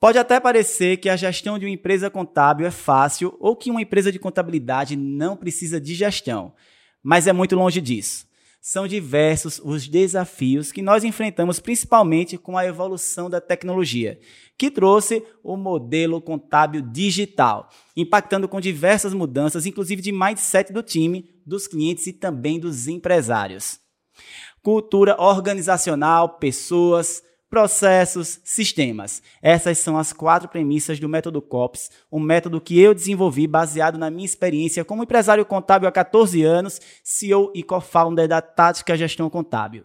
Pode até parecer que a gestão de uma empresa contábil é fácil ou que uma empresa de contabilidade não precisa de gestão, mas é muito longe disso. São diversos os desafios que nós enfrentamos, principalmente com a evolução da tecnologia, que trouxe o modelo contábil digital, impactando com diversas mudanças, inclusive de mindset do time, dos clientes e também dos empresários. Cultura organizacional, pessoas, processos, sistemas. Essas são as quatro premissas do método COPS, um método que eu desenvolvi baseado na minha experiência como empresário contábil há 14 anos, CEO e co-founder da Tática Gestão Contábil.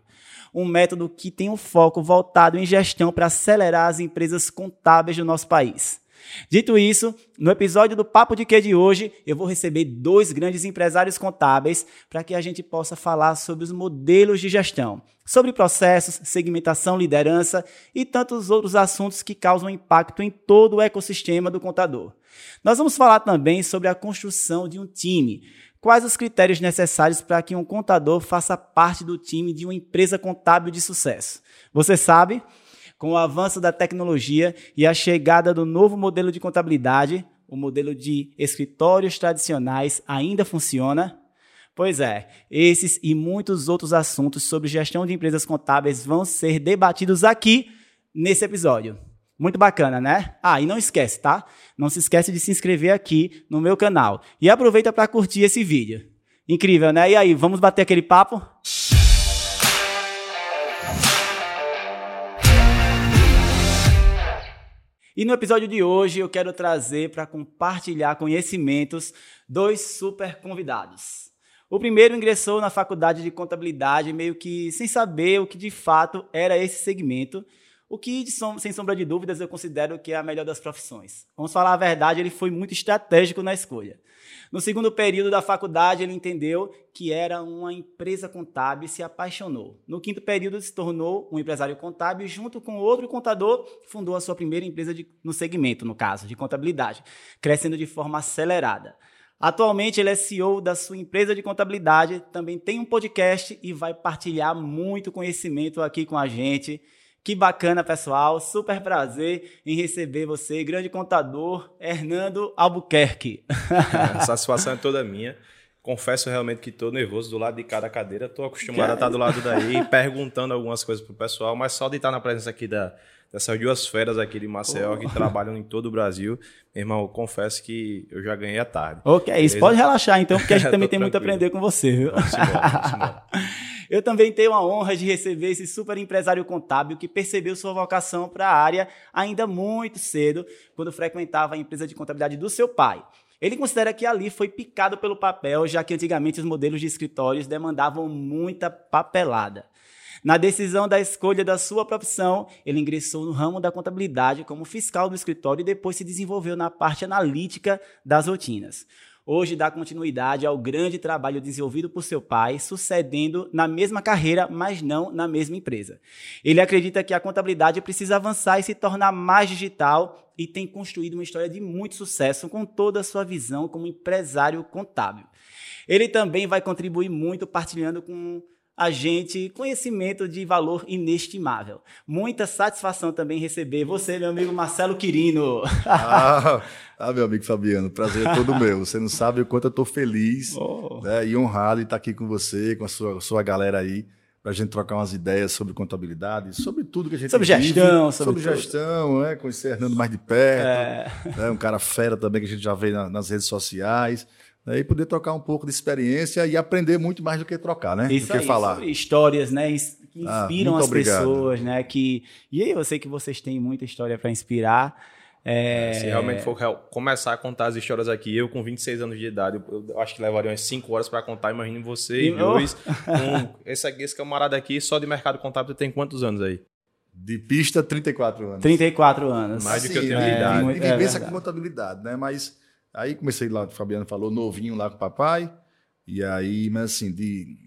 Um método que tem um foco voltado em gestão para acelerar as empresas contábeis do nosso país. Dito isso, no episódio do Papo de Que de hoje, eu vou receber dois grandes empresários contábeis para que a gente possa falar sobre os modelos de gestão, sobre processos, segmentação, liderança e tantos outros assuntos que causam impacto em todo o ecossistema do contador. Nós vamos falar também sobre a construção de um time. Quais os critérios necessários para que um contador faça parte do time de uma empresa contábil de sucesso? Você sabe? Com o avanço da tecnologia e a chegada do novo modelo de contabilidade, o modelo de escritórios tradicionais ainda funciona? Pois é, esses e muitos outros assuntos sobre gestão de empresas contábeis vão ser debatidos aqui nesse episódio. Muito bacana, né? Ah, e não esquece, tá? Não se esquece de se inscrever aqui no meu canal. E aproveita para curtir esse vídeo. Incrível, né? E aí, vamos bater aquele papo? E no episódio de hoje eu quero trazer para compartilhar conhecimentos dois super convidados. O primeiro ingressou na faculdade de contabilidade meio que sem saber o que de fato era esse segmento o que, sem sombra de dúvidas, eu considero que é a melhor das profissões. Vamos falar a verdade, ele foi muito estratégico na escolha. No segundo período da faculdade, ele entendeu que era uma empresa contábil e se apaixonou. No quinto período, se tornou um empresário contábil e, junto com outro contador, fundou a sua primeira empresa de, no segmento, no caso, de contabilidade, crescendo de forma acelerada. Atualmente ele é CEO da sua empresa de contabilidade, também tem um podcast e vai partilhar muito conhecimento aqui com a gente. Que bacana, pessoal. Super prazer em receber você, grande contador, Hernando Albuquerque. É, a satisfação é toda minha. Confesso realmente que estou nervoso do lado de cada cadeira. Estou acostumado a estar do lado daí, perguntando algumas coisas para o pessoal, mas só de estar na presença aqui da, dessas duas feras aqui de Maceió, oh. que trabalham em todo o Brasil, meu irmão, confesso que eu já ganhei a tarde. Ok, isso. Pode relaxar então, porque a gente também tem muito a aprender com você. Viu? Vamos embora, vamos embora. Eu também tenho a honra de receber esse super empresário contábil que percebeu sua vocação para a área ainda muito cedo, quando frequentava a empresa de contabilidade do seu pai. Ele considera que ali foi picado pelo papel, já que antigamente os modelos de escritórios demandavam muita papelada. Na decisão da escolha da sua profissão, ele ingressou no ramo da contabilidade como fiscal do escritório e depois se desenvolveu na parte analítica das rotinas hoje dá continuidade ao grande trabalho desenvolvido por seu pai, sucedendo na mesma carreira, mas não na mesma empresa. Ele acredita que a contabilidade precisa avançar e se tornar mais digital e tem construído uma história de muito sucesso com toda a sua visão como empresário contábil. Ele também vai contribuir muito partilhando com a gente conhecimento de valor inestimável. Muita satisfação também receber você, meu amigo Marcelo Quirino. Ah, ah meu amigo Fabiano, prazer é todo meu. Você não sabe o quanto eu estou feliz oh. né, e honrado de estar aqui com você, com a sua, sua galera aí, para a gente trocar umas ideias sobre contabilidade, sobre tudo que a gente Sobre vive, gestão, sobre, sobre gestão, né, conhecer Hernando mais de perto, é. né, um cara fera também que a gente já vê na, nas redes sociais né, e poder trocar um pouco de experiência e aprender muito mais do que trocar, né? Isso do que aí, falar. Histórias, né? Que ah, inspiram ah, as obrigado. pessoas, né? Que... E aí, eu sei que vocês têm muita história para inspirar. É... Se realmente for começar a contar as histórias aqui, eu com 26 anos de idade, eu acho que levaria umas 5 horas para contar. Imagine você e dois. Com esse, aqui, esse camarada aqui, só de mercado contábil, tem quantos anos aí? De pista, 34 anos. 34 anos. Mais do que eu tenho de é, idade. E vivência é com contabilidade, né? Mas Aí comecei lá, o Fabiano falou, novinho lá com o papai. E aí, mas assim, de,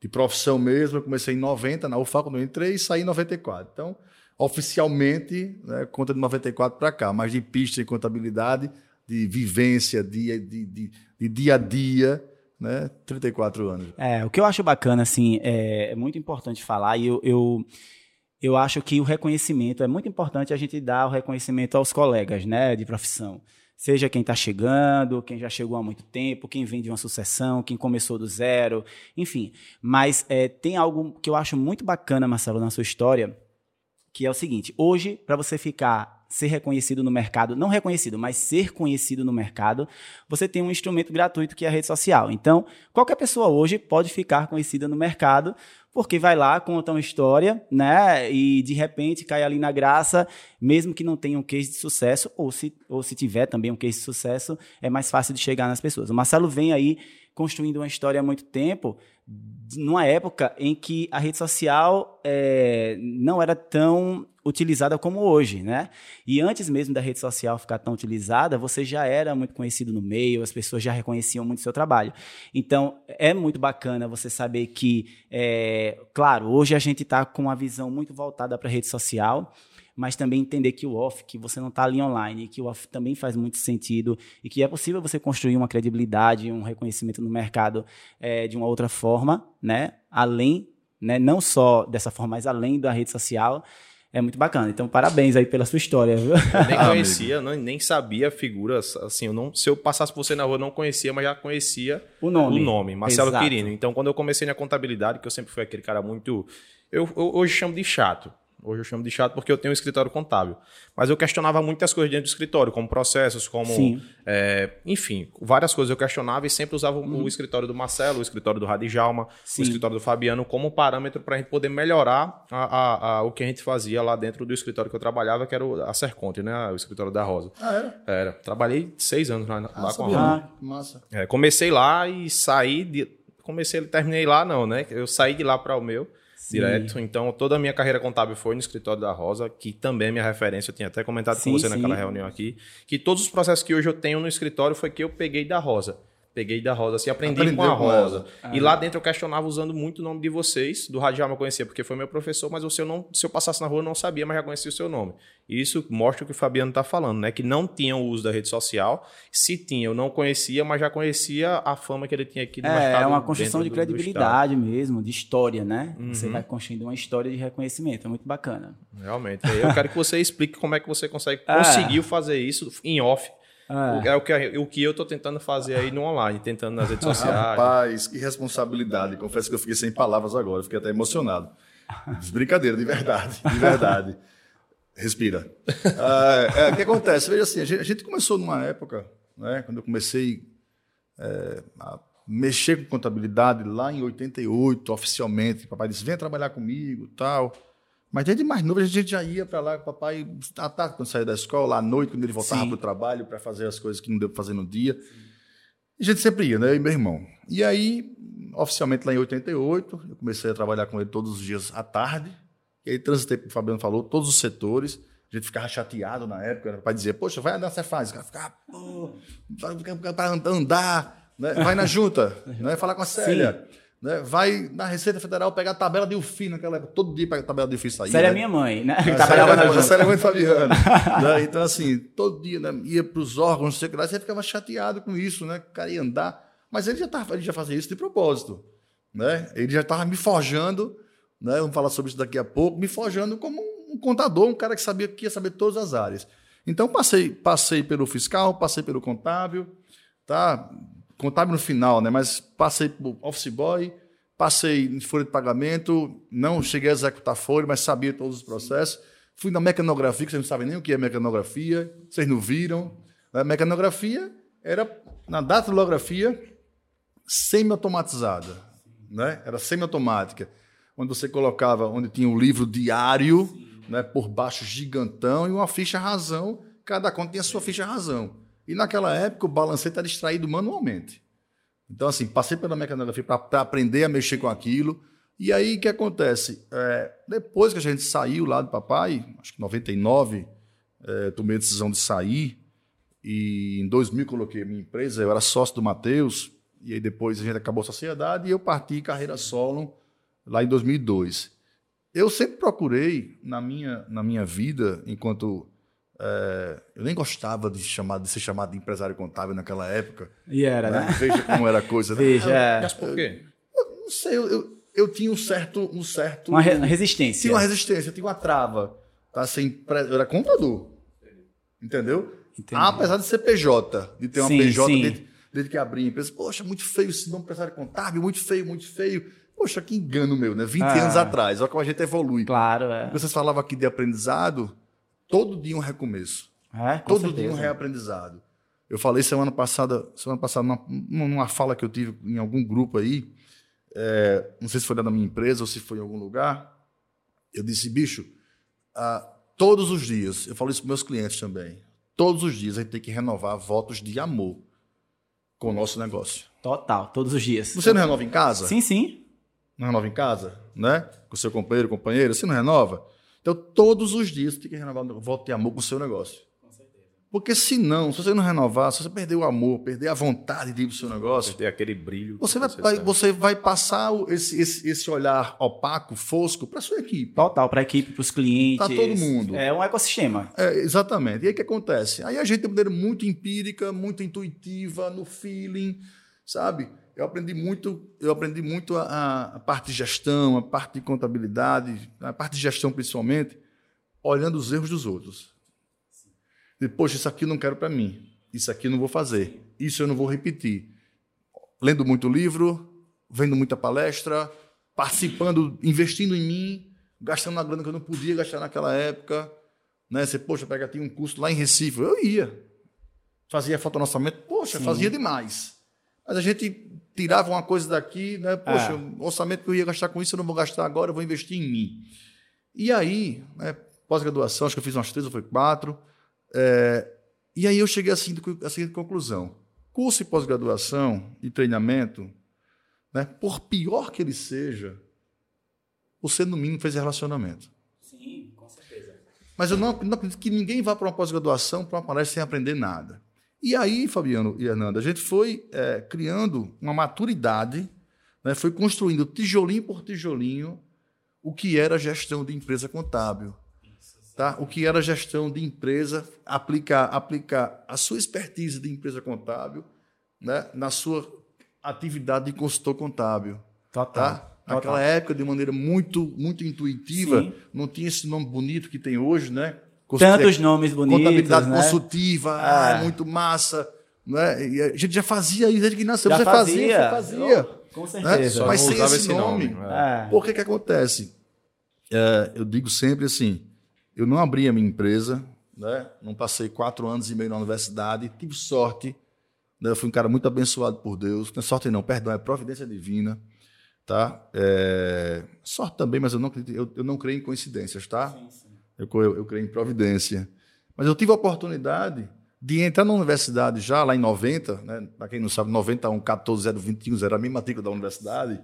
de profissão mesmo, eu comecei em 90, na UFA quando eu entrei e saí em 94. Então, oficialmente, né, conta de 94 para cá, mas de pista e contabilidade, de vivência, de, de, de, de dia a dia, né, 34 anos. É, o que eu acho bacana, assim, é, é muito importante falar, e eu, eu eu acho que o reconhecimento é muito importante a gente dar o reconhecimento aos colegas, né, de profissão. Seja quem está chegando, quem já chegou há muito tempo, quem vem de uma sucessão, quem começou do zero, enfim. Mas é, tem algo que eu acho muito bacana, Marcelo, na sua história, que é o seguinte: hoje, para você ficar ser reconhecido no mercado, não reconhecido, mas ser conhecido no mercado, você tem um instrumento gratuito que é a rede social. Então, qualquer pessoa hoje pode ficar conhecida no mercado, porque vai lá, conta uma história, né? E de repente cai ali na graça, mesmo que não tenha um case de sucesso, ou se, ou se tiver também um case de sucesso, é mais fácil de chegar nas pessoas. O Marcelo vem aí construindo uma história há muito tempo, numa época em que a rede social é, não era tão utilizada como hoje, né? E antes mesmo da rede social ficar tão utilizada, você já era muito conhecido no meio, as pessoas já reconheciam muito o seu trabalho. Então, é muito bacana você saber que, é, claro, hoje a gente está com uma visão muito voltada para a rede social, mas também entender que o off, que você não está ali online, que o off também faz muito sentido e que é possível você construir uma credibilidade, um reconhecimento no mercado é, de uma outra forma, né? Além, né? não só dessa forma, mas além da rede social. É muito bacana. Então, parabéns aí pela sua história, viu? Eu nem conhecia, não, nem sabia figuras. Assim, eu não, se eu passasse por você na rua, eu não conhecia, mas já conhecia o nome. O nome, Marcelo Exato. Quirino. Então, quando eu comecei na contabilidade, que eu sempre fui aquele cara muito. Eu, eu hoje chamo de chato. Hoje eu chamo de chato porque eu tenho um escritório contábil. Mas eu questionava muitas coisas dentro do escritório, como processos, como. É, enfim, várias coisas eu questionava e sempre usava uhum. o escritório do Marcelo, o escritório do Radijalma, Sim. o escritório do Fabiano como parâmetro para a gente poder melhorar a, a, a, o que a gente fazia lá dentro do escritório que eu trabalhava, que era a Serconte, né? O escritório da Rosa. Ah, era? Era. Trabalhei seis anos lá, ah, lá com a Rosa. Ah, massa. É, comecei lá e saí de. Comecei, terminei lá, não, né? Eu saí de lá para o meu. Sim. direto. Então, toda a minha carreira contábil foi no escritório da Rosa, que também é minha referência. Eu tinha até comentado sim, com você sim. naquela reunião aqui, que todos os processos que hoje eu tenho no escritório foi que eu peguei da Rosa. Peguei da Rosa, assim, aprendi Aprendeu com a Rosa. Com e lá dentro eu questionava usando muito o nome de vocês. Do Radial eu conhecia porque foi meu professor, mas se eu, não, se eu passasse na rua eu não sabia, mas já conhecia o seu nome. E isso mostra o que o Fabiano está falando, né? Que não tinha o uso da rede social. Se tinha, eu não conhecia, mas já conhecia a fama que ele tinha aqui no é, mercado. É uma construção de do, credibilidade do mesmo, de história, né? Uhum. Você vai construindo uma história de reconhecimento. É muito bacana. Realmente. Eu quero que você explique como é que você consegue é. conseguiu fazer isso em off é. é o, que, o que eu estou tentando fazer aí no online, tentando nas redes sociais. Rapaz, que responsabilidade. Confesso que eu fiquei sem palavras agora, fiquei até emocionado. Brincadeira, de verdade, de verdade. Respira. É, é, o que acontece? Veja assim, a gente, a gente, começou numa época, né, quando eu comecei é, a mexer com contabilidade lá em 88, oficialmente. Papai disse: vem trabalhar comigo tal. Mas desde mais novo a gente já ia para lá com o papai, à tarde, quando saía da escola, à noite, quando ele voltava para o trabalho, para fazer as coisas que não deu para fazer no dia. A gente sempre ia, né? Eu e meu irmão. E aí, oficialmente lá em 88, eu comecei a trabalhar com ele todos os dias à tarde. E aí transitei, como o Fabiano falou, todos os setores. A gente ficava chateado na época. O pai dizia, poxa, vai andar, você faz. O cara ficava, pô, para andar, né? vai na junta, né? falar com a Célia. Sim. Né? Vai na Receita Federal pegar a tabela de UFI naquela época. Todo dia pega a tabela de UFI sair. Sério, né? é minha mãe, né? É, Trabalhava na Sério, é mãe Fabiano. né? Então, assim, todo dia né? ia para os órgãos, lá, você ficava chateado com isso, né? O cara ia andar. Mas ele já, tava, ele já fazia isso de propósito. Né? Ele já estava me forjando, né? vamos falar sobre isso daqui a pouco, me forjando como um contador, um cara que sabia que ia saber todas as áreas. Então, passei, passei pelo fiscal, passei pelo contábil, tá? contábil no final, né? Mas passei por office boy, passei em folha de pagamento, não cheguei a executar folha, mas sabia todos os processos. Fui na mecanografia, que vocês não sabem nem o que é mecanografia, vocês não viram. A mecanografia era na datilografia semi-automatizada, né? Era semi-automática, onde você colocava, onde tinha o um livro diário, né, por baixo gigantão e uma ficha razão, cada conta tinha a sua ficha razão. E naquela época o balancete era extraído manualmente. Então, assim, passei pela mecanografia para aprender a mexer com aquilo. E aí, o que acontece? É, depois que a gente saiu lá do papai, acho que em 99, é, tomei a decisão de sair. E em 2000 coloquei a minha empresa, eu era sócio do Matheus. E aí depois a gente acabou a sociedade e eu parti carreira solo lá em 2002. Eu sempre procurei, na minha, na minha vida, enquanto é, eu nem gostava de, chamar, de ser chamado de empresário contábil naquela época. E era, né? né? Veja como era a coisa. Né? Veja. Mas por quê? Eu, eu não sei, eu, eu, eu tinha um certo. Um certo Uma re- resistência. tinha uma resistência, tinha uma trava. Tá? Sem, pre- eu era contador. Entendeu? Entendi. Apesar de ser PJ, de ter uma Sim, PJ sim. desde, desde que abri a empresa. Poxa, muito feio esse nome empresário contábil, muito feio, muito feio. Poxa, que engano meu, né? 20 Ah. anos atrás, olha como a gente evolui. Claro, é. Vocês falavam aqui de aprendizado, todo dia um recomeço. É, todo certeza. dia um reaprendizado. Eu falei semana passada, semana passada numa, numa fala que eu tive em algum grupo aí, é, não sei se foi da minha empresa ou se foi em algum lugar, eu disse, bicho, ah, todos os dias, eu falo isso para meus clientes também, todos os dias a gente tem que renovar votos de amor com o nosso negócio. Total, todos os dias. Você não renova em casa? Sim, sim. Não renova em casa? Né? Com seu companheiro, companheira, você não renova? Então, todos os dias você tem que renovar o voto de amor com o seu negócio. Porque senão, se você não renovar, se você perder o amor, perder a vontade de ir para o seu negócio, Ter aquele brilho. você vai, tem. você vai passar esse, esse, esse olhar opaco, fosco, para sua equipe. Total, para a equipe, para os clientes. Pra todo mundo. É um ecossistema. É, exatamente. E aí o que acontece? Aí a gente, de maneira muito empírica, muito intuitiva, no feeling, sabe? Eu aprendi muito, eu aprendi muito a, a parte de gestão, a parte de contabilidade, a parte de gestão principalmente, olhando os erros dos outros. E, Poxa, isso aqui eu não quero para mim. Isso aqui eu não vou fazer. Isso eu não vou repetir. Lendo muito livro, vendo muita palestra, participando, investindo em mim, gastando a grana que eu não podia gastar naquela época. Né? Você, poxa, pega, tinha um curso lá em Recife. Eu ia. Fazia foto no orçamento. Poxa, Sim. fazia demais. Mas a gente tirava uma coisa daqui, né? Poxa, É. o orçamento que eu ia gastar com isso, eu não vou gastar agora, eu vou investir em mim. E aí, né, pós-graduação, acho que eu fiz umas três ou foi quatro. é, e aí eu cheguei assim, à seguinte conclusão. Curso e pós-graduação e treinamento, né, por pior que ele seja, você, no mínimo, fez relacionamento. Sim, com certeza. Mas eu não, não acredito que ninguém vá para uma pós-graduação, para uma palestra sem aprender nada. E aí, Fabiano e Hernanda, a gente foi é, criando uma maturidade, né, foi construindo tijolinho por tijolinho o que era gestão de empresa contábil. Tá? O que era gestão de empresa, aplicar, aplicar a sua expertise de empresa contábil né, na sua atividade de consultor contábil. Total. Tá? Naquela época, de maneira muito, muito intuitiva, Sim. não tinha esse nome bonito que tem hoje, né? Tantos nomes bonitos, Contabilidade né? consultiva, Ah. ah, muito massa. Né? E a gente já fazia isso desde que nasceu. Já você fazia, fazia. você fazia. Com né? certeza. Só Mas sem usava esse nome. né? É. Por que que acontece? É, eu digo sempre assim, eu não abri a minha empresa, né? não passei quatro anos e meio na universidade, tive sorte, né? eu fui um cara muito abençoado por Deus, não é sorte não, perdão, é providência divina, tá? É, sorte também, mas eu não, acredito- eu, eu não creio em coincidências, tá? Eu, co- eu, eu creio em providência. Mas eu tive a oportunidade de entrar na universidade já lá em 90, né? para quem não sabe, 91 14 021 era a minha matrícula da universidade.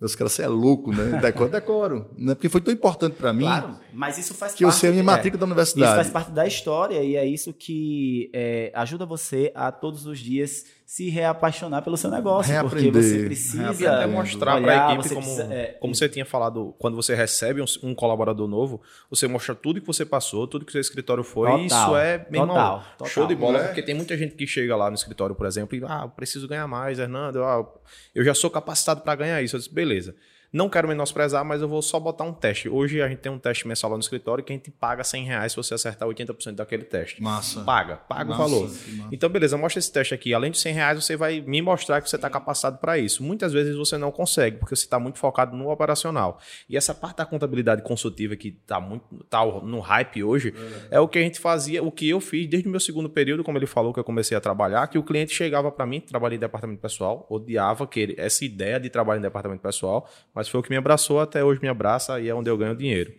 Os caras, você é louco, né? Decoro, decoro. Né? Porque foi tão importante para mim Claro, mas isso faz que eu parte... sei a minha é, matrícula da Isso universidade. faz parte da história e é isso que é, ajuda você a todos os dias se reapaixonar pelo seu negócio. porque Reaprender, você precisa até mostrar para a equipe, você como, precisa- é, como você tinha falado, quando você recebe um, um colaborador novo, você mostra tudo que você passou, tudo que seu escritório foi. Total, e isso é, irmão, total, total. show de bola. Né? Porque tem muita gente que chega lá no escritório, por exemplo, e, ah, eu preciso ganhar mais, Hernando, ah, eu já sou capacitado para ganhar isso. Eu disse, beleza. Não quero menosprezar, mas eu vou só botar um teste. Hoje a gente tem um teste mensal lá no escritório que a gente paga 100 reais se você acertar 80% daquele teste. Massa. Paga, paga Massa, o valor. Então, beleza, mostra esse teste aqui. Além de 100 reais, você vai me mostrar que você está capacitado para isso. Muitas vezes você não consegue, porque você está muito focado no operacional. E essa parte da contabilidade consultiva que está muito tá no hype hoje, é. o que a gente fazia, o que eu fiz desde o meu segundo período, como ele falou que eu comecei a trabalhar, que o cliente chegava para mim, trabalhei em departamento pessoal, odiava que essa ideia de trabalhar em departamento pessoal, mas foi o que me abraçou, até hoje me abraça e é onde eu ganho dinheiro.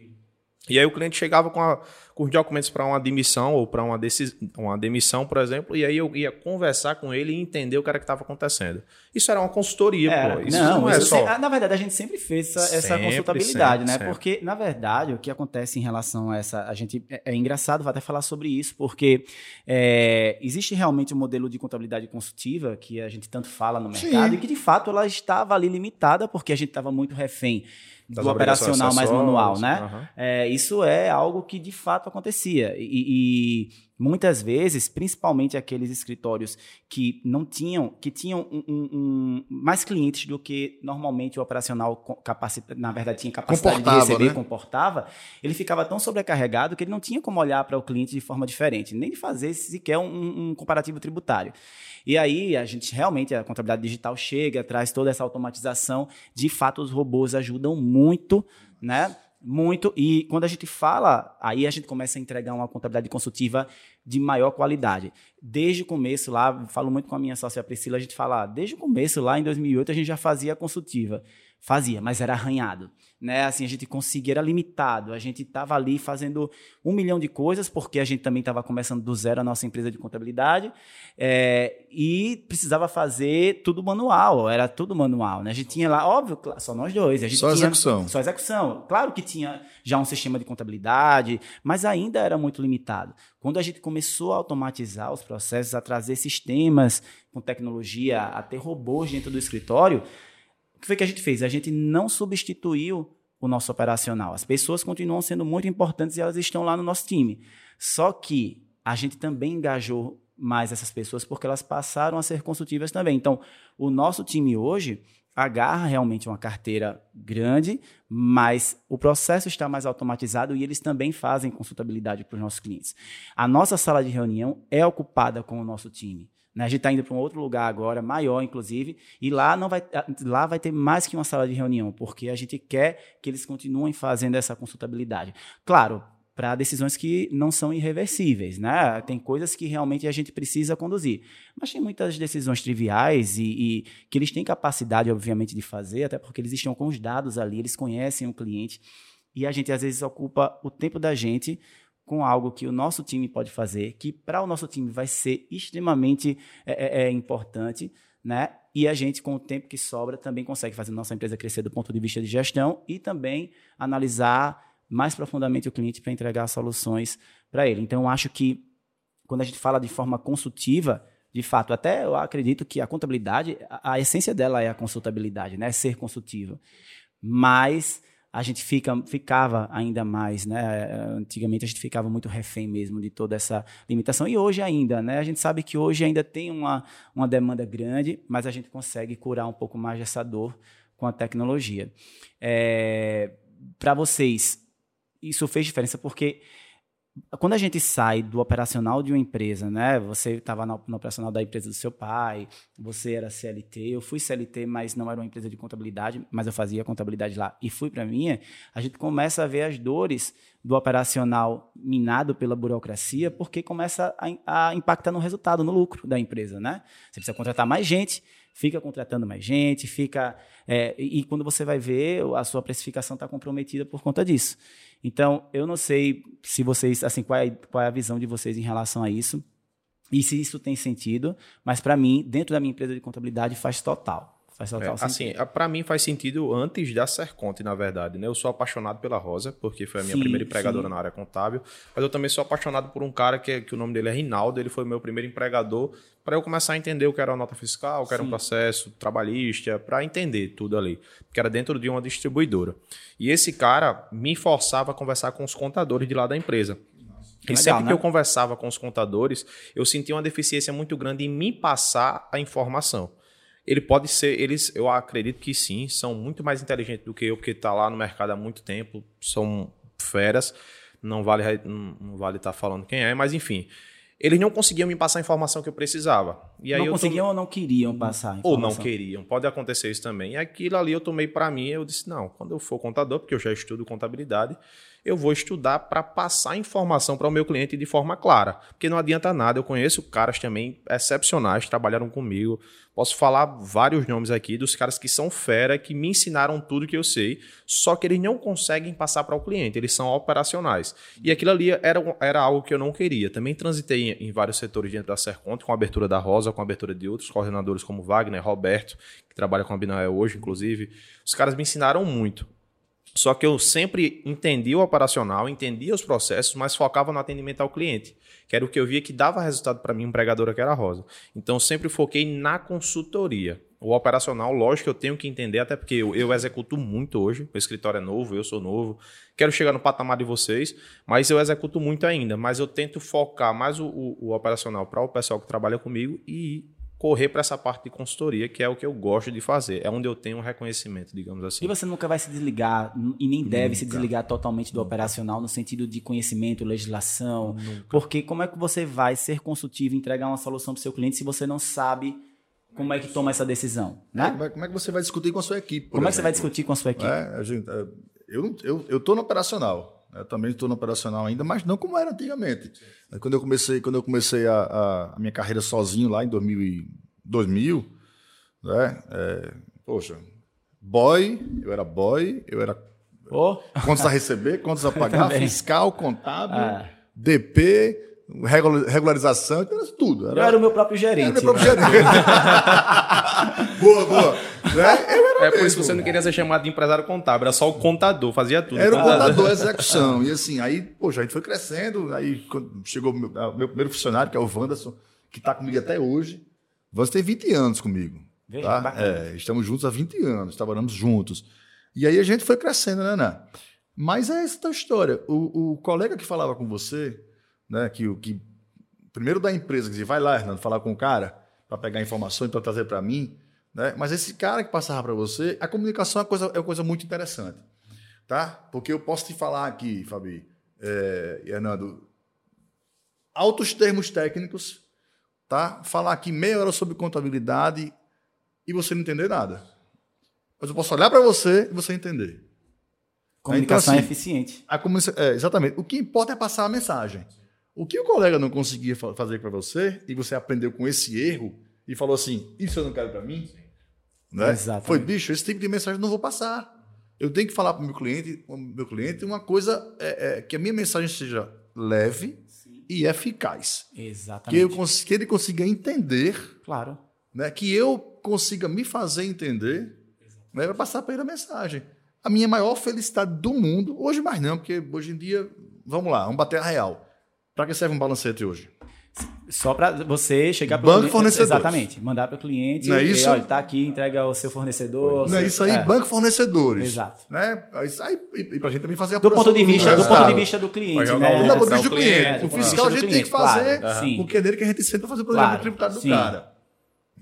E aí o cliente chegava com, a, com os documentos para uma admissão ou para uma, decis, uma demissão, por exemplo, e aí eu ia conversar com ele e entender o que era que estava acontecendo. Isso era uma consultoria, Era. pô. Isso não, não, é só. se- ah, na verdade, a gente sempre fez essa, essa Sempre, consultabilidade, sempre, né? sempre. Porque, na verdade, o que acontece em relação a essa. A gente. É, é engraçado, vou até falar sobre isso, porque é, existe realmente um modelo de contabilidade consultiva que a gente tanto fala no mercado Sim. e que, de fato, ela estava ali limitada, porque a gente estava muito refém do operacional mais manual, né? aham. É, isso é algo que, de fato, fato acontecia. E, e, muitas vezes, principalmente aqueles escritórios que não tinham, que tinham um, um, um, mais clientes do que normalmente o operacional capacita, na verdade tinha capacidade de receber, né? comportava, ele ficava tão sobrecarregado que ele não tinha como olhar para o cliente de forma diferente, nem de fazer sequer um, comparativo tributário. E aí a gente realmente a contabilidade digital chega, traz toda essa automatização. De fato, os robôs ajudam muito, né? Muito. E quando a gente fala, aí a gente começa a entregar uma contabilidade consultiva de maior qualidade. Desde o começo lá, falo muito com a minha sócia Priscila, a gente fala, desde o começo lá em 2008 a gente já fazia consultiva. Fazia, mas era arranhado. Né? Assim, a gente conseguia, era limitado. A gente estava ali fazendo um milhão de coisas, porque a gente também estava começando do zero a nossa empresa de contabilidade, é, e precisava fazer tudo manual, era tudo manual. Né? A gente tinha lá, óbvio, só nós dois. A gente só tinha, execução. Só execução. Claro que tinha já um sistema de contabilidade, mas ainda era muito limitado. Quando a gente começou a automatizar os processos, a trazer sistemas com tecnologia, a ter robôs dentro do escritório, que foi que a gente fez? A gente não substituiu o nosso operacional. As pessoas continuam sendo muito importantes e elas estão lá no nosso time. Só que a gente também engajou mais essas pessoas porque elas passaram a ser consultivas também. Então, o nosso time hoje agarra realmente uma carteira grande, mas o processo está mais automatizado e eles também fazem consultabilidade para os nossos clientes. A nossa sala de reunião é ocupada com o nosso time. Né? A gente está indo para um outro lugar agora, maior inclusive, e lá não vai, lá vai ter mais que uma sala de reunião, porque a gente quer que eles continuem fazendo essa consultabilidade. Claro, para decisões que não são irreversíveis, né? Tem coisas que realmente a gente precisa conduzir, mas tem muitas decisões triviais e, e, que eles têm capacidade, obviamente, de fazer, até porque eles estão com os dados ali, eles conhecem o cliente e a gente às vezes ocupa o tempo da gente com algo que o nosso time pode fazer, que para o nosso time vai ser extremamente é, é, é, importante, né? E a gente, com o tempo que sobra, também consegue fazer nossa empresa crescer do ponto de vista de gestão e também analisar mais profundamente o cliente para entregar soluções para ele. Então, acho que quando a gente fala de forma consultiva, de fato, até eu acredito que a contabilidade, a, a essência dela é a consultabilidade, né? Ser consultiva. Mas a gente fica, ficava ainda mais, né? Antigamente a gente ficava muito refém mesmo de toda essa limitação e hoje ainda, né? A gente sabe que hoje ainda tem uma, uma demanda grande, mas a gente consegue curar um pouco mais dessa dor com a tecnologia. É, Para vocês, isso fez diferença porque quando a gente sai do operacional de uma empresa, né? Você estava no, operacional da empresa do seu pai, você era CLT, eu fui CLT, mas não era uma empresa de contabilidade, mas eu fazia contabilidade lá e fui para minha. A gente começa a ver as dores do operacional minado pela burocracia, porque começa a, a impactar no resultado, no lucro da empresa, né? Você precisa contratar mais gente, fica contratando mais gente, fica. É, e quando você vai ver, a sua precificação está comprometida por conta disso. Então, eu não sei se vocês, assim, qual é, qual é a visão de vocês em relação a isso e se isso tem sentido, mas para mim, dentro da minha empresa de contabilidade, faz total. Faz total é, Assim, para mim faz sentido antes da Serconte, na verdade. Né? Eu sou apaixonado pela Rosa, porque foi a minha sim, primeira empregadora sim. na área contábil. Mas eu também sou apaixonado por um cara que, que o nome dele é Rinaldo. Ele foi o meu primeiro empregador para eu começar a entender o que era uma nota fiscal, o que era um processo trabalhista, para entender tudo ali. Que era dentro de uma distribuidora. E esse cara me forçava a conversar com os contadores de lá da empresa. E Legal, sempre né? que eu conversava com os contadores, eu sentia uma deficiência muito grande em me passar a informação ele pode ser, eles, eu acredito que sim, são muito mais inteligentes do que eu, porque está lá no mercado há muito tempo, são feras, não vale não vale estar tá falando quem é, mas enfim, eles não conseguiam me passar a informação que eu precisava. E aí não conseguiam tô... ou não queriam passar Ou não queriam, pode acontecer isso também. E aquilo ali eu tomei para mim, eu disse, não, quando eu for contador, porque eu já estudo contabilidade, eu vou estudar para passar informação para o meu cliente de forma clara. Porque não adianta nada, eu conheço caras também excepcionais, trabalharam comigo. Posso falar vários nomes aqui dos caras que são fera, que me ensinaram tudo que eu sei, só que eles não conseguem passar para o cliente, eles são operacionais. E aquilo ali era, era algo que eu não queria. Também transitei em, vários setores dentro da Serconte, com a abertura da Rosa, com a abertura de outros coordenadores como Wagner, Roberto, que trabalha com a Binael hoje, inclusive. Os caras me ensinaram muito. Só que eu sempre entendi o operacional, entendia os processos, mas focava no atendimento ao cliente, que era o que eu via que dava resultado para mim, empregadora que era Rosa. Então sempre foquei na consultoria. O operacional, lógico eu tenho que entender, até porque eu, eu executo muito hoje. O escritório é novo, eu sou novo. Quero chegar no patamar de vocês, mas eu executo muito ainda. Mas eu tento focar mais o, o, o operacional para o pessoal que trabalha comigo e correr para essa parte de consultoria, que é o que eu gosto de fazer. É onde eu tenho um reconhecimento, digamos assim. E você nunca vai se desligar, e nem deve nunca. se desligar totalmente do nunca. operacional no sentido de conhecimento, legislação. Nunca. Porque como é que você vai ser consultivo e entregar uma solução para o seu cliente se você não sabe como é que toma essa decisão? Né? Como, é, como é que você vai discutir com a sua equipe? Como exemplo? é que você vai discutir com a sua equipe? É, gente, é, eu estou no operacional. Eu também estou no operacional ainda, mas não como era antigamente. Quando eu comecei, quando eu comecei a, a, a minha carreira sozinho lá em 2000, 2000 né? É, poxa, boy, eu era boy, eu era oh. contas a receber, contas a pagar, fiscal, contábil, ah. DP, regularização, era tudo. Era, eu era o meu próprio gerente. Era meu próprio gerente. boa, boa. Né? É por isso que você não queria ser chamado de empresário contábil, era só o contador, fazia tudo. Era o contador, a execução. E assim, aí, poxa, a gente foi crescendo, aí chegou o meu, meu primeiro funcionário, que é o Wanderson, que está comigo até hoje. O Wanderson tem 20 anos comigo. tá? É, estamos juntos há 20 anos, trabalhamos juntos. E aí a gente foi crescendo, né, Né? Mas é essa a história. O, o colega que falava com você, né, que o que primeiro da empresa, que dizia, vai lá, Hernando, falar com o cara para pegar informações para trazer para mim, né? Mas esse cara que passava para você, a comunicação é uma, coisa, é uma coisa muito interessante. Tá? Porque eu posso te falar aqui, Fabi, é, Hernando, altos termos técnicos, tá? Falar aqui meia hora sobre contabilidade e você não entender nada. Mas eu posso olhar para você e você entender. Comunicação então, assim, é eficiente. A comunica é, exatamente. O que importa é passar a mensagem. O que o colega não conseguia fazer para você e você aprendeu com esse erro e falou assim: Isso eu não quero para mim, né? Foi, bicho, esse tipo de mensagem eu não vou passar. Eu tenho que falar para o meu cliente, meu cliente uma coisa é, é, que a minha mensagem seja leve Sim. e eficaz. Exatamente. Que, eu, que ele consiga entender. Claro. Né, que eu consiga me fazer entender né, para passar para ele a mensagem. A minha maior felicidade do mundo, hoje mais não, porque hoje em dia, vamos lá, vamos bater a real. Para que serve um balancete hoje? Só para você chegar para o banco fornecedor. Exatamente. Mandar para o cliente. Não é isso? Olha, tá aqui, entrega ao seu fornecedor. Não é isso aí, é. banco fornecedores. Exato. Né? Isso aí, e para a gente também fazer a do ponto de vista Do ponto de vista do cliente. Né? Do ponto de vista do cliente. É, o fiscal a gente tem que fazer claro. porque é dele que a gente senta fazer o programa claro. tributário do Sim. cara.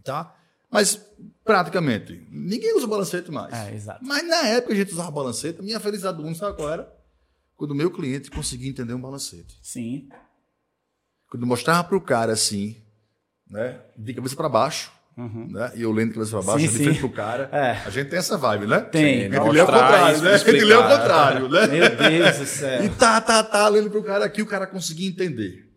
Tá? Mas, praticamente, ninguém usa balancete mais. É, exato. Mas na época a gente usava balancete, minha felicidade do mundo, sabe qual era? Quando o meu cliente conseguia entender um balancete. Sim. Quando mostrava para o cara assim, né, de cabeça para baixo, uhum. né, e eu lendo de cabeça para baixo, sim, de frente para o cara, é. a gente tem essa vibe, né? Tem. Gente lê ao contrário, né? Gente lê ao contrário, né? Meu Deus do céu. E tá, tá, tá, lendo para o cara aqui, o cara conseguia entender.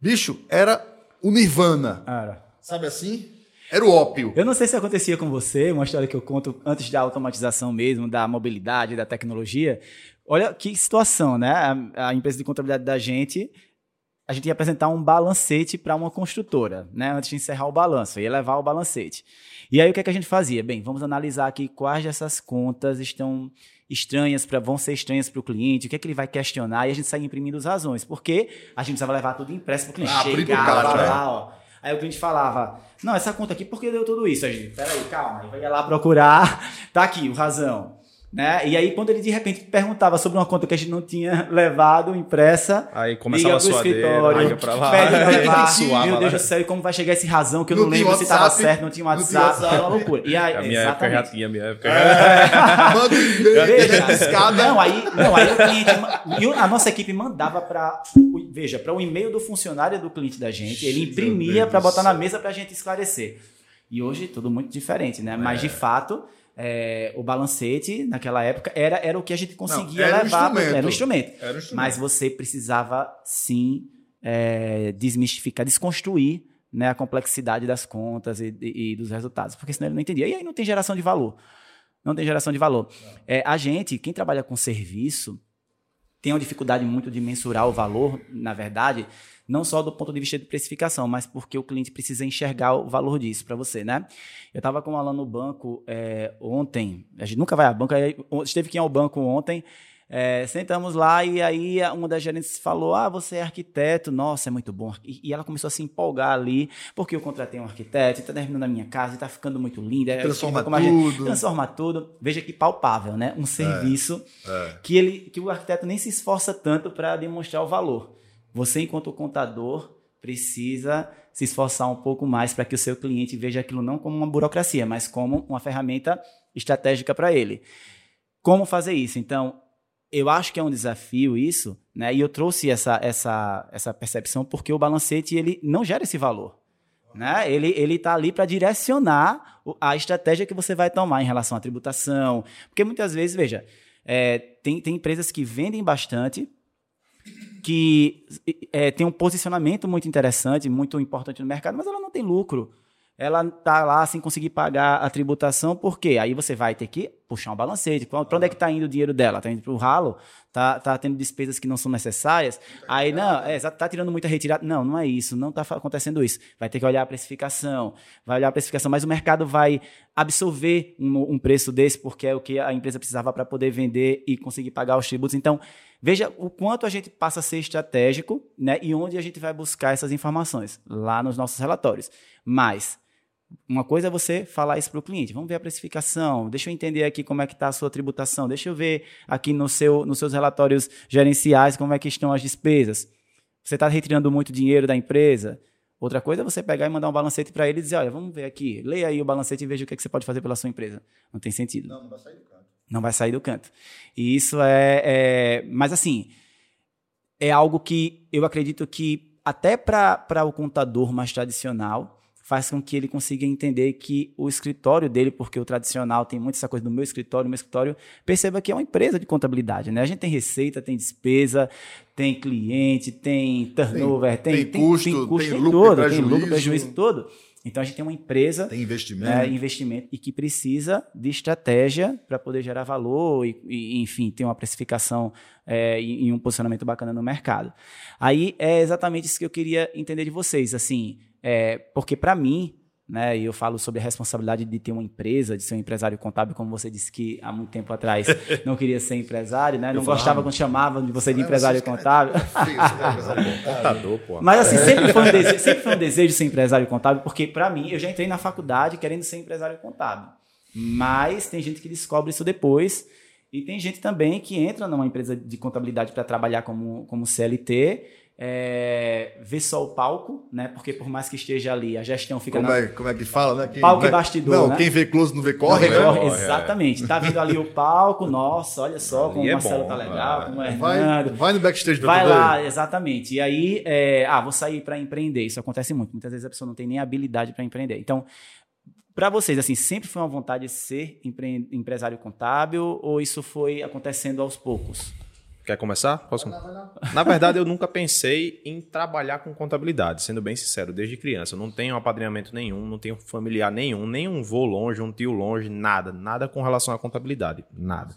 Bicho, era o Nirvana. Era. Sabe assim? Era o ópio. Eu não sei se acontecia com você, uma história que eu conto antes da automatização mesmo, da mobilidade, da tecnologia. Olha que situação, né? A, a empresa de contabilidade da gente a gente ia apresentar um balancete para uma construtora, né? Antes de encerrar o balanço, ia levar o balancete. E aí o que, é que a gente fazia? Bem, vamos analisar aqui quais dessas contas estão estranhas para vão ser estranhas para o cliente, o que é que ele vai questionar e a gente sai imprimindo as razões, porque a gente precisava levar tudo impresso para o cliente. Ah, Chegava lá, lá, ó. Aí o cliente falava: "Não, essa conta aqui por que deu tudo isso?" A gente, peraí, calma, aí vai lá procurar, tá aqui o razão. Né? E aí, quando ele de repente perguntava sobre uma conta que a gente não tinha levado impressa, aí começava a escritório, liga pra lá, pede levar, meu Deus do céu, e como vai chegar esse razão que eu não, não lembro se estava certo, não tinha WhatsApp, era uma loucura. E aí, a minha exatamente. época já tinha, minha época é. Manda um não, aí, não, aí o cliente, a nossa equipe mandava para, veja, para o e-mail do funcionário do cliente da gente, ele imprimia para botar na mesa para a gente esclarecer. E hoje tudo muito diferente, né? Mas de fato é, o balancete, naquela época, era, era o que a gente conseguia Não, era levar. Um era, um instrumento. era um instrumento. Mas você precisava, sim, é, desmistificar, desconstruir né, a complexidade das contas e, e, e, dos resultados, porque senão ele não entendia. E aí não tem geração de valor. Não tem geração de valor. É, a gente, quem trabalha com serviço, tem uma dificuldade muito de mensurar o valor, na verdade, não só do ponto de vista de precificação, mas porque o cliente precisa enxergar o valor disso para você, né? Eu estava com um aluno no banco é, ontem, a gente nunca vai a banco, esteve aqui ao banco ontem, É, sentamos lá e aí uma das gerentes falou: Ah, você é arquiteto, nossa, é muito bom. E, e ela começou a se empolgar ali, porque eu contratei um arquiteto, está terminando a minha casa, está ficando muito linda. Transforma a gente- tudo. transforma tudo. Veja que palpável, né? Um serviço É. que, ele, que o arquiteto nem se esforça tanto para demonstrar o valor. Você, enquanto contador, precisa se esforçar um pouco mais para que o seu cliente veja aquilo não como uma burocracia, mas como uma ferramenta estratégica para ele. Como fazer isso? Então, eu acho que é um desafio isso, né? E eu trouxe essa, essa, essa percepção porque o balancete ele não gera esse valor. Né? Ele ele está ali para direcionar a estratégia que você vai tomar em relação à tributação. Porque muitas vezes, veja, é, tem, tem empresas que vendem bastante, que é, tem um posicionamento muito interessante, muito importante no mercado, mas ela não tem lucro. Ela está lá sem conseguir pagar a tributação, por quê? Aí você vai ter que puxar um balancete. Para onde é que está indo o dinheiro dela? Está indo para o ralo? Está tá tendo despesas que não são necessárias? Aí, não, é, está tirando muita retirada. Não, não é isso. Não está acontecendo isso. Vai ter que olhar a precificação. Vai olhar a precificação, mas o mercado vai absorver um, um preço desse, porque é o que a empresa precisava para poder vender e conseguir pagar os tributos. Então, Veja o quanto a gente passa a ser estratégico né, e onde a gente vai buscar essas informações, lá nos nossos relatórios. Mas, uma coisa é você falar isso para o cliente. Vamos ver a precificação, deixa eu entender aqui como é que está a sua tributação, deixa eu ver aqui no seu, nos seus relatórios gerenciais como é que estão as despesas. Você está retirando muito dinheiro da empresa? Outra coisa é você pegar e mandar um balancete para ele e dizer, olha, vamos ver aqui, leia aí o balancete e veja o que, é que você pode fazer pela sua empresa. Não tem sentido Não, não vai sair do canto. não vai sair do canto. E isso é, é- Mas assim, é algo que eu acredito que até para o contador mais tradicional faz com que ele consiga entender que o escritório dele, porque o tradicional tem muito essa coisa do meu escritório, meu escritório, perceba que é uma empresa de contabilidade, né? A gente tem receita, tem despesa, tem cliente, tem turnover, tem, tem custo, tem lucro, tem tudo, tem prejuízo. lucro, prejuízo, tudo. Então a gente tem uma empresa Tem investimento. né, investimento e que precisa de estratégia para poder gerar valor e, e, enfim, ter uma precificação é, e, e um posicionamento bacana no mercado. Aí é exatamente isso que eu queria entender de vocês, assim, é, porque para mim, né, e eu falo sobre a responsabilidade de ter uma empresa, de ser um empresário contábil, como você disse que há muito tempo atrás não queria ser empresário, né, não falava, gostava quando chamavam de você de É, empresário contábil. É empresário contábil. Contador, pô. Mas assim, sempre foi, um desejo, sempre foi um desejo ser empresário contábil, porque para mim, eu já entrei na faculdade querendo ser empresário contábil. Mas tem gente que descobre isso depois. E tem gente também que entra numa empresa de contabilidade para trabalhar como, como CLT, é, vê só o palco, né? Porque por mais que esteja ali, a gestão fica Como na, é, como é que fala, né? Quem, Palco e né? bastidor, Não, né? quem vê close não vê corre, Corre, né? corre, é. exatamente. Tá vindo ali o palco, nossa, olha só como E o é Marcelo bom, tá legal, é. como o Vai, Hernando. vai no backstage pra Vai ver. lá, exatamente. E aí, é, ah, vou sair para empreender. Isso acontece muito. Muitas vezes a pessoa não tem nem habilidade para empreender. Então, para vocês, assim, sempre foi uma vontade de ser empre- empresário contábil ou isso foi acontecendo aos poucos? Quer começar? Posso? Na verdade, eu nunca pensei em trabalhar com contabilidade, sendo bem sincero, desde criança. Eu não tenho apadrinhamento nenhum, não tenho familiar nenhum, nenhum vô longe, um tio longe, nada, nada com relação à contabilidade, nada.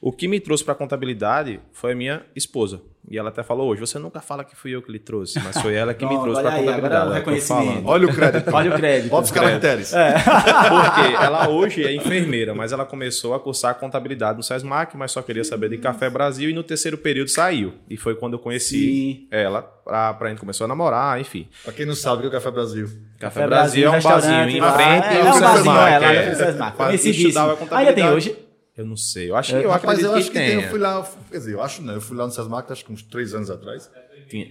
O que me trouxe para a contabilidade foi a minha esposa. E ela até falou hoje: você nunca fala que fui eu que lhe trouxe, mas foi ela que me trouxe olha para a agora contabilidade. o é. Olha o crédito. Olha o crédito. Bota os caracteres. Porque ela hoje é enfermeira, mas ela começou a cursar contabilidade no SESMAC, mas só queria saber de Café Brasil e no terceiro período saiu. E foi quando eu conheci Sim. ela, pra, pra gente começou a namorar, enfim. Pra quem não sabe o que é o Café Brasil. Café, Brasil, é um restaurante barzinho em frente É, é um barzinho, SESMAC, é, lá é. no Sesmac. Conhecidíssimo. Ainda tem hoje? Eu não sei, eu acho que eu Rapaz, acredito eu acho que, que, tem, eu fui lá, quer dizer, eu acho não, eu fui lá no Sesmac acho que uns três anos atrás. Tinha.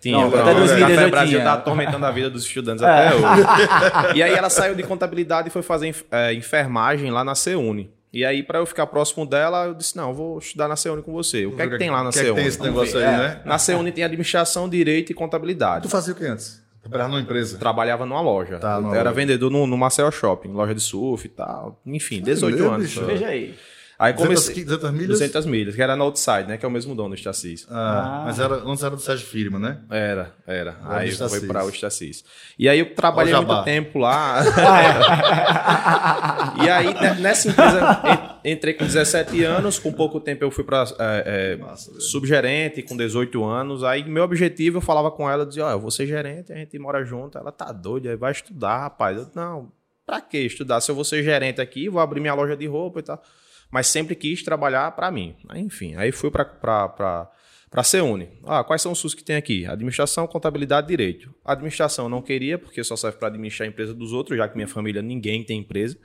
Tinha, Não, até 2018 Café Brasil tinha. tá atormentando a vida dos estudantes até hoje. E aí ela saiu de contabilidade e foi fazer eh, enfermagem lá na CEUNI. E aí, para eu ficar próximo dela, eu disse: não, eu vou estudar na CEUNI com você. O que é que tem lá na O que é que CEUNI? tem esse negócio aí, né? Na CEUNI tem administração, direito e contabilidade. Tu fazia o que antes? Trabalhava numa empresa. Trabalhava numa loja. Tá, numa Eu era loja. vendedor no, no Marcel Shopping, loja de surf e tal. Enfim, 18 mesmo, anos. bicho? Veja aí. Aí 200, comecei. 200 milhas? 200 milhas, que era na Outside, né? Que é o mesmo dono do Estacis. Ah, Ah. Mas era, antes era do Sérgio Firma, né? Era, era. Lá aí foi para o Estacis. E aí eu trabalhei muito tempo lá. e aí, ne- nessa empresa, entrei com 17 anos. Com pouco tempo eu fui para Massa, velho. subgerente, com 18 anos. Aí meu objetivo, eu falava com ela, dizia, ó, eu vou ser gerente, a gente mora junto. Ela tá doida, aí vai estudar, rapaz. Eu, não, pra que estudar? Se eu vou ser gerente aqui, vou abrir minha loja de roupa e tal. mas sempre quis trabalhar para mim. Aí, enfim, aí fui para para a CEUNE. Ah, quais são os SUS que tem aqui? Administração, contabilidade, direito. Administração não queria, porque só serve para administrar a empresa dos outros, já que minha família ninguém tem empresa.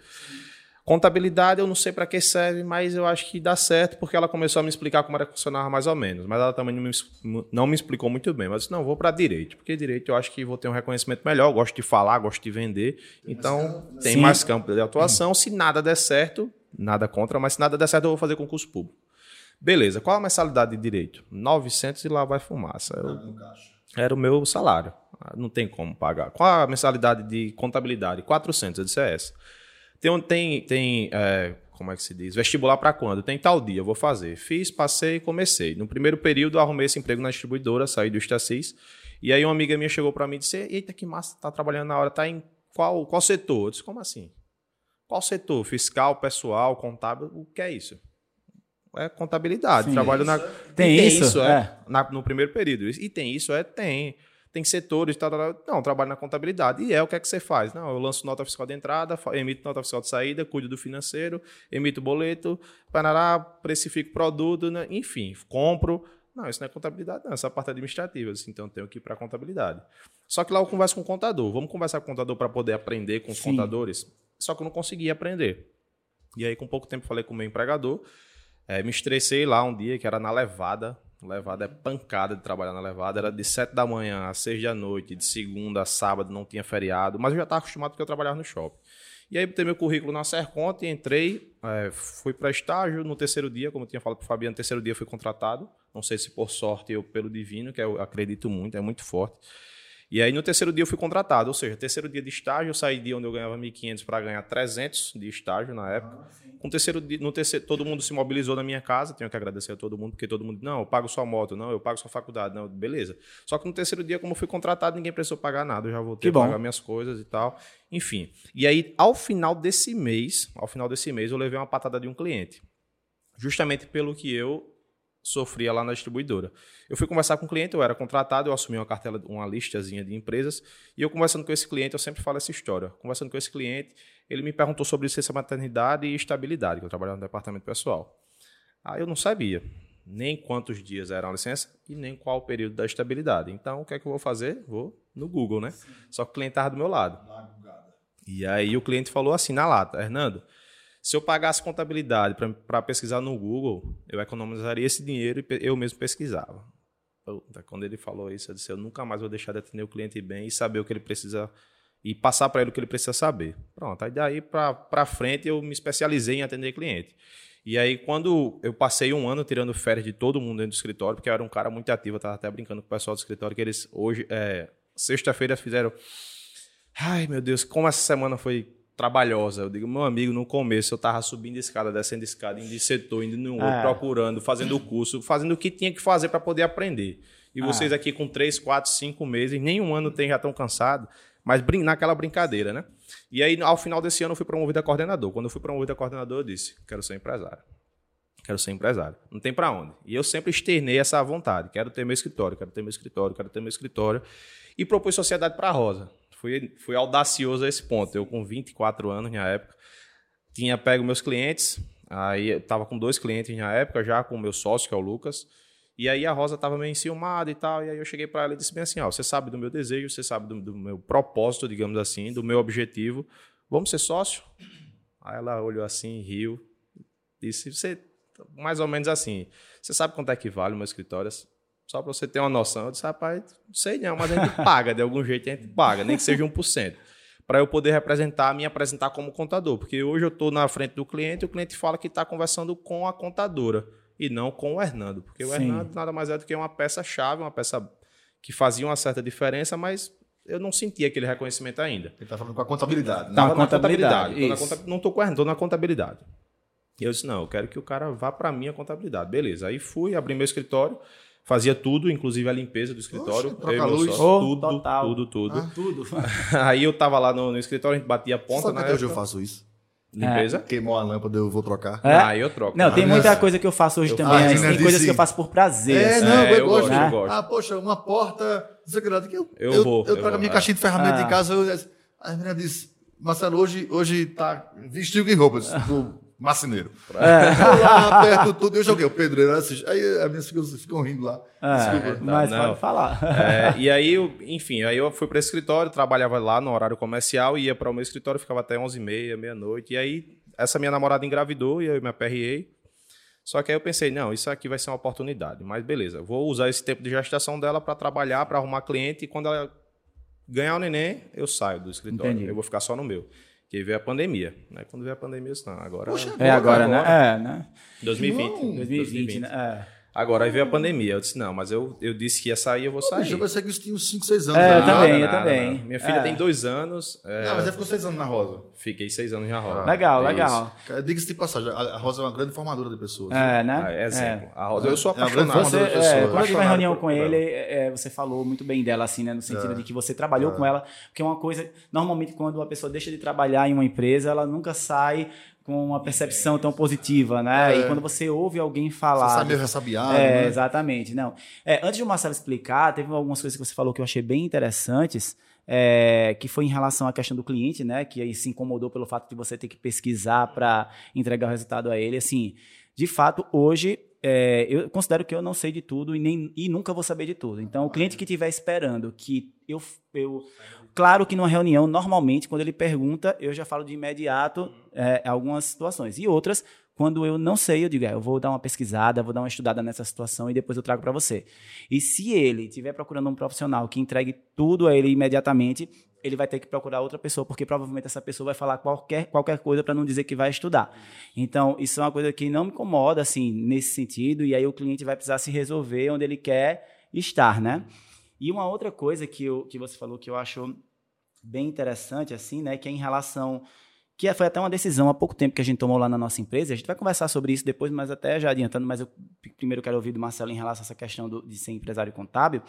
Contabilidade eu não sei para que serve, mas eu acho que dá certo, porque ela começou a me explicar como era que funcionava mais ou menos. Mas ela também não me, não me explicou muito bem. Mas não, vou para direito, porque direito eu acho que vou ter um reconhecimento melhor, gosto de falar, gosto de vender. Tem então, mais né? tem Sim. mais campo de atuação. Se nada der certo, nada contra, mas se nada der certo, eu vou fazer concurso público. Beleza, qual a mensalidade de direito? 900 e lá vai fumaça. Era, era o meu salário. Não tem como pagar. Qual a mensalidade de contabilidade? 400, eu disse é essa. Tem, tem, tem é, como é que se diz? Vestibular para quando? Tem tal dia, eu vou fazer. Fiz, passei, comecei. No primeiro período, arrumei esse emprego na distribuidora, saí do Estacis. E aí uma amiga minha chegou para mim e disse: Eita, que massa, tá trabalhando na hora, tá em qual, qual setor? Eu disse: Como assim? Qual setor? Fiscal, pessoal, contábil? O que é isso? é contabilidade. Sim, Trabalho na. Tem, tem isso, isso, é. é. Na, no primeiro período. E tem isso, é, tem. Tem setores, tal, tal, tal. não, trabalho na contabilidade. E é o que é que você faz? Não, eu lanço nota fiscal de entrada, emito nota fiscal de saída, cuido do financeiro, emito boleto, parará, precifico produto, né? enfim, compro. Não, isso não é contabilidade, não. Essa é parte administrativa. Assim, então, eu tenho que ir para a contabilidade. Só que lá eu converso com o contador. Vamos conversar com o contador para poder aprender com os Sim. contadores? Só que eu não conseguia aprender. E aí, com pouco tempo, falei com o meu empregador. É, me estressei lá um dia, que era na levada. Levada é pancada de trabalhar na levada. Era de 7 da manhã às 6 da noite, de segunda a sábado, não tinha feriado. Mas eu já estava acostumado porque eu trabalhava no shopping. E aí botei meu currículo na Serconte, entrei, é, fui para estágio no terceiro dia, como eu tinha falado para o Fabiano, no terceiro dia fui contratado. Não sei se por sorte ou pelo divino, que eu acredito muito, é muito forte. E aí no terceiro dia eu fui contratado, ou seja, terceiro dia de estágio, eu saí de onde eu ganhava 1.500 para ganhar 300 de estágio na época. Ah, Com terceiro dia, no terceiro, todo mundo se mobilizou na minha casa, tenho que agradecer a todo mundo, porque todo mundo, não, eu pago sua moto, não, eu pago sua faculdade, não, beleza. Só que no terceiro dia, como eu fui contratado, ninguém precisou pagar nada, eu já voltei a pagar minhas coisas e tal. Enfim. E aí, ao final desse mês, ao final desse mês, eu levei uma patada de um cliente. Justamente pelo que eu sofria lá na distribuidora. Eu fui conversar com o cliente, eu era contratado, eu assumi uma cartela, uma listazinha de empresas, e eu conversando com esse cliente, eu sempre falo essa história. Conversando com esse cliente, ele me perguntou sobre licença maternidade e estabilidade, que eu trabalhava no departamento pessoal. Aí eu não sabia nem quantos dias era a licença e nem qual o período da estabilidade. Então, o que é que eu vou fazer? Vou no Google, né? Sim. Só que o cliente estava do meu lado. E aí o cliente falou assim na lata, Hernando, se eu pagasse contabilidade para pesquisar no Google, eu economizaria esse dinheiro e eu mesmo pesquisava. Quando ele falou isso, eu disse: eu nunca mais vou deixar de atender o cliente bem e saber o que ele precisa e passar para ele o que ele precisa saber. Pronto, aí daí para frente eu me especializei em atender cliente. E aí, quando eu passei um ano tirando férias de todo mundo dentro do escritório, porque eu era um cara muito ativo, eu estava até brincando com o pessoal do escritório, que eles hoje, é, sexta-feira, fizeram. Ai, meu Deus, como essa semana foi trabalhosa. Eu digo, meu amigo, no começo eu estava subindo escada, descendo escada, indo de setor, indo no outro, é. procurando, fazendo o curso, fazendo o que tinha que fazer para poder aprender. E vocês aqui com três, quatro, cinco meses, nenhum ano tem já tão cansado, mas brin naquela brincadeira, né? E aí, ao final desse ano, eu fui promovido a coordenador. Quando eu fui promovido a coordenador, eu disse: quero ser empresário. Quero ser empresário. Não tem para onde. E eu sempre externei essa vontade. Quero ter meu escritório, quero ter meu escritório, quero ter meu escritório. E propus sociedade para a Rosa fui, fui audacioso a esse ponto. Eu, com 24 anos na época, tinha pego meus clientes, aí eu tava com dois clientes na época, já com o meu sócio, que é o Lucas. E aí a Rosa estava meio enciumada e tal, e aí eu cheguei para ela e disse bem assim, ó, você sabe do meu desejo, você sabe do, do, meu propósito, digamos assim, do meu objetivo, vamos ser sócio? Aí ela olhou assim, riu, disse, você, mais ou menos assim, você sabe quanto é que vale o meu escritório? Só para você ter uma noção. Eu disse, rapaz, não sei não, mas a gente paga, de algum jeito a gente paga, nem que seja 1%. Para eu poder representar, me apresentar como contador. Porque hoje eu estou na frente do cliente e o cliente fala que está conversando com a contadora e não com o Hernando. Porque o Sim. Hernando nada mais é do que uma peça-chave, uma peça que fazia uma certa diferença, mas eu não senti aquele reconhecimento ainda. Ele está falando com a contabilidade. Não, com a contabilidade. contabilidade. Não estou com o Hernando, estou na contabilidade. E eu disse, não, eu quero que o cara vá para a minha contabilidade. Beleza. Aí fui, abri meu escritório. Fazia tudo, inclusive a limpeza do escritório. Oxe, troca luz. Sócio, tudo, total. tudo, tudo. Ah, tudo. Aí eu tava lá no, no, escritório, a gente batia a ponta. Sabe na até hoje eu faço isso? Limpeza? É. Queimou a lâmpada, eu vou trocar. É? Ah, eu troco. Não, ah, tem muita coisa que eu faço hoje eu também. Faço. Tem coisas que eu faço por prazer. É, assim. não, é, eu, gosto, né? eu gosto. Ah, poxa, uma porta. Que eu, eu, eu, vou. Eu, trago a minha caixinha de ferramenta ah. em casa. Eu, a menina disse, Marcelo, hoje, hoje tá vestido em roupas. marceneiro. É. lá perto tudo, eu joguei o pedreiro, assim, aí as minhas filhas ficam rindo lá. É, mas não. pode falar. É, e aí, enfim, aí eu fui para o escritório, trabalhava lá no horário comercial, ia para o meu escritório, ficava até 11h30, meia-noite, e aí essa minha namorada engravidou e eu me aperriei. Só que aí eu pensei, não, isso aqui vai ser uma oportunidade. Mas beleza, vou usar esse tempo de gestação dela para trabalhar, para arrumar cliente, e quando ela ganhar o neném, eu saio do escritório. Entendi. Eu vou ficar só no meu. Que veio a pandemia. Né? Quando veio a pandemia, disse, não, agora... Poxa, é agora, né? agora, né? É, né? 2020. 2020, 2020, né? É. Agora aí veio a pandemia. Eu disse, não, mas eu, eu disse que ia sair, eu vou sair. Eu pensei que isso tinha uns 5, 6 anos. É, eu também, eu também. Nada. Minha filha é. tem dois anos. É... Não, mas você ficou 6 anos na Rosa. Fiquei 6 anos na Rosa. Ah, legal, legal. Diga-se de passagem, a Rosa é uma grande formadora de pessoas. É, né? Ah, é exemplo. A Rosa, eu sou apaixonado. É você, é, quando eu tive uma reunião com ele, é, você falou muito bem dela, assim, né? No sentido de que você trabalhou com ela. Porque é uma coisa, normalmente, quando uma pessoa deixa de trabalhar em uma empresa, ela nunca sai com uma percepção tão positiva, né? É. E quando você ouve alguém falar. Você sabe meio ressabiado. É, né? exatamente. Não. É, antes de o Marcelo explicar, teve algumas coisas que você falou que eu achei bem interessantes. É, que foi em relação à questão do cliente, né? Que aí se incomodou pelo fato de você ter que pesquisar para entregar o resultado a ele. Assim, de fato, hoje é, eu considero que eu não sei de tudo e, nem, e nunca vou saber de tudo. Então, o cliente que estiver esperando que eu, eu Claro que numa reunião, normalmente, quando ele pergunta, eu já falo de imediato é, algumas situações. E outras, quando eu não sei, eu digo, é, eu vou dar uma pesquisada, vou dar uma estudada nessa situação e depois eu trago para você. E se ele estiver procurando um profissional que entregue tudo a ele imediatamente, ele vai ter que procurar outra pessoa, porque provavelmente essa pessoa vai falar qualquer, qualquer coisa para não dizer que vai estudar. Então, isso é uma coisa que não me incomoda, assim, nesse sentido, e aí o cliente vai precisar se resolver onde ele quer estar, né? E uma outra coisa que, eu, que você falou que eu acho bem interessante, assim, né? Que é em relação. Que foi até uma decisão há pouco tempo que a gente tomou lá na nossa empresa. A gente vai conversar sobre isso depois, mas até já adiantando, mas eu primeiro quero ouvir do Marcelo em relação a essa questão do, de ser empresário contábil,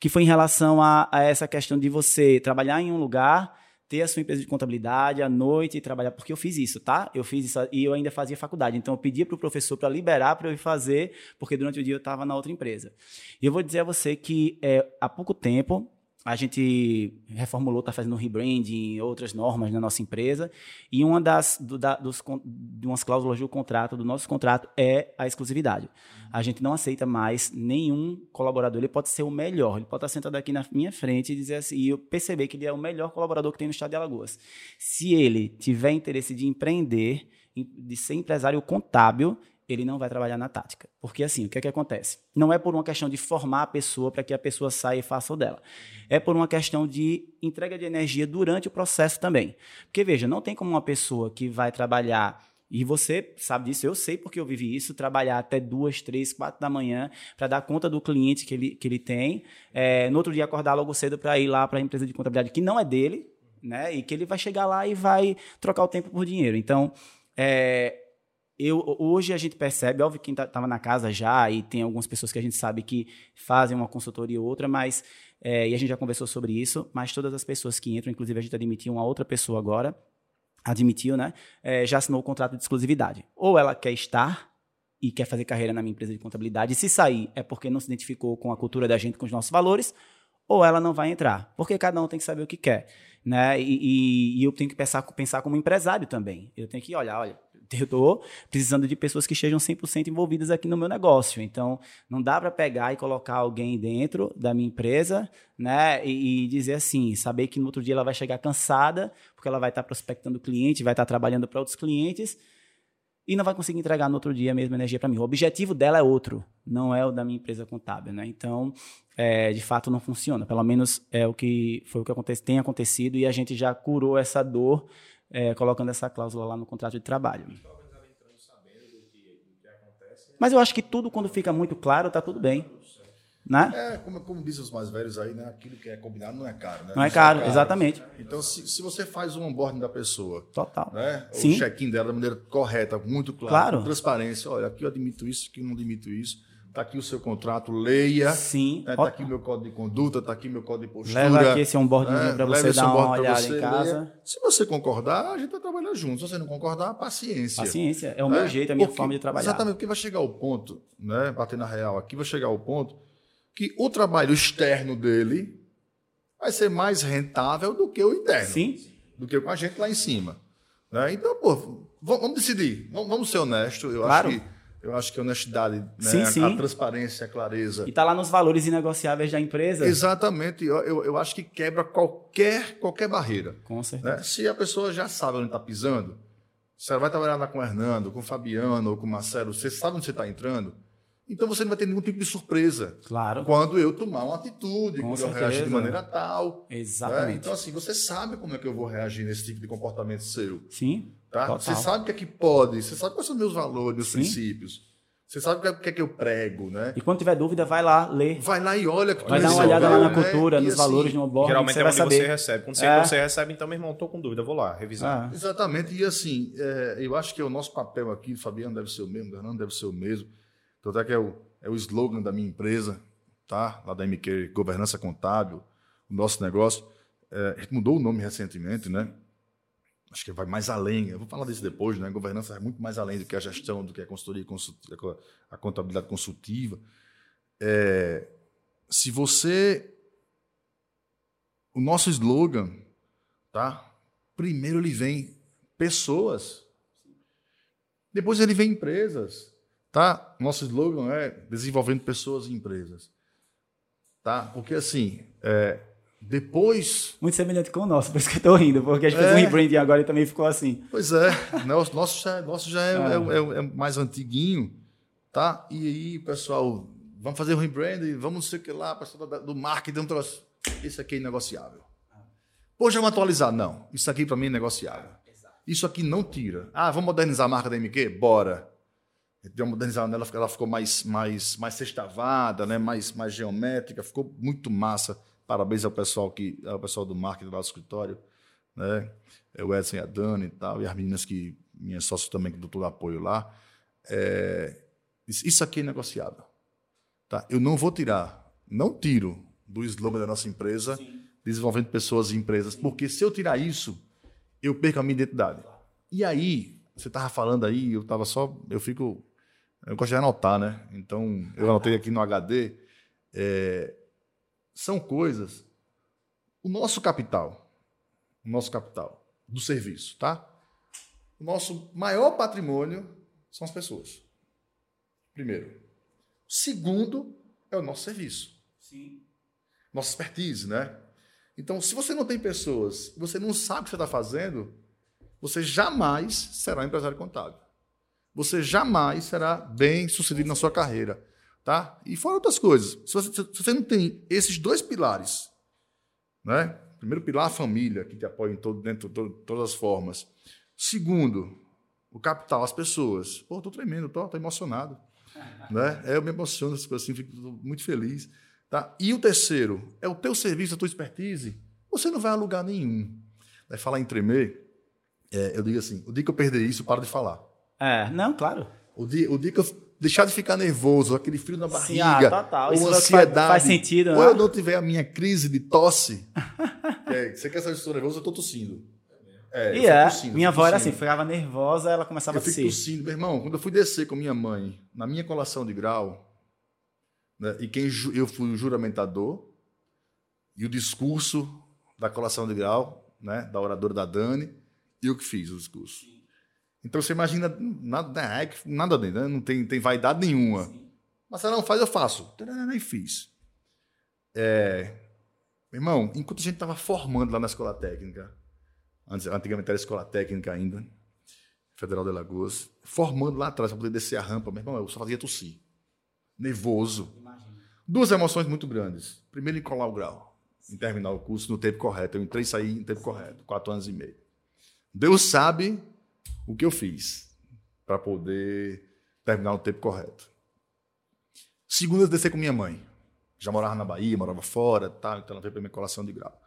que foi em relação a, a essa questão de você trabalhar em um lugar ter a sua empresa de contabilidade à noite e trabalhar, porque eu fiz isso, tá? Eu fiz isso e eu ainda fazia faculdade. Então eu pedia para o professor para liberar para eu ir fazer, porque durante o dia eu estava na outra empresa. E eu vou dizer a você que é, há pouco tempo a gente reformulou, está fazendo um rebranding, outras normas na nossa empresa, e uma das do, da, dos, de umas cláusulas do contrato, do nosso contrato, é a exclusividade. A gente não aceita mais nenhum colaborador, ele pode ser o melhor, ele pode estar sentado aqui na minha frente e dizer assim, e eu perceber que ele é o melhor colaborador que tem no estado de Alagoas. Se ele tiver interesse de empreender, de ser empresário contábil, ele não vai trabalhar na tática. Porque assim, o que é que acontece? Não é por uma questão de formar a pessoa para que a pessoa saia e faça o dela. É por uma questão de entrega de energia durante o processo também. Porque veja, não tem como uma pessoa que vai trabalhar e você sabe disso, eu sei porque eu vivi isso, trabalhar até duas, três, quatro da manhã para dar conta do cliente que ele, que ele tem. É, no outro dia acordar logo cedo para ir lá para a empresa de contabilidade que não é dele, né? E que ele vai chegar lá e vai trocar o tempo por dinheiro. Então, é, eu, hoje a gente percebe, óbvio que estava tá, na casa já, e tem algumas pessoas que a gente sabe que fazem uma consultoria ou outra, mas. É, e a gente já conversou sobre isso, mas todas as pessoas que entram, inclusive a gente admitiu uma outra pessoa agora, admitiu, né? É, já assinou o contrato de exclusividade. Ou ela quer estar e quer fazer carreira na minha empresa de contabilidade, e se sair é porque não se identificou com a cultura da gente, com os nossos valores, ou ela não vai entrar, porque cada um tem que saber o que quer, né? E, e, e eu tenho que pensar, pensar como empresário também. Eu tenho que olhar, olha, eu estou precisando de pessoas que estejam 100% envolvidas aqui no meu negócio. Então, não dá para pegar e colocar alguém dentro da minha empresa, né? E, e, dizer assim, saber que no outro dia ela vai chegar cansada, porque ela vai estar prospectando cliente, vai estar trabalhando para outros clientes e não vai conseguir entregar no outro dia a mesma energia para mim. O objetivo dela é outro, não é o da minha empresa contábil, né? Então, é, de fato, não funciona. Pelo menos é o que foi o que acontece, tem acontecido e a gente já curou essa dor é, colocando essa cláusula lá no contrato de trabalho. Mas eu acho que tudo, quando fica muito claro, está tudo bem. Né? É, como, como dizem os mais velhos aí, né? aquilo que é combinado não é caro. Né? Não, é caro, é caro, exatamente. Então, se, se você faz um onboarding da pessoa, Total. Né? o check-in dela da maneira correta, muito clara, claro. com transparência, olha, aqui eu admito isso, aqui eu não admito isso, Está aqui o seu contrato, leia. Sim. Está né? aqui o meu código de conduta, está aqui meu código de postura. Leva aqui esse onboarding né? para você dar uma olhada em casa. Leia. Se você concordar, a gente vai trabalhar junto. Se você não concordar, paciência. Paciência. É o meu né? jeito, é a minha porque, forma de trabalhar. Exatamente, porque vai chegar o ponto, né, bater na real aqui, vai chegar o ponto que o trabalho externo dele vai ser mais rentável do que o interno. Sim. Do que com a gente lá em cima. Né? Então, pô, vamos decidir. Vamos, vamos ser honestos. Eu Claro. acho que eu acho que a honestidade, né? Sim, a- sim. a transparência, a clareza. E tá lá nos valores inegociáveis da empresa. Exatamente. Eu, eu, eu acho que quebra qualquer, qualquer barreira. Com certeza. né? Se a pessoa já sabe onde está pisando, se ela vai trabalhar lá com o Hernando, com o Fabiano ou com o Marcelo, você sabe onde você está entrando, então você não vai ter nenhum tipo de surpresa Claro. quando eu tomar uma atitude, Com quando eu certeza. reagir de maneira tal. né? Exatamente. Então, assim, você sabe como é que eu vou reagir nesse tipo de comportamento seu. Sim. Tá? Total. Você sabe o que é que pode, você sabe quais são os meus valores, meus Sim. princípios. Você sabe o que é, o que é que eu prego, né? E quando tiver dúvida, vai lá, lê. Vai lá e olha. que tu Vai dar uma olhada lá na né? cultura, E nos assim, valores no onboarding, Geralmente você é vai onde saber. você recebe. Quando você, É. você recebe, então, meu irmão, tô com dúvida, vou lá revisar. Ah, Exatamente, e assim, é, eu acho que o nosso papel aqui, Fabiano deve ser o mesmo, Fernando deve ser o mesmo. Tanto é que é o, é o slogan da minha empresa, tá? Lá da MQ Governança Contábil, o nosso negócio. É, a gente mudou o nome recentemente, né? Acho que vai mais além. Eu vou falar disso depois, né? Governança é muito mais além do que a gestão, do que a consultoria, a contabilidade consultiva. É, se você. O nosso slogan, tá? Primeiro ele vem pessoas. Depois ele vem empresas, tá? Nosso slogan é desenvolvendo pessoas e empresas, tá? Porque assim, é, depois, muito semelhante com o nosso, por isso que eu tô rindo, porque a gente fez um É. rebranding agora e também ficou assim. pois é, nosso, nosso já, nosso já é, é- é- é mais antiguinho, tá? E aí, pessoal, vamos fazer o rebranding, vamos não sei o que lá, pessoal do marketing, um troço. Isso aqui é inegociável. Pô, já vamos atualizar? Não, isso aqui para mim é negociável. Isso aqui não tira. Ah, vamos modernizar a marca da MQ? Bora. Deu uma modernizada nela, ela ficou mais, mais, mais sextavada, né? mais, mais geométrica, ficou muito massa. Parabéns ao pessoal, que, ao pessoal do marketing lá do escritório, né? É o Edson e a Dani e tal, e as meninas que, minhas sócios também, que dão todo apoio lá. É, isso aqui é negociável. Tá? Eu não vou tirar, não tiro do slogan da nossa empresa, desenvolvendo pessoas e empresas, porque se eu tirar isso, eu perco a minha identidade. E aí, você estava falando aí, eu estava só, eu fico, eu gosto de anotar, né? Então, eu anotei aqui no HD, é, são coisas, o nosso capital, o nosso capital do serviço, tá? O nosso maior patrimônio são as pessoas. Primeiro. Segundo é o nosso serviço Sim. nossa expertise, né? Então, se você não tem pessoas, você não sabe o que você está fazendo, você jamais será um empresário contábil. Você jamais será bem sucedido na sua carreira, tá? E fora outras coisas, se você, se você não tem esses dois pilares, né? Primeiro pilar, a família, que te apoia em todo, dentro de to- todas as formas. Segundo, o capital, as pessoas. Pô, tô tremendo, tô, tô emocionado. né? É, eu me emociono, assim, fico muito feliz. Tá? E o terceiro, é o teu serviço, a tua expertise. Você não vai a lugar nenhum. Vai falar em tremer, é, eu digo assim, o dia que eu perder isso, eu paro de falar. É, não, claro. O dia, o dia que eu deixar de ficar nervoso, aquele frio na Sim, barriga, ah, total. ou Isso faz- ansiedade, faz sentido, ou né? eu não tiver a minha crise de tosse, é, você quer saber se eu estou nervoso, eu estou tossindo. É, eu E fico é, tossindo, minha fico avó era assim, ficava nervosa, ela começava Eu a fico tossir. tossindo. Meu irmão, quando eu fui descer com minha mãe, na minha colação de grau, né, e quem ju- eu fui o juramentador, e o discurso da colação de grau, né, da oradora da Dani, e eu que fiz o discurso. Então você imagina, nada, é que nada dentro, né? não tem, tem vaidade nenhuma. Mas se ela não faz, eu faço. E fiz. É, irmão, enquanto a gente estava formando lá na escola técnica, antes, antigamente era escola técnica ainda, Federal de Alagoas, formando lá atrás para poder descer a rampa, meu irmão, eu só fazia tossir. Nervoso. Duas emoções muito grandes. Primeiro, em colar o grau, em terminar o curso no tempo correto. Eu entrei e saí em tempo correto, quatro anos e meio. Deus sabe o que eu fiz para poder terminar no tempo correto. Segundo, eu descer com minha mãe. Já morava na Bahia, morava fora, tal, então ela veio para minha colação de grau.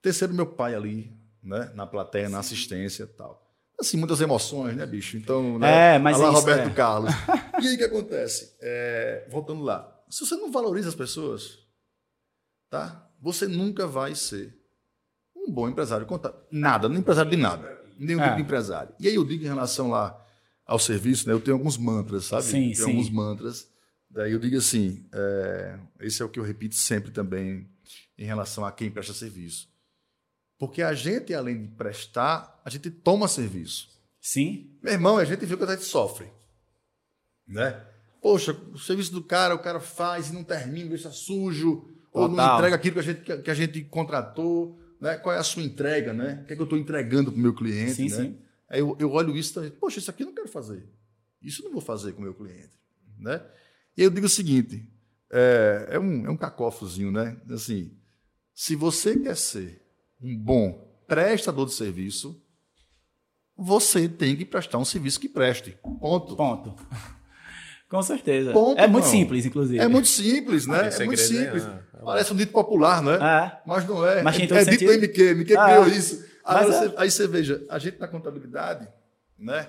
Terceiro, meu pai ali, né, na plateia, na assistência, tal. Assim, muitas emoções, né, bicho? Então, né? É, mas Alá, é isso, Roberto é. Carlos. E aí o que acontece? É, voltando lá, se você não valoriza as pessoas, tá? Você nunca vai ser um bom empresário contábil. Nada, não empresário de nada. Nenhum É. tipo de empresário. E aí eu digo em relação lá ao serviço, né? Eu tenho alguns mantras, sabe? Sim, tenho sim. alguns mantras. Daí eu digo assim, é, esse é o que eu repito sempre também em relação a quem presta serviço. Porque a gente, além de prestar, a gente toma serviço. Sim. Meu irmão, a gente viu que a gente sofre. Né? Poxa, o serviço do cara, o cara faz e não termina, deixa sujo, ou não Total. entrega aquilo que a gente, que a gente contratou. Né? Qual é a sua entrega, né? O que, é que eu estou entregando para o meu cliente? Sim, né? sim. Aí eu, eu olho isso e poxa, isso aqui eu não quero fazer. Isso eu não vou fazer com o meu cliente. Né? E eu digo o seguinte: é, é um, é um cacófozinho, né? Assim, se você quer ser um bom prestador de serviço, você tem que prestar um serviço que preste. Ponto. Ponto. Com certeza. Ponto, é muito irmão. simples, inclusive. É muito simples, né? tem É muito segredo simples. nenhum. Parece um dito popular, né? É. Mas não é. Mas tem é, é dito do sentido. MQ. MQ Ah, criou é. isso. Agora Mas é. você- aí você veja, a gente na contabilidade, né?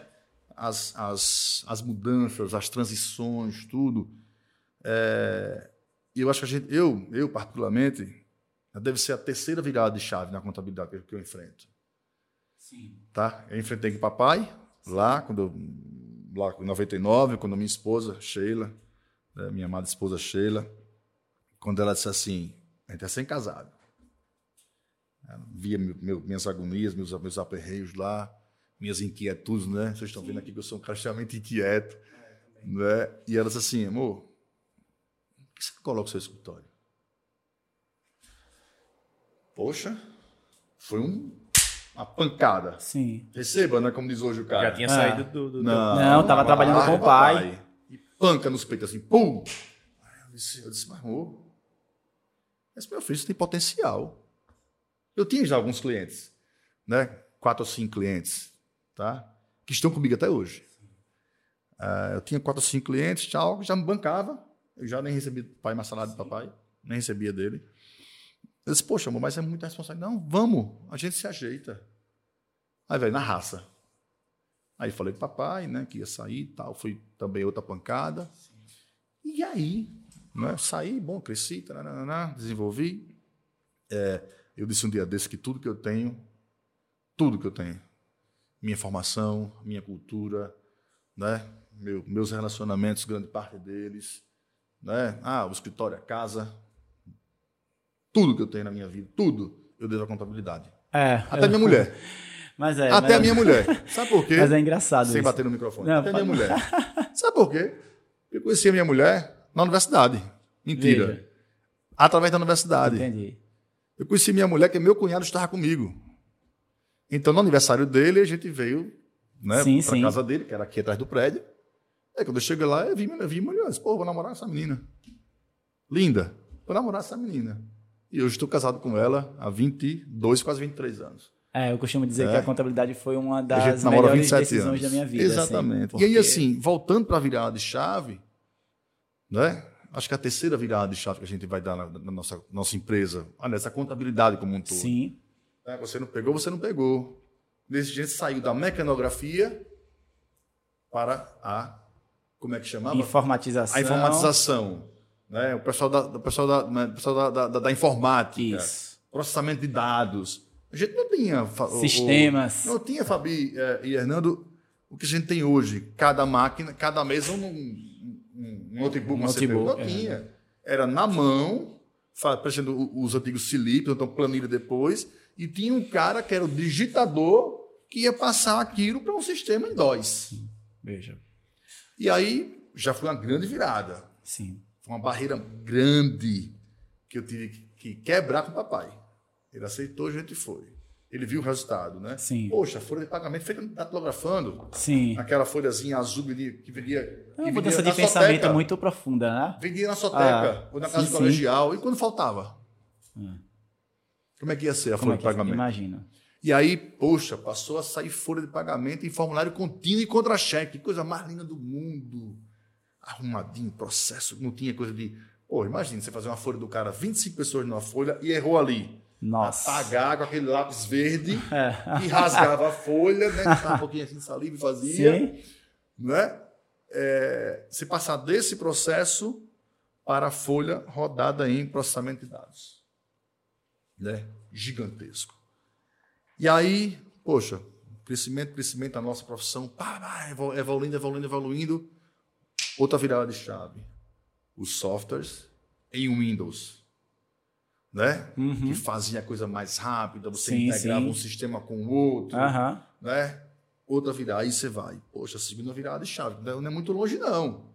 As, as, as mudanças, as transições, tudo. é, E eu acho que a gente, eu, eu particularmente, deve ser a terceira virada de chave na contabilidade que eu- enfrento. Sim. tá? Eu enfrentei com o papai lá, quando eu, lá em 99, quando a minha esposa, Sheila, né, minha amada esposa Sheila, quando ela disse assim, a gente é sem casado. Ela via meu- minhas agonias, meus, meus aperreios lá, minhas inquietudes, né? Vocês estão vendo aqui que eu sou um cara extremamente inquieto, né? E ela disse assim, amor, por que você coloca o seu escritório? Poxa, foi um, uma pancada. Sim. Receba, né? Como diz hoje o cara. Já tinha Ah. saído do. do- do- Não, tava trabalhando com o pai. E panca nos peitos assim, pum! Aí eu disse, eu disse, mas amor, esse meu filho tem potencial. Eu tinha já alguns clientes, né? Quatro ou cinco clientes, tá? Que estão comigo até hoje. Ah, eu tinha quatro ou cinco clientes, tchau, já me bancava. Eu já nem recebia do pai mais salário do papai, nem recebia dele. Eu disse, poxa, amor, mas é muita responsabilidade. Não, vamos, a gente se ajeita. Aí, velho, na raça. Aí falei pro papai, né, que ia sair e tal. Foi também outra pancada. E aí, né, saí, bom, cresci, tarará, desenvolvi. É, eu disse um dia desse que tudo que eu tenho, tudo que eu tenho, minha formação, minha cultura, né, meu- meus relacionamentos, grande parte deles, né, ah, o escritório, a casa, tudo que eu tenho na minha vida, tudo, eu devo à contabilidade. É. Até minha mulher. Mas é. Até mas- a minha mulher. Sabe por quê? Mas é engraçado Sem isso. bater no microfone. Não, Até a minha pode- mulher. Sabe por quê? Eu conheci a minha mulher na universidade. Mentira. Veja. Através da universidade. Entendi. Eu conheci minha mulher, que meu cunhado estava comigo. Então, no aniversário dele, a gente veio né, para casa dele, que era aqui atrás do prédio. Aí, quando eu cheguei lá, eu vi, eu vi mulher. Eu disse, pô, vou namorar essa menina. Linda. Vou namorar essa menina. E hoje estou casado com ela há 22, quase 23 anos. É, eu costumo dizer É. que a contabilidade foi uma gente das melhores 27 decisões anos. da minha vida. Exatamente. assim, E aí, porque- assim, voltando para a virada de chave, né? Acho que a terceira virada de chave que a gente vai dar na, na nossa, nossa empresa, ah, nessa contabilidade como um todo. Sim, né? Você não pegou, você não pegou. Desse jeito saiu da mecanografia para a. Como é que chamava? informatização. A informatização. Né? O pessoal da, o pessoal da, né? o pessoal da, da, da informática. Isso. Processamento de dados. A gente não tinha. fa- o- Sistemas. não tinha, Fabi eh, e Hernando, o que a gente tem hoje. Cada máquina, cada mesa, um, um, um notebook, uma CPU. Notebook, Não é. tinha. Era na mão, fa- parecendo o- os antigos Silip, então planilha depois, e tinha um cara que era o digitador que ia passar aquilo para um sistema em DOS. Veja. E aí já foi uma grande virada. Sim. Foi uma barreira grande que eu tive que- que quebrar com o papai. Ele aceitou, a gente foi. Ele viu o resultado, né? Sim. Poxa, folha de pagamento feita datilografando. Sim. Aquela folhazinha azul que vendia. É uma mudança de pensamento soteca. muito profunda, né? Vendia na soteca, Ah, ou na casa sim, colegial. E quando faltava? Hum. Como é que ia ser a Como folha é de pagamento? imagina? E aí, poxa, passou a sair folha de pagamento em formulário contínuo e contra-cheque. Que coisa mais linda do mundo. Arrumadinho, processo. Não tinha coisa de. Pô, imagina você fazer uma folha do cara, 25 pessoas numa folha e errou ali. Nossa. Apagar com aquele lápis verde É. e rasgava a folha, né? Botava um pouquinho assim saliva e fazia. Sim. Né? É, se passar desse processo para a folha rodada em processamento de dados. Né? Gigantesco. E aí, poxa, crescimento, crescimento da nossa profissão, pá, pá, evolu- evoluindo, evoluindo, evoluindo. Outra virada de chave. Os softwares em Windows. né? Que fazia a coisa mais rápida, você Sim, integrava sim. um sistema com o outro, Aham. né? Outra virada, aí você vai, poxa, segunda virada de chave, não é não é muito longe não.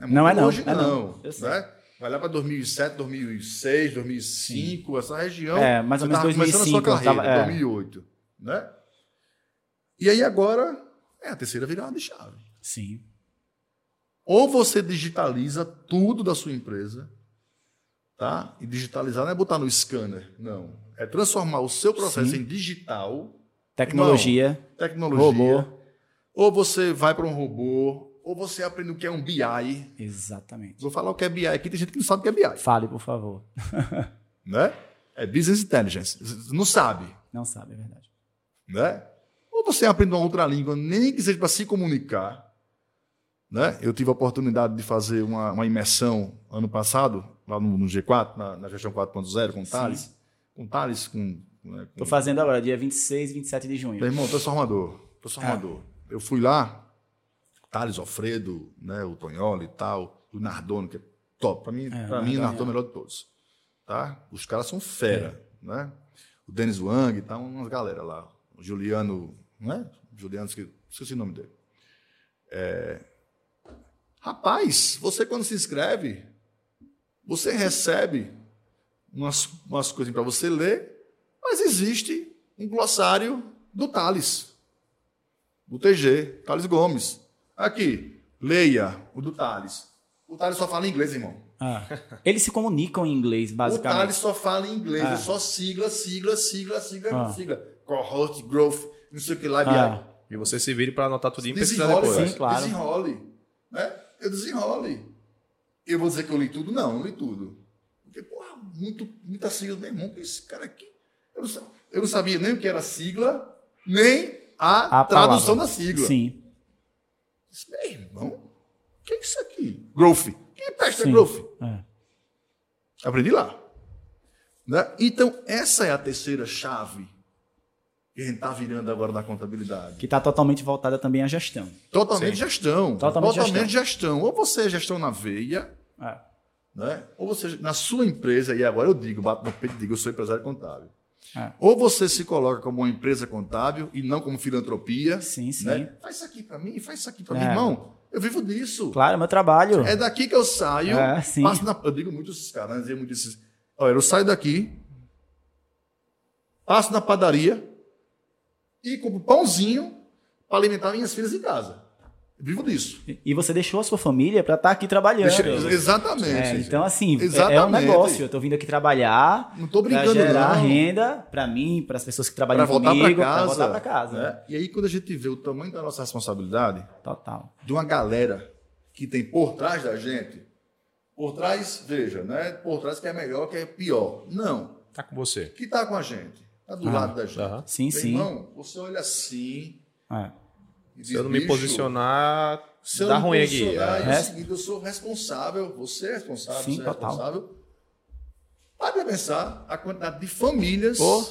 muito Não é não, longe é não. não, Eu sei. né? Vai lá para 2007, 2006, 2005, essa região. É, mais ou menos tava começando a 2005, sua carreira, tava- é. 2008, né? E aí agora é a terceira virada de chave. Sim. Ou você digitaliza tudo da sua empresa, tá? E digitalizar não é botar no scanner, não. É transformar o seu processo Sim. em digital, Tecnologia, tecnologia. robô. Ou você vai para um robô, ou você aprende o que é um BI. Exatamente. Vou falar o que é BI aqui, tem gente que não sabe o que é BI, Fale, por favor. né? É Business Intelligence. Não sabe, Não sabe, é verdade. né? Ou você aprende uma outra língua, nem que seja para se comunicar. Né? Eu tive a oportunidade de fazer uma, uma imersão ano passado, lá no, no G4, na, na gestão 4.0, com o. Thales. Com o Thales, com. Né, com Tô fazendo agora, dia 26 e 27 de junho. Meu irmão, transformador. Transformador. Eu fui lá, Thales, Alfredo, né, o Tonholi e tal, o Nardone, que é top. Para mim, É, pra o mim o Nardone é é. o melhor de todos. Tá? Os caras são fera. Né? O Denis Wang, tá umas galera lá. O Juliano, né? Juliano, esque- esqueci o nome dele. É, Rapaz, você quando se inscreve, você recebe umas, umas coisas para você ler, mas existe um glossário do Thales, do TG, Thales Gomes. Aqui, leia o do Thales. O Thales só fala inglês, irmão. Ah. Eles se comunicam em inglês, O basicamente. Thales só fala em inglês, Ah. é só sigla, sigla, sigla, sigla, Ah. sigla. Cohort, growth, não sei o que lá. Ah. E você se vire para anotar tudo e pesquisar Desenrole, depois. Sim, claro. desenrole. Né? Eu desenrole. Eu vou dizer que eu li tudo? Não, não li tudo. Porque, porra, muito, muita sigla, meu irmão, que esse cara aqui. Eu não, eu não sabia nem o que era sigla, nem a, A tradução palavra. da sigla. Sim. Disse, Meu irmão, o que é isso aqui? Growth. Que peste é growth? É. Aprendi lá. Né? Então, essa é a terceira chave que a gente está virando agora na contabilidade. Que está totalmente voltada também à gestão. Totalmente Sim. gestão. Totalmente gestão. Ou você é gestão na veia, É. né? ou você, na sua empresa, e agora eu digo, bato no peito e digo, eu sou empresário contábil. É. Ou você se coloca como uma empresa contábil e não como filantropia. Sim, sim. Né? Faz isso aqui para mim, faz isso aqui para É. mim, irmão. Eu vivo disso. Claro, é meu trabalho. É daqui que eu saio. É, sim. passo na- eu digo muito esses caras, né? Eu digo muito esses. Olha, eu saio daqui, passo na padaria e compro pãozinho para alimentar minhas filhas em casa. Eu vivo disso. E você deixou a sua família para estar aqui trabalhando. Deixa- exatamente. É, então, assim, é- é um Exatamente. negócio. Eu tô vindo aqui trabalhar Não tô brincando, pra gerar não. renda para mim, para as pessoas que trabalham Para voltar comigo, para casa. pra voltar para casa. né? E aí, quando a gente vê o tamanho da nossa responsabilidade, Total. de uma galera que tem por trás da gente, por trás, veja, né? Por trás que é melhor, que é pior. Não. Tá com você. Que está com a gente. Está do Ah, lado da gente. aham. Sim, Meu sim. Irmão, você olha assim. É. e diz, Se eu não me "Bicho, posicionar, se eu dá ruim aqui. É. É É. eu sou responsável, você é responsável, Sim, você é total. responsável. Para pra pensar a quantidade de famílias Pô.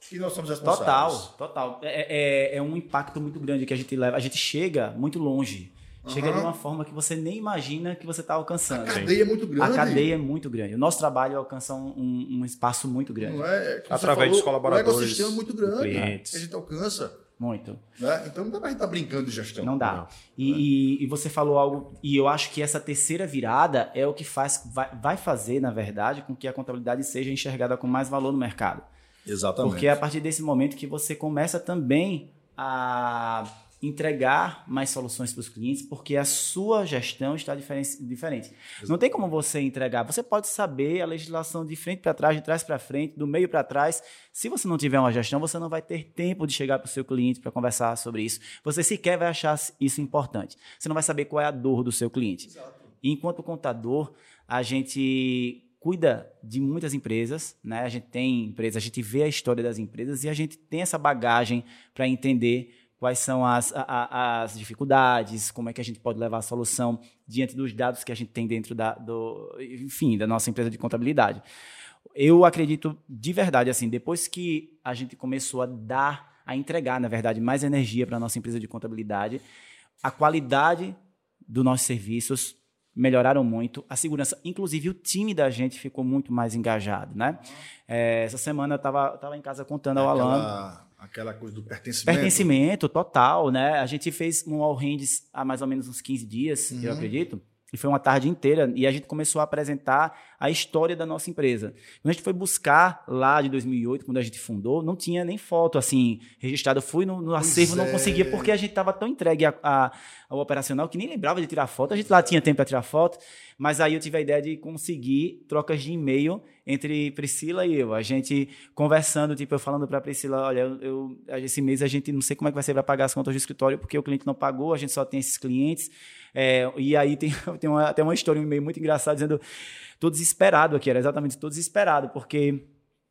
que nós somos responsáveis. Total, total. É, é, é um impacto muito grande que a gente leva. A gente chega muito longe. Chega de uma forma que você nem imagina que você está alcançando. A cadeia é muito grande. A cadeia é muito grande. O nosso trabalho alcança um, um- espaço muito grande. Não é, Através dos colaboradores, O ecossistema é muito grande clientes. que a gente alcança. Muito. Né? Então não dá pra gente estar brincando de gestão. Não dá. Não. E, e- e você falou algo, e eu acho que essa terceira virada é o que faz, vai, vai fazer, na verdade, com que a contabilidade seja enxergada com mais valor no mercado. Exatamente. Porque é a partir desse momento que você começa também a entregar mais soluções para os clientes, porque a sua gestão está diferen- diferente. Não tem como você entregar. Você pode saber a legislação de frente para trás, de trás para frente, do meio para trás. Se você não tiver uma gestão, você não vai ter tempo de chegar para o seu cliente para conversar sobre isso. Você sequer vai achar isso importante. Você não vai saber qual é a dor do seu cliente. E enquanto contador, a gente cuida de muitas empresas, né? A gente tem empresas, a gente vê a história das empresas e a gente tem essa bagagem para entender quais são as, a- as dificuldades, como é que a gente pode levar a solução diante dos dados que a gente tem dentro da, do, enfim, da nossa empresa de contabilidade. Eu acredito de verdade, assim, depois que a gente começou a dar, a entregar, na verdade, mais energia para a nossa empresa de contabilidade, a qualidade dos nossos serviços melhoraram muito, a segurança, inclusive o time da gente ficou muito mais engajado, né? É, essa semana eu estava tava em casa contando ao Alan. Aquela, coisa do pertencimento. Pertencimento total, né? A gente fez um All Hands há mais ou menos uns 15 dias, eu acredito. E foi uma tarde inteira e a gente começou a apresentar a história da nossa empresa. Quando a gente foi buscar lá de 2008, quando a gente fundou, não tinha nem foto assim registrada. Eu fui no, no acervo, não é. conseguia, porque a gente estava tão entregue a- a- ao operacional que nem lembrava de tirar foto. A gente lá tinha tempo para tirar foto, mas aí eu tive a ideia de conseguir trocas de e-mail entre Priscila e eu. A gente conversando, tipo, eu falando para Priscila: olha, eu, esse mês a gente não sei como é que vai ser para pagar as contas do escritório, porque o cliente não pagou, a gente só tem esses clientes. É, e aí tem, tem uma, até uma história, um e-mail muito engraçado, dizendo: tô desesperado aqui, era exatamente, tô desesperado, porque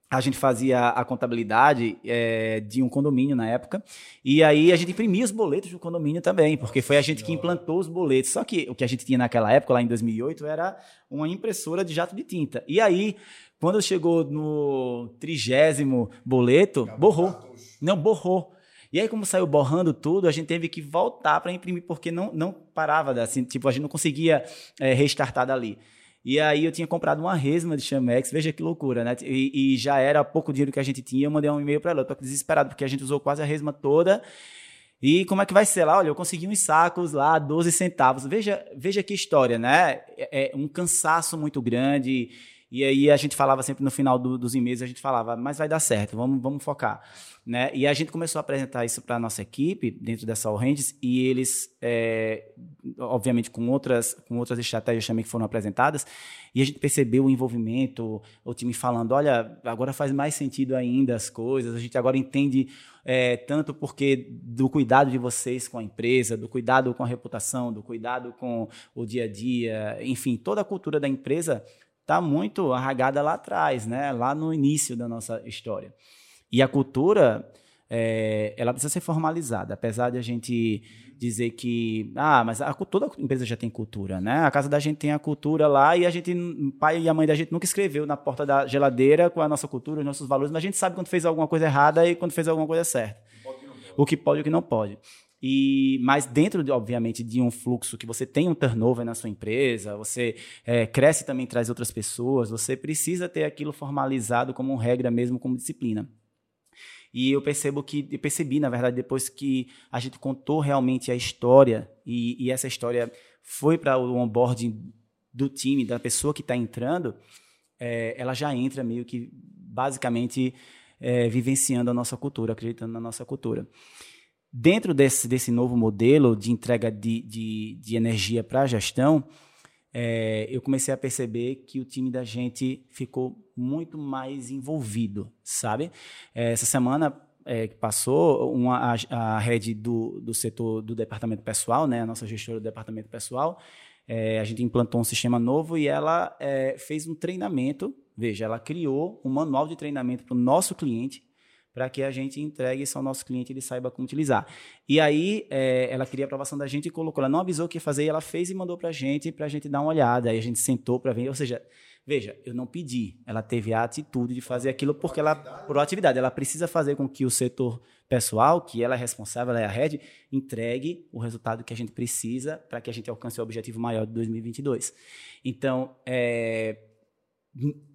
a gente fazia a contabilidade é, de um condomínio na época, e aí a gente imprimia os boletos do condomínio também, porque foi a gente que implantou os boletos. Só que o que a gente tinha naquela época, lá em 2008, era uma impressora de jato de tinta. E aí, quando chegou no trigésimo boleto, borrou. Não, borrou. E aí, como saiu borrando tudo, a gente teve que voltar para imprimir, porque não, não parava, assim, tipo, a gente não conseguia é, restartar dali. E aí eu tinha comprado uma resma de Chamex, veja que loucura, né? E, e já era pouco dinheiro que a gente tinha, eu mandei um e-mail para ela, eu tô desesperado, porque a gente usou quase a resma toda. E como é que vai ser lá? Olha, eu consegui uns sacos lá, 12 centavos. Veja, veja que história, né? É, é um cansaço muito grande. E aí a gente falava sempre no final do- dos e-mails, a gente falava, mas vai dar certo, vamos, vamos focar. Né? E a gente começou a apresentar isso para a nossa equipe, dentro dessa Hands, e eles, é, obviamente, com outras, com outras estratégias também que foram apresentadas, e a gente percebeu o envolvimento, o time falando, olha, agora faz mais sentido ainda as coisas, a gente agora entende é, tanto porque do cuidado de vocês com a empresa, do cuidado com a reputação, do cuidado com o dia a dia, enfim, toda a cultura da empresa está muito arraigada lá atrás, né? lá no início da nossa história. E a cultura, é, ela precisa ser formalizada, apesar de a gente dizer que, ah, mas a, toda empresa já tem cultura, né? A casa da gente tem a cultura lá e a gente, o pai e a mãe da gente nunca escreveu na porta da geladeira com a nossa cultura, os nossos valores, mas a gente sabe quando fez alguma coisa errada e quando fez alguma coisa certa. O que pode e o que não pode. E, mas dentro, de, obviamente, de um fluxo que você tem um turnover na sua empresa, você é, cresce também traz outras pessoas, você precisa ter aquilo formalizado como regra mesmo, como disciplina. E eu percebo que, eu percebi, na verdade, depois que a gente contou realmente a história, e, e essa história foi para o onboarding do time, da pessoa que está entrando, é, ela já entra meio que, basicamente, é, vivenciando a nossa cultura, acreditando na nossa cultura. Dentro desse, desse novo modelo de entrega de, de, de energia para a gestão, é, eu comecei a perceber que o time da gente ficou muito mais envolvido, sabe? É, essa semana é, que passou, uma, a, a head do, do setor do departamento pessoal, né, a nossa gestora do departamento pessoal, é, a gente implantou um sistema novo e ela é, fez um treinamento. Veja, ela criou um manual de treinamento para o nosso cliente para que a gente entregue isso ao nosso cliente e ele saiba como utilizar. E aí, é, ela queria a aprovação da gente e colocou. Ela não avisou o que fazer, e ela fez e mandou para a gente, para a gente dar uma olhada. Aí a gente sentou para ver. Ou seja, veja, eu não pedi. Ela teve a atitude de fazer aquilo porque ela, por atividade, ela precisa fazer com que o setor pessoal, que ela é responsável, ela é a head, entregue o resultado que a gente precisa para que a gente alcance o objetivo maior de 2022. Então, é,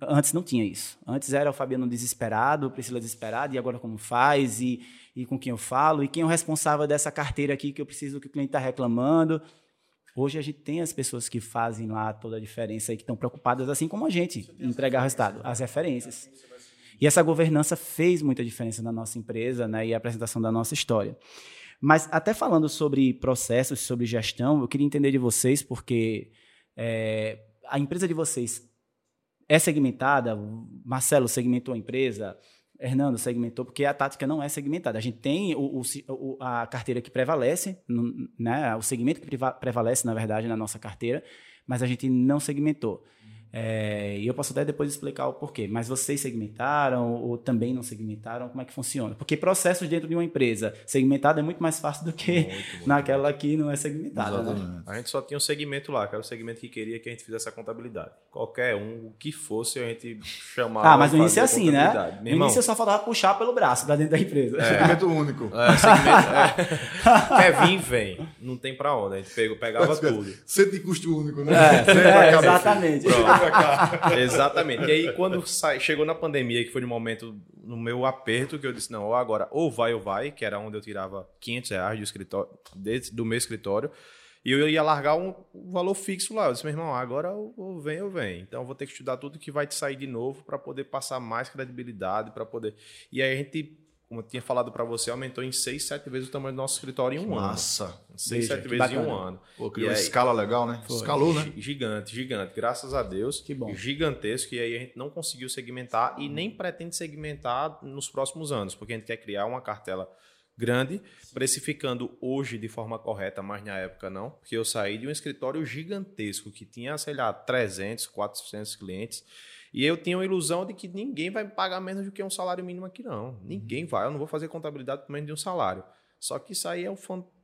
Antes não tinha isso. Antes era o Fabiano desesperado, Priscila desesperada, e agora como faz, e, e com quem eu falo, e quem é o responsável dessa carteira aqui que eu preciso que o cliente está reclamando. Hoje a gente tem as pessoas que fazem lá toda a diferença e que estão preocupadas, assim como a gente, em entregar o resultado, as referências. E essa governança fez muita diferença na nossa empresa né, e a apresentação da nossa história. Mas até falando sobre processos, sobre gestão, eu queria entender de vocês, porque é, a empresa de vocês é segmentada, Marcelo segmentou a empresa, Hernando segmentou, porque a tática não é segmentada. A gente tem o, o, a carteira que prevalece, né, o segmento que prevalece, na verdade, na nossa carteira, mas a gente não segmentou. É, e eu posso até depois explicar o porquê. Mas vocês segmentaram ou também não segmentaram? Como é que funciona? Porque processos dentro de uma empresa segmentada é muito mais fácil do que muito, muito, naquela que não é segmentada. Né? A gente só tinha um segmento lá, que era o segmento que queria que a gente fizesse a contabilidade. Qualquer um, o que fosse, a gente chamava. Ah, mas no início é assim, né? no irmão, início só faltava puxar pelo braço para dentro da empresa. É, segmento único. É, segmento, é. Quer vir, vem. Não tem para onde. A gente pegou, pegava tudo. Sempre de custo único, né? É, é exatamente. Exatamente. E aí, quando sai, chegou na pandemia, que foi no momento, no meu aperto, que eu disse, não, agora, ou vai ou vai, que era onde eu tirava 500 reais do, escritório, do meu escritório, e eu ia largar um valor fixo lá. Eu disse, meu irmão, agora ou vem ou vem. Então, eu vou ter que estudar tudo que vai te sair de novo para poder passar mais credibilidade, para poder... E aí, a gente como eu tinha falado para você, aumentou em 6, 7 vezes o tamanho do nosso escritório em um Massa. ano. 6, 7 vezes bacana. em um ano. Pô, criou uma escala legal, né? Foi. Escalou, né? Gigante, gigante. Graças a Deus. Que bom. Gigantesco. E aí a gente não conseguiu segmentar e nem pretende segmentar nos próximos anos, porque a gente quer criar uma cartela grande, precificando hoje de forma correta, mas na época não, porque eu saí de um escritório gigantesco que tinha, sei lá, 300, 400 clientes e eu tinha a ilusão de que ninguém vai me pagar menos do que um salário mínimo aqui, não. Ninguém vai. Eu não vou fazer contabilidade por menos de um salário. Só que isso aí é um fantástico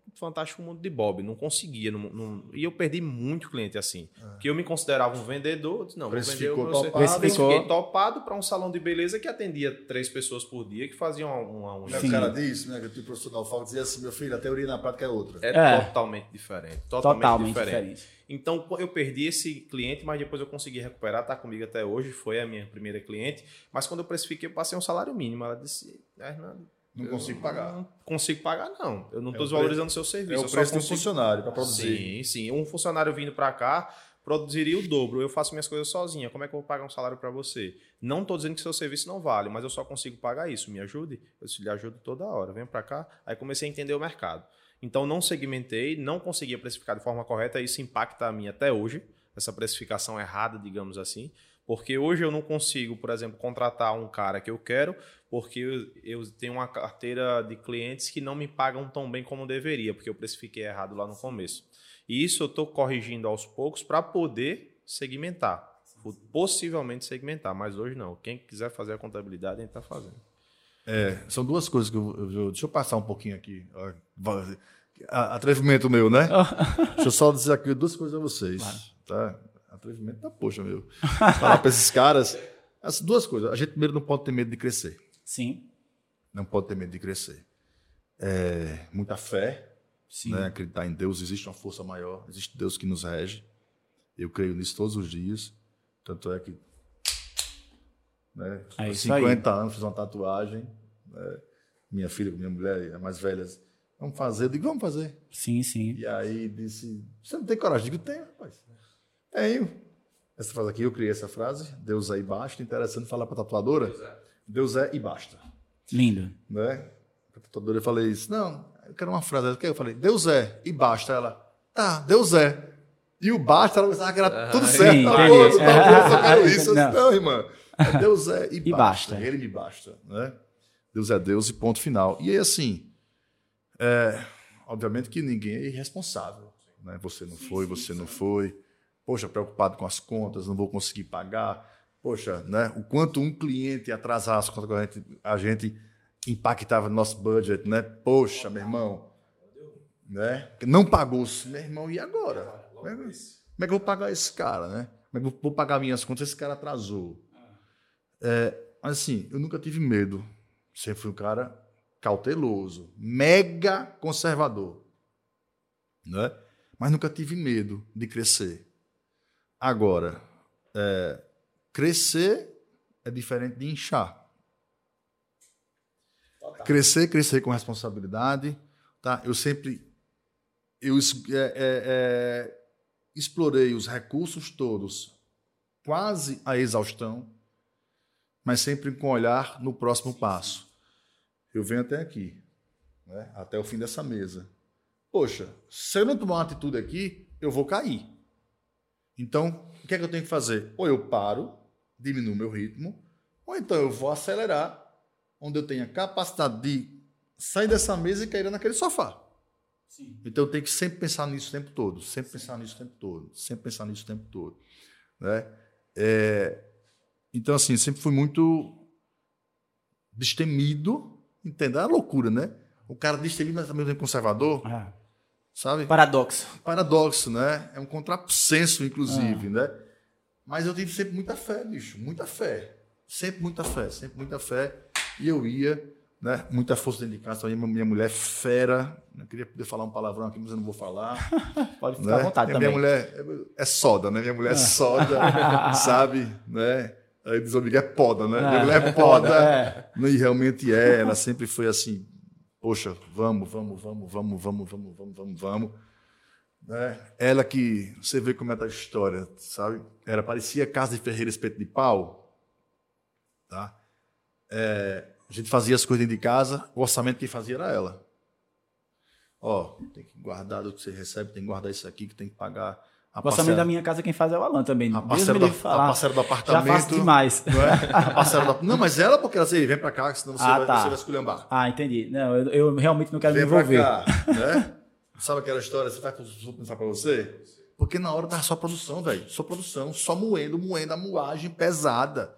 mundo de Bob. Não conseguia. Não, não... E eu perdi muito cliente assim. É. Que eu me considerava um vendedor. Disse, não, vou vender o meu topado. Fiquei topado para um salão de beleza que atendia três pessoas por dia, que faziam uma unha. O cara disse, né? Que o professor Alfalco dizia assim: meu filho, a teoria na prática é outra. É, é. totalmente diferente. Totalmente, totalmente diferente. diferente. Então eu perdi esse cliente, mas depois eu consegui recuperar, está comigo até hoje, foi a minha primeira cliente. Mas quando eu precifiquei, eu passei um salário mínimo. Ela disse, Hernando, não consigo pagar. Não consigo pagar, não. Eu não estou é desvalorizando o seu serviço. É o preço consigo... funcionário para produzir. Sim, sim. Um funcionário vindo para cá produziria o dobro. Eu faço minhas coisas sozinha. Como é que eu vou pagar um salário para você? Não estou dizendo que seu serviço não vale, mas eu só consigo pagar isso. Me ajude? Eu lhe ajudo toda hora. Vem para cá. Aí comecei a entender o mercado. Então não segmentei, não conseguia precificar de forma correta, isso impacta a mim até hoje, essa precificação errada, digamos assim, porque hoje eu não consigo, por exemplo, contratar um cara que eu quero, porque eu, eu tenho uma carteira de clientes que não me pagam tão bem como deveria, porque eu precifiquei errado lá no começo. E isso eu estou corrigindo aos poucos para poder segmentar, possivelmente segmentar, mas hoje não. Quem quiser fazer a contabilidade, a gente está fazendo. É, são duas coisas que eu, eu, Deixa eu passar um pouquinho aqui. Atrevimento meu, né? Deixa eu só dizer aqui duas coisas a vocês. Tá? Atrevimento da poxa, meu. Falar para esses caras. As duas coisas. A gente primeiro não pode ter medo de crescer. Sim. Não pode ter medo de crescer. É, muita fé. Sim. Né? Acreditar em Deus. Existe uma força maior. Existe Deus que nos rege. Eu creio nisso todos os dias. Tanto é que né? É 50 aí. anos, fiz uma tatuagem. Né? Minha filha, minha mulher, a mais velha, vamos fazer. Eu digo, vamos fazer. Sim, sim. E aí disse, você não tem coragem? Eu digo, tenho, rapaz. Tenho. Essa frase aqui, eu criei essa frase, Deus é e basta. Interessante falar para a tatuadora. Deus é. Deus é e basta. Lindo. Né? A tatuadora eu falei isso. Não, eu quero uma frase. Eu falei, Deus é e basta. Ela, tá, Deus é. E o basta, ela pensava que era tudo certo. Sim, tá bom, tá bom, eu quero isso. Não, não irmã. Deus é e, e basta. basta. Ele me basta. Né? Deus é Deus e ponto final. E aí, assim, é, obviamente que ninguém é irresponsável. Né? Você não foi, você não foi. Poxa, preocupado com as contas, não vou conseguir pagar. Poxa, né? o quanto um cliente atrasar as contas com a gente, a gente impactava no nosso budget, né? Poxa, meu irmão, né? Não pagou, meu irmão, e agora? Como é que eu vou pagar esse cara, né? Como é que eu vou pagar minhas contas? Esse cara atrasou. É, assim, eu nunca tive medo. Sempre fui um cara cauteloso, mega conservador. Né? Mas nunca tive medo de crescer. Agora, é, crescer é diferente de inchar. Crescer, crescer com responsabilidade. Tá? Eu sempre eu, é, é, é, explorei os recursos todos quase a exaustão mas sempre com olhar no próximo passo. Eu venho até aqui, né? até o fim dessa mesa. Poxa, se eu não tomar uma atitude aqui, eu vou cair. Então, o que é que eu tenho que fazer? Ou eu paro, diminuo meu ritmo, ou então eu vou acelerar, onde eu tenha capacidade de sair dessa mesa e cair naquele sofá. Sim. Então eu tenho que sempre pensar nisso o tempo todo, sempre pensar nisso o tempo todo, sempre pensar nisso o tempo todo. Né? É, então, assim, sempre fui muito destemido, entendeu? É uma loucura, né? O cara destemido, mas também conservador, Ah, sabe? paradoxo. Paradoxo, né? É um contrassenso, inclusive, né? Mas eu tive sempre muita fé, bicho, muita fé. Sempre muita fé, sempre muita fé. E eu ia, né? Muita força dentro de casa. Também minha mulher fera. Eu queria poder falar um palavrão aqui, mas eu não vou falar. Pode ficar né? à vontade E também. Minha mulher é- é soda, né? Minha mulher é soda, sabe? Né? Aí diz o é poda, né? Minha É, mulher é é poda, é. E realmente é, ela sempre foi assim, poxa, vamos, vamos, vamos, vamos, vamos, vamos, vamos, vamos, vamos. Né? Ela que, você vê como é a história, sabe? Era, parecia casa de ferreira espeto de pau, tá? É, a gente fazia as coisas dentro de casa, o orçamento quem fazia era ela. Ó, tem que guardar do que você recebe, tem que guardar isso aqui, que tem que pagar a orçamento da minha casa quem faz é o Alan também. a me da, a parcela do Já apartamento. faço demais. Não, é? a parcela da- não, mas ela, porque ela disse, vem pra cá, senão você, Ah, vai, tá. você vai esculhambar. Ah, entendi. Não, eu, eu realmente não quero me Vem pra envolver. cá, né? Sabe aquela história, você vai faz pra você? Porque na hora tava só produção, velho. Só produção, só moendo, moendo a moagem pesada.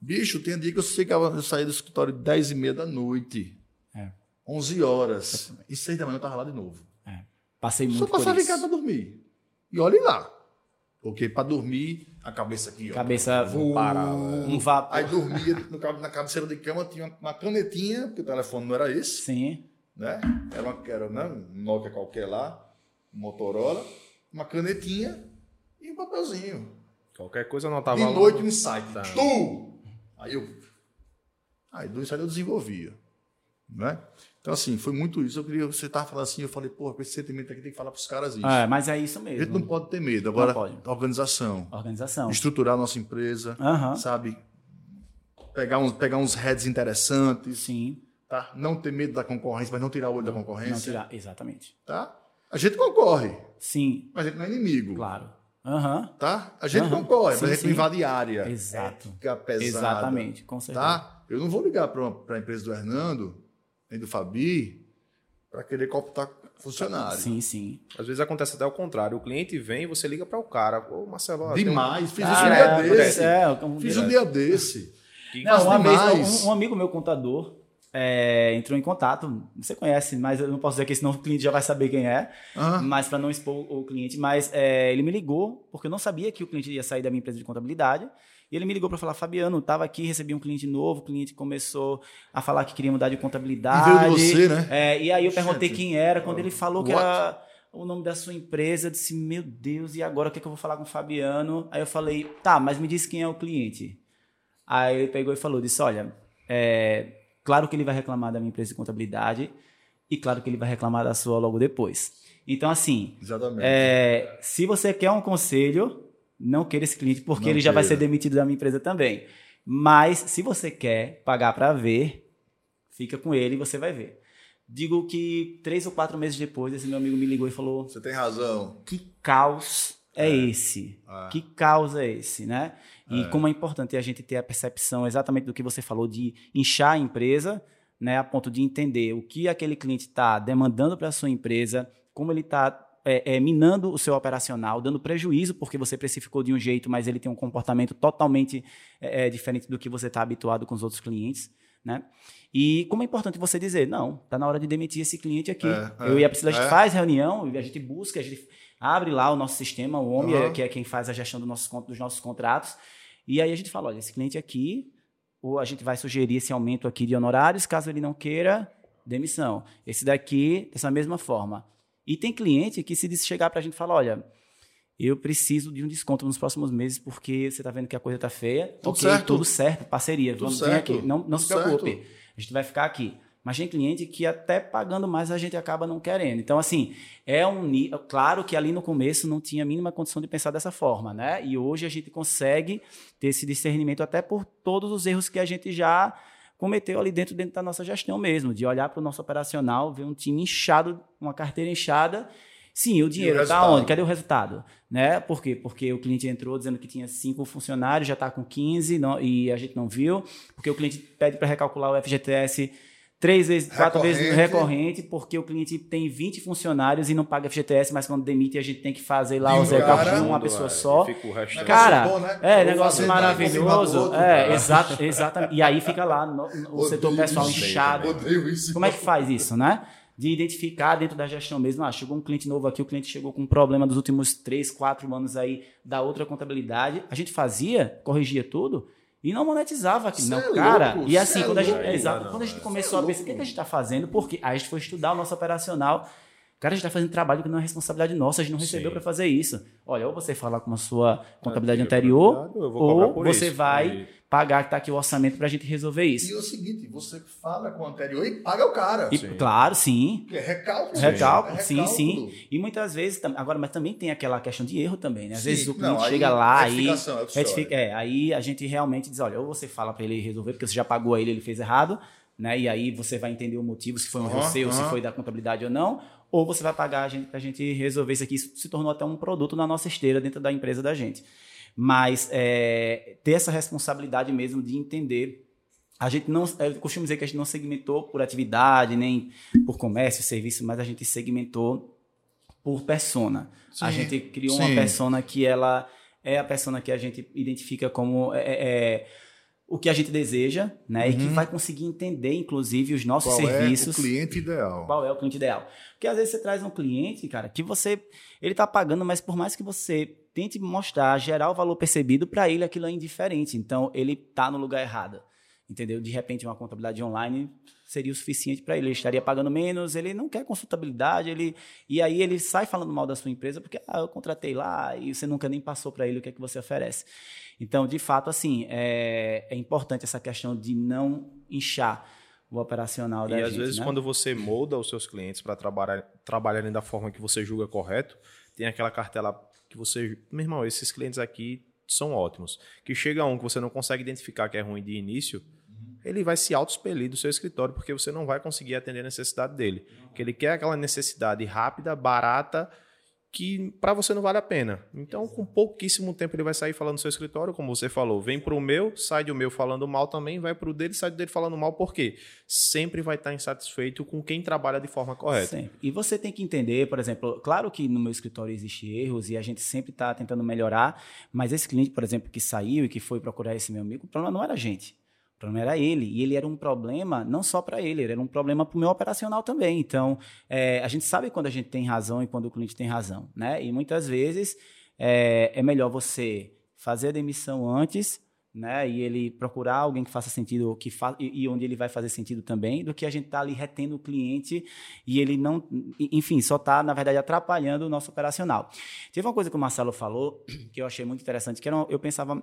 Bicho, tem dia que eu, chegava, eu saía do escritório 10 e meia da noite. É. 11 horas. E 6 da manhã eu tava lá de novo. Passei muito Só passava em casa pra dormir. E olhe lá. Porque pra dormir, a cabeça aqui, ó. Cabeça Vum. um vapor. Aí dormia no, na cabeceira de cama, tinha uma, canetinha, porque o telefone não era esse, Sim. né? Era, uma, era né? um Nokia qualquer lá, um Motorola, uma canetinha e um papelzinho. Qualquer coisa eu anotava de lá. noite no insight. Tá. Tu! Aí eu. Aí do insight eu desenvolvia. Né? Então, assim, foi muito isso. Eu queria, você estava falando assim, eu falei, porra, com esse sentimento aqui tem que falar para os caras isso. É, mas é isso A gente mesmo. não pode ter medo. Agora, organização. Organização. Estruturar a nossa empresa, Aham. sabe? Pegar uns, pegar uns heads interessantes, Sim. tá? Não ter medo da concorrência, mas não tirar o olho da Não concorrência, tirar. Exatamente. tá? A gente concorre, Sim, mas a gente não é inimigo, claro. Aham. tá? A gente Aham. concorre, Sim, mas a gente sim. não invade área. Exato. Fica pesada, Exatamente, com certeza. tá? Eu não vou ligar para a empresa do Hernando, nem do Fabi, para querer cooptar funcionário. Sim, sim. Às vezes acontece até o contrário. O cliente vem e você liga para o cara. Ô, Marcelo, tem um- Demais. Fiz Ah, um é, dia desse. é, um- Fiz um dia desse. Não, Mas uma vez demais. um, um amigo meu contador é, entrou em contato. Você conhece, mas eu não posso dizer que senão o cliente já vai saber quem é. Ah, Mas para não expor o cliente, mas é, ele me ligou porque eu não sabia que o cliente ia sair da minha empresa de contabilidade. E ele me ligou para falar, Fabiano, estava aqui, recebi um cliente novo, o cliente começou a falar que queria mudar de contabilidade. E veio de você, né? É, e aí eu perguntei Gente, quem era, quando ele falou que what? era o nome da sua empresa, eu disse, meu Deus, e agora o que, é que eu vou falar com o Fabiano? Aí eu falei, tá, mas me diz quem é o cliente. Aí ele pegou e falou, disse, olha, é, claro que ele vai reclamar da minha empresa de contabilidade e claro que ele vai reclamar da sua logo depois. Então, assim, é, se você quer um conselho, não queira esse cliente, porque Não ele já vai ser demitido da minha empresa também. Mas, se você quer pagar para ver, fica com ele e você vai ver. Digo que três ou quatro meses depois, esse meu amigo me ligou e falou: Você tem razão. que caos é, esse? É. Que caos é esse, né? E como é importante a gente ter a percepção exatamente do que você falou de inchar a empresa, né, a ponto de entender o que aquele cliente está demandando para a sua empresa, como ele está é, é, minando o seu operacional, dando prejuízo porque você precificou de um jeito, mas ele tem um comportamento totalmente é, é, diferente do que você está habituado com os outros clientes, né? E como é importante você dizer, não, tá na hora de demitir esse cliente aqui. É, Eu e a Priscila, a gente é. faz reunião, a gente busca, a gente abre lá o nosso sistema, o OMI, Uhum. é, que é quem faz a gestão do nosso, con- dos nossos contratos, e aí a gente fala, olha, esse cliente aqui, ou a gente vai sugerir esse aumento aqui de honorários, caso ele não queira, demissão. Esse daqui, dessa mesma forma. E tem cliente que se chegar para a gente e falar, olha, eu preciso de um desconto nos próximos meses porque você está vendo que a coisa está feia. Tudo ok, certo. tudo certo, parceria, Tudo vamos certo. aqui. Não, não se preocupe, certo. a gente vai ficar aqui. Mas tem cliente que até pagando mais a gente acaba não querendo. Então, assim, é um claro que ali no começo não tinha a mínima condição de pensar dessa forma, né? E hoje a gente consegue ter esse discernimento até por todos os erros que a gente já cometeu ali dentro, dentro da nossa gestão mesmo, de olhar para o nosso operacional, ver um time inchado, uma carteira inchada. Sim, o dinheiro está onde? Cadê o resultado? Né? Por quê? Porque o cliente entrou dizendo que tinha cinco funcionários, já está com 15 não- e a gente não viu. Porque o cliente pede para recalcular o FGTS três vezes, quatro Recorrente. vezes recorrente, porque o cliente tem 20 funcionários e não paga FGTS, mas quando demite a gente tem que fazer lá E o Zé com uma pessoa É, só. fica o resto Cara, bom, né? é, vou negócio maravilhoso. outro, É, exato, exatamente. E aí fica lá no, no- o setor pessoal isso, inchado. Odeio isso. Como é que faz isso, né? De identificar dentro da gestão mesmo. Ah, chegou um cliente novo aqui, o cliente chegou com um problema dos últimos três, quatro anos aí da outra contabilidade. A gente fazia, corrigia tudo e não monetizava aqui. Não, é cara. louco, e assim, é quando a gente. é, exato, Não, quando a gente é. começou a é pensar o que, que a gente está fazendo, porque aí a gente foi estudar o nosso operacional. Cara, a gente está fazendo trabalho que não é responsabilidade nossa, a gente não recebeu para fazer isso. Olha, ou você fala com a sua contabilidade Anterior, anterior, eu vou cobrar ou por você isso. vai pagar que está aqui o orçamento para a gente resolver isso. E é o seguinte, você fala com o anterior e paga o cara. E, Sim. claro, sim. É recálculo. Recálculo, É sim, recálculo. sim. E muitas vezes, agora, mas também tem aquela questão de erro também, né? Às Sim, vezes o cliente não, aí chega lá e é é, aí a gente realmente diz, olha, ou você fala para ele resolver porque você já pagou a ele, ele fez errado, né? E aí você vai entender o motivo, se foi um erro Aham, seu, se foi da contabilidade ou não, ou você vai pagar a gente pra gente resolver isso aqui. Isso se tornou até um produto na nossa esteira dentro da empresa da gente. Mas é, ter essa responsabilidade mesmo de entender a gente não, eu costumo dizer que a gente não segmentou por atividade, nem por comércio, serviço, mas a gente segmentou por persona. a Sim, gente criou sim. uma persona que ela é a persona que a gente identifica como é, é, o que a gente deseja, né? E que vai conseguir entender, inclusive, os nossos Qual serviços. é o cliente ideal? Qual é o cliente ideal? Porque às vezes você traz um cliente, cara, que você. Ele tá pagando, mas por mais que você tente mostrar, gerar o valor percebido, para ele aquilo é indiferente. Então, ele tá no lugar errado. Entendeu? De repente, uma contabilidade online seria o suficiente para ele. Ele estaria pagando menos, ele não quer consultabilidade, ele e aí ele sai falando mal da sua empresa porque ah, eu contratei lá e você nunca nem passou para ele o que é que você oferece. Então, de fato, assim, é, é importante essa questão de não inchar o operacional da E gente. às vezes, né? quando você molda os seus clientes para trabalhar, trabalharem da forma que você julga correto, tem aquela cartela que você. Meu irmão, esses clientes aqui são ótimos. Que chega um que você não consegue identificar que é ruim de início, ele vai se auto-expelir do seu escritório porque você não vai conseguir atender a necessidade dele. Que ele quer aquela necessidade rápida, barata, que para você não vale a pena. Então, com pouquíssimo tempo ele vai sair falando do seu escritório, como você falou, vem para o meu, sai do meu falando mal também, vai para o dele, sai do dele falando mal, por quê? Sempre vai estar insatisfeito com quem trabalha de forma correta. Sempre. E você tem que entender, por exemplo, claro que no meu escritório existem erros e a gente sempre está tentando melhorar, mas esse cliente, por exemplo, que saiu e que foi procurar esse meu amigo, o problema não era a gente. O problema era ele. E ele era um problema não só para ele, ele era um problema para o meu operacional também. Então, é, a gente sabe quando a gente tem razão e quando o cliente tem razão. Né? E muitas vezes é, é melhor você fazer a demissão antes né? E ele procurar alguém que faça sentido, que fa e, e onde ele vai fazer sentido também, do que a gente estar tá ali retendo o cliente e ele não, enfim, só está na verdade atrapalhando o nosso operacional. Teve uma coisa que o Marcelo falou que eu achei muito interessante, que era, eu pensava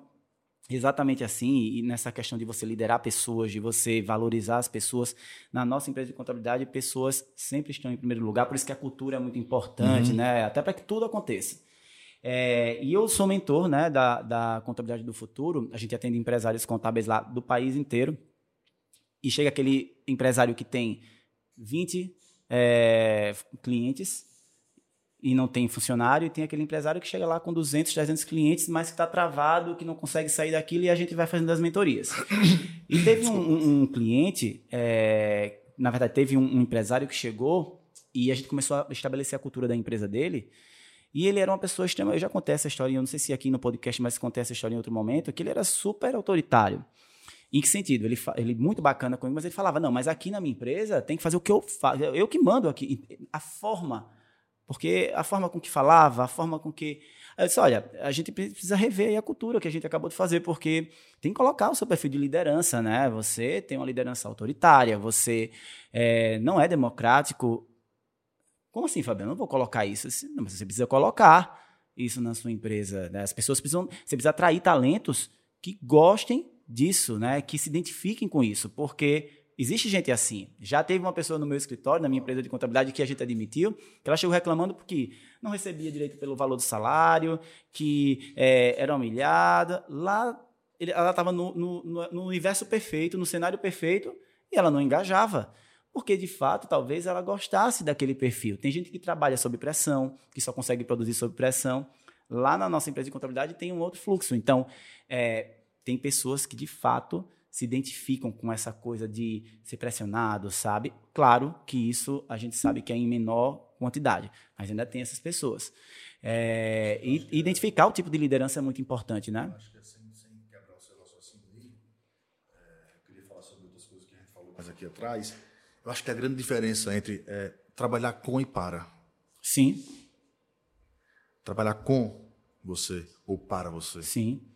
exatamente assim e nessa questão de você liderar pessoas, de você valorizar as pessoas. Na nossa empresa de contabilidade, pessoas sempre estão em primeiro lugar, por isso que a cultura é muito importante, uhum. né? Até para que tudo aconteça. É, e eu sou mentor né, da, da Contabilidade do Futuro. A gente atende empresários contábeis lá do país inteiro. E chega aquele empresário que tem 20 é, clientes e não tem funcionário, e tem aquele empresário que chega lá com 200, 300 clientes, mas que está travado, que não consegue sair daquilo, e a gente vai fazendo as mentorias. E teve um, um, cliente, é, na verdade, teve um, um empresário que chegou e a gente começou a estabelecer a cultura da empresa dele. E ele era uma pessoa extrema. Eu já contei essa história, eu não sei se aqui no podcast, mas contei essa história em outro momento, que ele era super autoritário. Em que sentido? Ele, ele muito bacana comigo, mas ele falava: não, mas aqui na minha empresa tem que fazer o que eu faço, eu que mando aqui. A forma. Porque a forma com que falava, a forma com que. Eu disse: olha, a gente precisa rever a cultura que a gente acabou de fazer, porque tem que colocar o seu perfil de liderança, né? Você tem uma liderança autoritária, você é, não é democrático. Como assim, Fabiano? Eu não vou colocar isso. Não, mas você precisa colocar isso na sua empresa. Né? As pessoas precisam. Você precisa atrair talentos que gostem disso, né? Que se identifiquem com isso. Porque existe gente assim. Já teve uma pessoa no meu escritório, na minha empresa de contabilidade, que a gente admitiu, que ela chegou reclamando porque não recebia direito pelo valor do salário, que é, era humilhada. Lá ela estava no, no, no universo perfeito, no cenário perfeito, e ela não engajava porque de fato talvez ela gostasse daquele perfil. Tem gente que trabalha sob pressão, que só consegue produzir sob pressão. Lá na nossa empresa de contabilidade tem um outro fluxo. Então, é, tem pessoas que de fato se identificam com essa coisa de ser pressionado, sabe? Claro que isso a gente sabe que é em menor quantidade, mas ainda tem essas pessoas. É, e identificar o tipo de liderança é muito importante, né? Acho que assim, sem quebrar o seu raciocínio é, eu queria falar sobre outras coisas que a gente falou mais aqui atrás. Eu acho que a grande diferença entre é, trabalhar com e para. Sim, Trabalhar com você ou para você. sim,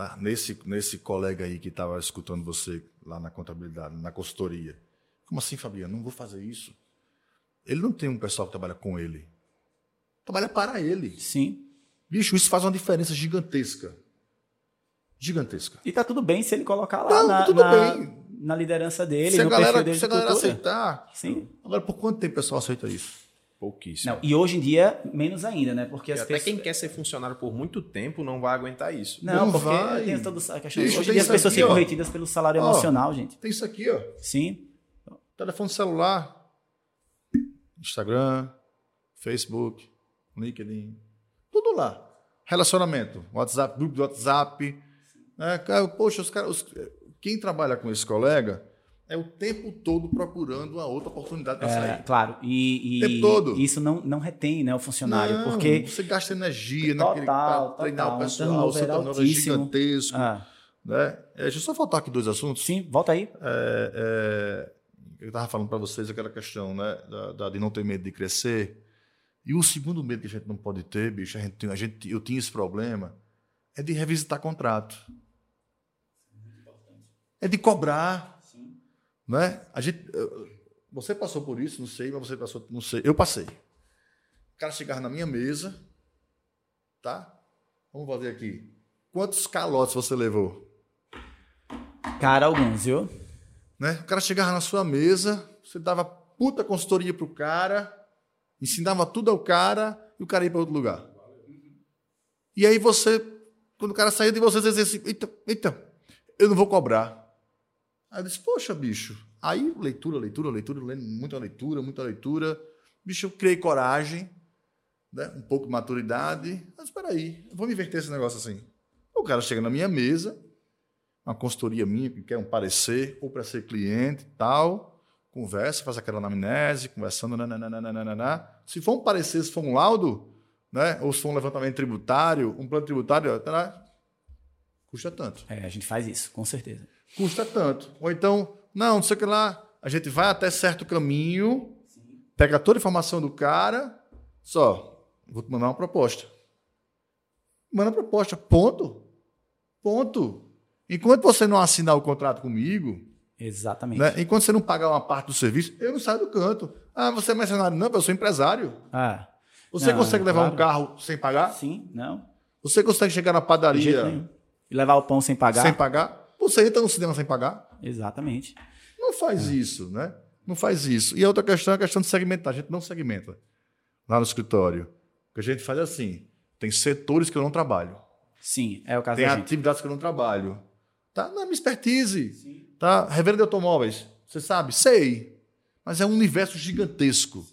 Tá? Nesse, nesse colega aí que estava escutando você lá na contabilidade, na consultoria. Como assim, Fabiano? Não vou fazer isso. Ele não tem um pessoal que trabalha com ele. Trabalha para ele. sim. Bicho, isso faz uma diferença gigantesca. Gigantesca. E tá tudo bem se ele colocar lá Não, na, tudo na, bem. na liderança dele, Se a galera, perfil dele se a galera cultura. aceitar. Sim. Agora, por quanto tempo o pessoal aceita isso? Pouquíssimo. Não, e hoje em dia, menos ainda, né? Porque E as até pessoas... quem quer ser funcionário por muito tempo não vai aguentar isso. Não, Não porque vai. tem toda a questão. Bicho, hoje em dia as isso pessoas aqui, ficam ó. retidas pelo salário Ó. emocional, gente. Tem isso aqui, ó. Sim, Telefone celular, Instagram, Facebook, LinkedIn, tudo lá. Relacionamento, WhatsApp, grupo de WhatsApp. né? Poxa, os caras, os- quem trabalha com esse colega é o tempo todo procurando uma outra oportunidade para é, sair. claro. E, e isso não, não retém né, o funcionário, Não, porque... você gasta energia Total, naquele total, treinar um o pessoal, o seu turnover é gigantesco. Ah, Né? É, deixa eu só faltar aqui dois assuntos. sim, volta aí. É, é, eu estava falando para vocês aquela questão né, da, da- de não ter medo de crescer. E o segundo medo que a gente não pode ter, bicho, a gente, a gente, eu tinha esse problema, é de revisitar contrato. É de cobrar. Né? A gente, você passou por isso, não sei, mas você passou, não sei. Eu passei. O cara chegava na minha mesa, tá? Vamos fazer aqui. Quantos calotes você levou? Cara, alguns, viu? né? O cara chegava na sua mesa, você dava puta consultoria pro cara, ensinava tudo ao cara e o cara ia para outro lugar. E aí você, quando o cara saía de você, você dizia assim: eita, eita, eu não vou cobrar. Aí eu disse: poxa, bicho. Aí leitura, leitura, leitura, muita leitura, muita leitura. Bicho, eu criei coragem, né? um pouco de maturidade. Mas espera aí, vamos inverter esse negócio assim. O cara chega na minha mesa, uma consultoria minha que quer um parecer, ou para ser cliente tal, conversa, faz aquela anamnese, conversando, nananana. se for um parecer, se for um laudo, né, ou se for um levantamento tributário, um plano tributário, tá, custa tanto. É, a gente faz isso, com certeza. Custa tanto. Ou então, não, não sei o que lá, a gente vai até certo caminho, pega toda a informação do cara, só, vou te mandar uma proposta. Manda proposta, ponto. Ponto. Enquanto você não assinar o contrato comigo, Exatamente. né, enquanto você não pagar uma parte do serviço, eu não saio do canto. Ah, você é mercenário? Não, eu sou empresário. Ah, Você Não, consegue levar claro. um carro sem pagar? sim, não. Você consegue chegar na padaria. E levar o pão sem pagar? sem pagar? Você entra no cinema sem pagar? Exatamente. Não faz isso, né? Não faz isso. E a outra questão é a questão de segmentar. A gente não segmenta lá no escritório. O que a gente faz é assim: tem setores que eu não trabalho, Sim, é o caso tem da gente. atividades que eu não trabalho. Tá? Não é minha expertise. Tá? Revenda de automóveis. Você sabe? Sei. Mas é um universo gigantesco.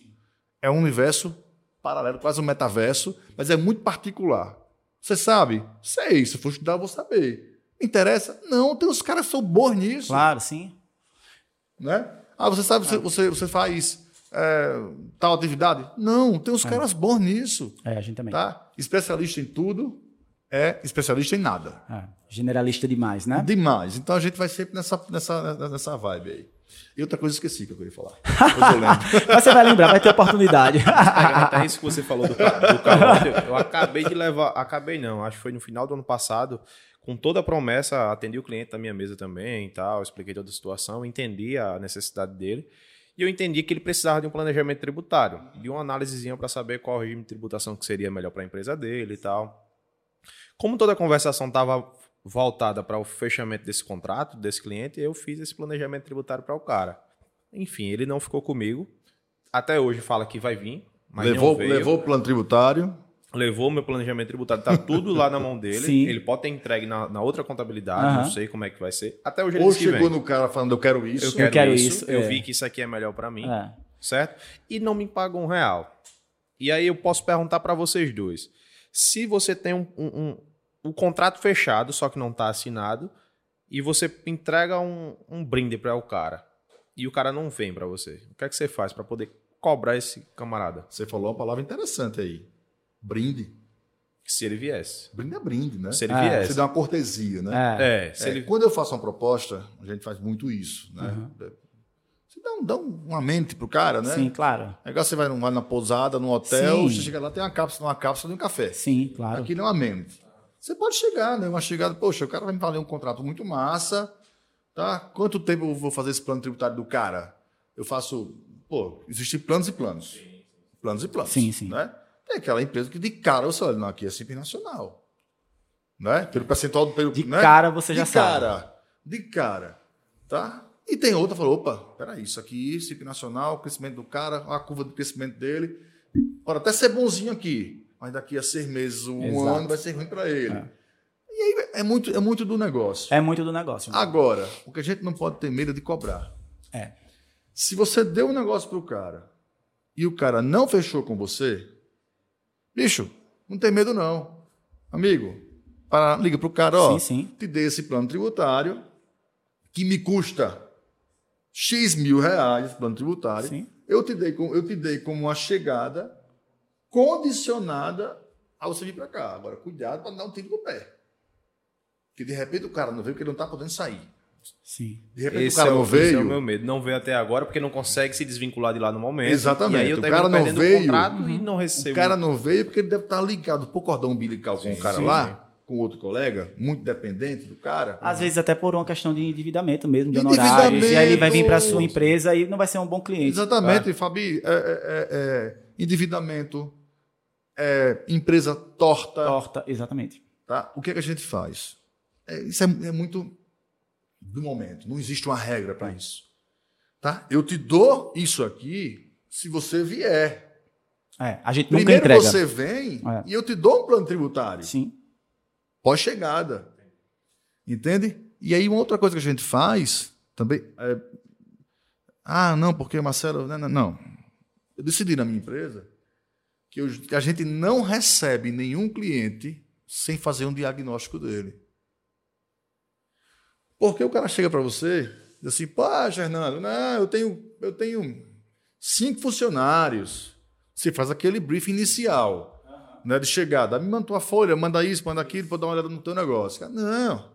É um universo paralelo, quase um metaverso, mas é muito particular. Você sabe? Sei. Se for estudar, eu vou saber. Interessa? Não, tem uns caras que são bons nisso. Claro, sim. né? Ah, você sabe, você, você, você faz é, tal atividade? Não, tem uns caras bons nisso, É, a gente também. tá? Especialista em tudo é especialista em nada. Ah, generalista demais, né? Demais. Então a gente vai sempre nessa, nessa, nessa vibe aí. E outra coisa eu esqueci que eu queria falar. Eu lembro. Mas você vai lembrar, vai ter oportunidade. Até isso que você falou do, do calote, eu acabei de levar. Acabei não, acho que foi no final do ano passado, com toda a promessa, atendi o cliente da minha mesa também e tal, expliquei toda a situação, entendi a necessidade dele. E eu entendi que ele precisava de um planejamento tributário, de uma análisezinha para saber qual regime de tributação que seria melhor para a empresa dele e tal. Como toda a conversação estava voltada para o fechamento desse contrato, desse cliente, eu fiz esse planejamento tributário para o cara. Enfim, ele não ficou comigo. Até hoje fala que vai vir, mas levou, levou o plano tributário. Levou meu planejamento tributário, tá tudo lá na mão dele. Sim. Ele pode ter entregue na, na outra contabilidade, não sei como é que vai ser. Até hoje ele Ou chegou vem. no cara falando, eu quero isso. Eu quero, quero isso, isso, eu é. vi que isso aqui é melhor para mim, É. certo? E não me paga um real. E aí eu posso perguntar para vocês dois. Se você tem um, um, um- um contrato fechado, só que não está assinado, e você entrega um, um brinde para o cara e o cara não vem para você. O que é que você faz para poder cobrar esse camarada? Você falou uma palavra interessante aí. Brinde. Se ele viesse. Brinde é brinde, né? Se ele É. viesse. Você dá uma cortesia, né? É. É, se É, ele... Quando eu faço uma proposta, a gente faz muito isso, né? Uhum. Você dá, um, dá um- uma mente pro cara, né? Sim, claro. É igual você vai, vai na pousada, num hotel, Sim. você chega lá, tem uma cápsula, uma cápsula de um café. Sim, claro. Aqui não é uma mente. Você pode chegar, né? Uma chegada, poxa, o cara vai me valer um contrato muito massa, tá? Quanto tempo eu vou fazer esse plano tributário do cara? Eu faço, pô, existem planos e planos. Planos e planos. Sim, sim. Né? Tem aquela empresa que de cara você olha, não, aqui é simples nacional. Né? Pelo percentual, pelo, De né? cara você já de sabe. cara, De cara, tá? E tem outra que falou, opa, peraí, isso aqui, simples nacional, o crescimento do cara, a curva do crescimento dele, pode até ser bonzinho aqui, mas daqui a seis meses, um Exato. ano, vai ser ruim para ele. E aí é muito, é muito do negócio. É muito do negócio. Agora, o que a gente não pode ter medo é de cobrar. É. Se você deu um negócio pro cara e o cara não fechou com você, bicho, não tem medo não. Amigo, para, liga pro cara, ó, Sim, sim. te dei esse plano tributário que me custa X mil reais, plano tributário. Sim. Eu te dei como, eu te dei como uma chegada condicionada a você vir para cá. Agora, cuidado para não dar um tiro no pé. Porque de repente o cara não veio porque ele não está podendo sair. Sim. De repente Esse o cara é, o, não esse é veio. o meu medo. Não veio até agora porque não consegue se desvincular de lá no momento. Exatamente. E aí eu O cara não veio. o contrato e não recebo. O cara não veio porque ele deve estar ligado por cordão umbilical com o cara sim, lá, com outro colega, muito dependente do cara. Às vezes até por uma questão de endividamento mesmo, de Endividamento. honorários. E aí ele vai vir para sua empresa e não vai ser um bom cliente. Exatamente, Fabi. É, é- é- é endividamento, é empresa torta. Torta, exatamente. Tá? O que, é que a gente faz? É, isso é, é muito do momento. Não existe uma regra para isso. Tá? Eu te dou isso aqui se você vier. É, a gente nunca Primeiro entrega. você vem É. e eu te dou um plano tributário. Sim. Pós-chegada. Entende? E aí, uma outra coisa que a gente faz também. É... Ah, não, porque Marcelo. Não, não, não. Eu decidi na minha empresa que, eu- que a gente não recebe nenhum cliente sem fazer um diagnóstico dele. Porque o cara chega para você e diz assim, pô, Fernando, não, eu tenho, eu tenho cinco funcionários. Você faz aquele briefing inicial, né, de chegada. Me manda tua folha, manda isso, manda aquilo, para dar uma olhada no teu negócio. Cara, não,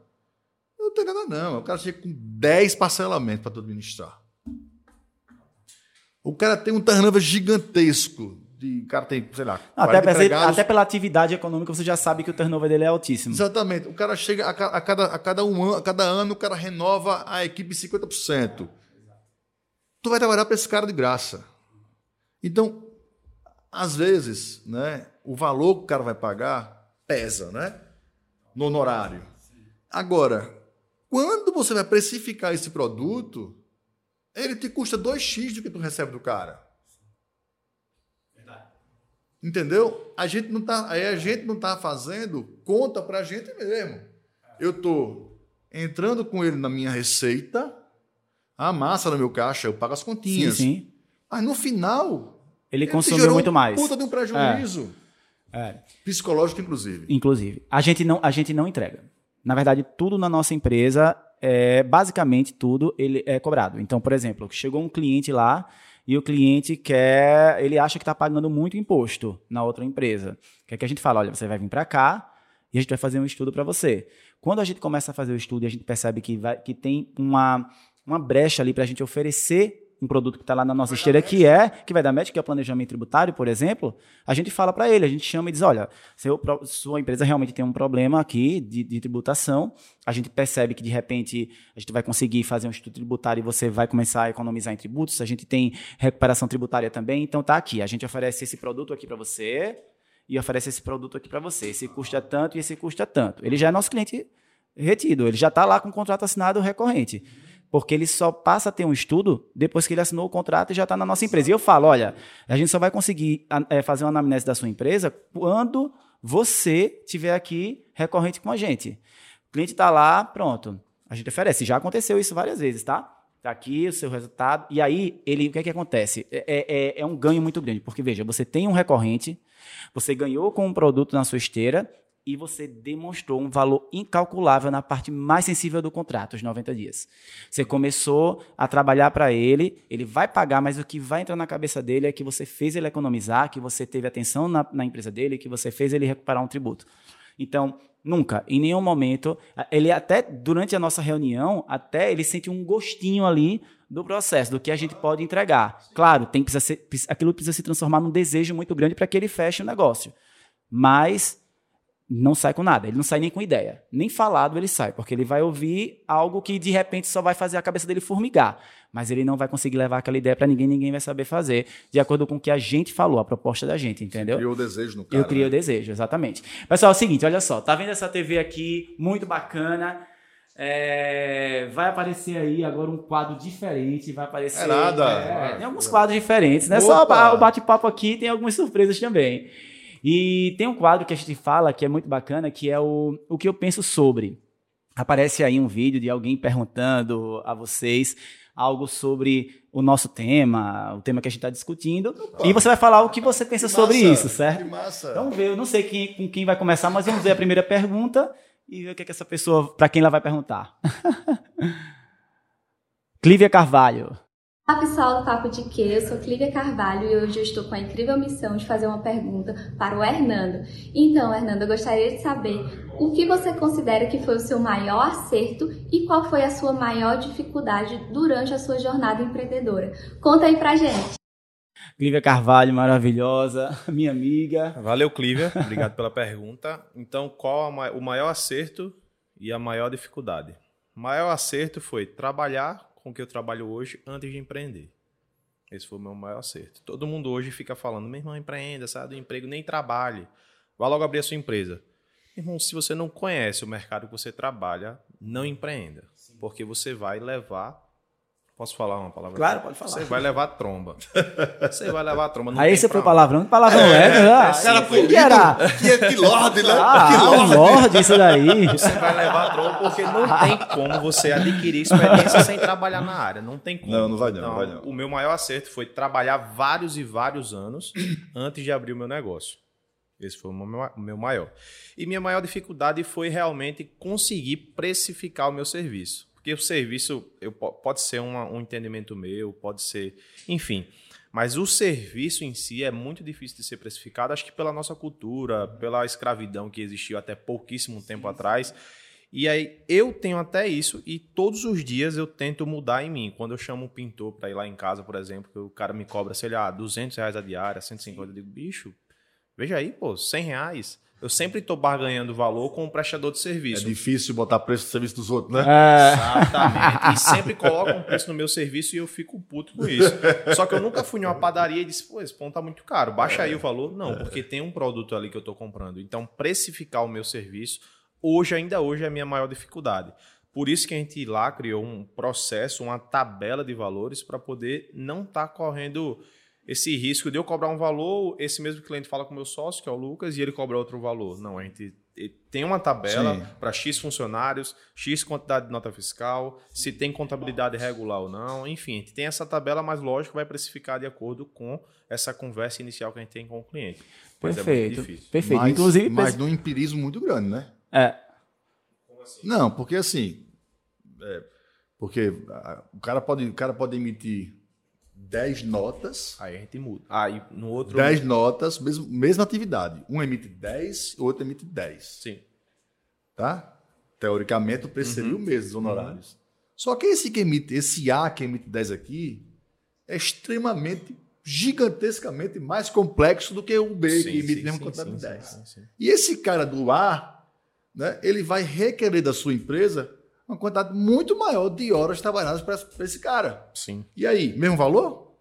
não tem nada não. O cara chega com 10 parcelamentos para tu administrar. O cara tem um turnover gigantesco. De, cara tem, sei lá, Não, 40 até, empregados. até pela atividade econômica você já sabe que o turnover dele é altíssimo. Exatamente. O cara chega a, a cada, a, cada um ano, a cada ano, o cara renova a equipe 50%. Tu vai trabalhar para esse cara de graça. Então, às vezes, né, o valor que o cara vai pagar pesa, né? No honorário. Agora, quando você vai precificar esse produto, ele te custa 2x do que tu recebe do cara. Entendeu? A gente não tá, aí a gente não tá fazendo conta pra gente mesmo. Eu tô entrando com ele na minha receita, a massa no meu caixa, eu pago as Sim, continhas. sim. Mas no final, Ele consumiu muito mais. Puta de um prejuízo. É. Psicológico, inclusive. Inclusive, a gente não, a gente não entrega. Na verdade, tudo na nossa empresa, é, basicamente tudo, ele é cobrado. Então, por exemplo, chegou um cliente lá e o cliente quer, ele acha que está pagando muito imposto na outra empresa. Que é que a gente fala? Olha, você vai vir para cá e a gente vai fazer um estudo para você. Quando a gente começa a fazer o estudo e a gente percebe que, vai, que tem uma, uma brecha ali para a gente oferecer um produto que está lá na nossa esteira, que é, que vai dar match, que é o planejamento tributário, por exemplo, a gente fala para ele, a gente chama e diz, olha, seu, sua empresa realmente tem um problema aqui de, de tributação, a gente percebe que de repente a gente vai conseguir fazer um estudo tributário e você vai começar a economizar em tributos, a gente tem recuperação tributária também, então tá aqui, a gente oferece esse produto aqui para você e oferece esse produto aqui para você, esse custa tanto e esse custa tanto. Ele já é nosso cliente retido, ele já está lá com o contrato assinado recorrente. Porque ele só passa a ter um estudo depois que ele assinou o contrato e já está na nossa empresa. E eu falo, olha, a gente só vai conseguir é, fazer uma anamnese da sua empresa quando você estiver aqui recorrente com a gente. O cliente está lá, pronto. A gente oferece. Já aconteceu isso várias vezes, tá? Está aqui o seu resultado. E aí, ele, o que é que acontece? É, é- é um ganho muito grande. Porque, veja, você tem um recorrente, você ganhou com um produto na sua esteira, e você demonstrou um valor incalculável na parte mais sensível do contrato, os 90 dias. Você começou a trabalhar para ele, ele vai pagar, mas o que vai entrar na cabeça dele é que você fez ele economizar, que você teve atenção na, na empresa dele, que você fez ele recuperar um tributo. Então, nunca, em nenhum momento, ele até durante a nossa reunião, até ele sente um gostinho ali do processo, do que a gente pode entregar. Claro, tem precisa ser, aquilo precisa se transformar num desejo muito grande para que ele feche o negócio. Mas não sai com nada, ele não sai nem com ideia. Nem falado ele sai, porque ele vai ouvir algo que de repente só vai fazer a cabeça dele formigar. Mas ele não vai conseguir levar aquela ideia para ninguém, ninguém vai saber fazer, de acordo com o que a gente falou, a proposta da gente, entendeu? Criou o desejo no cara. Eu criei né? o desejo, exatamente. Pessoal, é o seguinte, olha só, tá vendo essa TV aqui, muito bacana. É, vai aparecer aí agora um quadro diferente, vai aparecer. É nada. É, tem alguns quadros diferentes, não é só Opa. o bate-papo aqui, tem algumas surpresas também. E tem um quadro que a gente fala que é muito bacana, que é o, o que eu penso sobre. Aparece aí um vídeo de alguém perguntando a vocês algo sobre o nosso tema, o tema que a gente está discutindo, e você vai falar o que você pensa Que sobre massa, isso, certo? Que massa. Então vamos ver, eu não sei quem, com quem vai começar, mas vamos ver a primeira pergunta e ver o que, é que essa pessoa, para quem ela vai perguntar. Clívia Carvalho. Olá pessoal do Papo de Que, eu sou Clívia Carvalho e hoje eu estou com a incrível missão de fazer uma pergunta para o Hernando. Então, Hernando, eu gostaria de saber o que você considera que foi o seu maior acerto e qual foi a sua maior dificuldade durante a sua jornada empreendedora. Conta aí pra gente. Clívia Carvalho, maravilhosa, minha amiga. Valeu, Clívia. Obrigado pela pergunta. Então, qual a ma- o maior acerto e a maior dificuldade? O maior acerto foi trabalhar com o que eu trabalho hoje antes de empreender. Esse foi o meu maior acerto. Todo mundo hoje fica falando, meu irmão, empreenda, sai do emprego, nem trabalhe. Vá logo abrir a sua empresa. Irmão, se você não conhece o mercado que você trabalha, não empreenda. Porque você vai levar. Posso falar uma palavra? Claro, pode falar. Você vai levar tromba. Você vai levar tromba. Não Aí você foi palavrão, que palavrão é? Ah, Cara, quem que era? Que, é que lorde, né? que Ah, lorde. lorde isso daí. Você vai levar tromba porque não tem como você adquirir experiência sem trabalhar na área. Não tem como. Não, não vai não, não vai não. O meu maior acerto foi trabalhar vários e vários anos antes de abrir o meu negócio. Esse foi o meu maior. E minha maior dificuldade foi realmente conseguir precificar o meu serviço. Porque o serviço eu, po- pode ser uma- um entendimento meu, pode ser. Enfim. Mas o serviço em si é muito difícil de ser precificado, acho que pela nossa cultura, pela escravidão que existiu até pouquíssimo tempo atrás. E aí eu tenho até isso e todos os dias eu tento mudar em mim. Quando eu chamo um pintor para ir lá em casa, por exemplo, que o cara me cobra, sei lá, 200 reais a diária, 150, eu digo, bicho, veja aí, pô, 100 reais. Eu sempre estou barganhando valor com o prestador de É serviço. difícil botar preço no serviço dos outros, né? É, Exatamente. E sempre colocam um preço no meu serviço e eu fico puto com isso. Só que eu nunca fui numa padaria e disse, pô, esse pão tá muito caro, baixa aí o valor. Não, porque tem um produto ali que eu tô comprando. Então, precificar o meu serviço, hoje, ainda hoje, é a minha maior dificuldade. Por isso que a gente lá criou um processo, uma tabela de valores para poder não estar correndo esse risco de eu cobrar um valor, esse mesmo cliente fala com o meu sócio, que é o Lucas, e ele cobra outro valor. Não, a gente tem uma tabela para X funcionários, X quantidade de nota fiscal, se tem contabilidade regular ou não, enfim, a gente tem essa tabela, mas lógico vai precificar de acordo com essa conversa inicial que a gente tem com o cliente. Mas é muito perfeito. difícil. perfeito. Mas, Inclusive, mas num empirismo muito grande, né? é, Não, porque assim. é, porque o cara pode, o cara pode emitir 10 notas. Aí a gente muda. Aí no outro. 10 notas, mesmo, mesma atividade. Um emite 10, o outro emite 10. Sim. Tá? Teoricamente, o preço seria o mesmo, os honorários. Só que esse que emite, esse A que emite 10 aqui, é extremamente, gigantescamente mais complexo do que o B Sim, que emite sim, a mesma sim, quantidade de sim, 10. sim, sim. E esse cara do A, né, ele vai requerer da sua empresa uma quantidade muito maior de horas trabalhadas para esse cara. Sim. E aí, mesmo valor?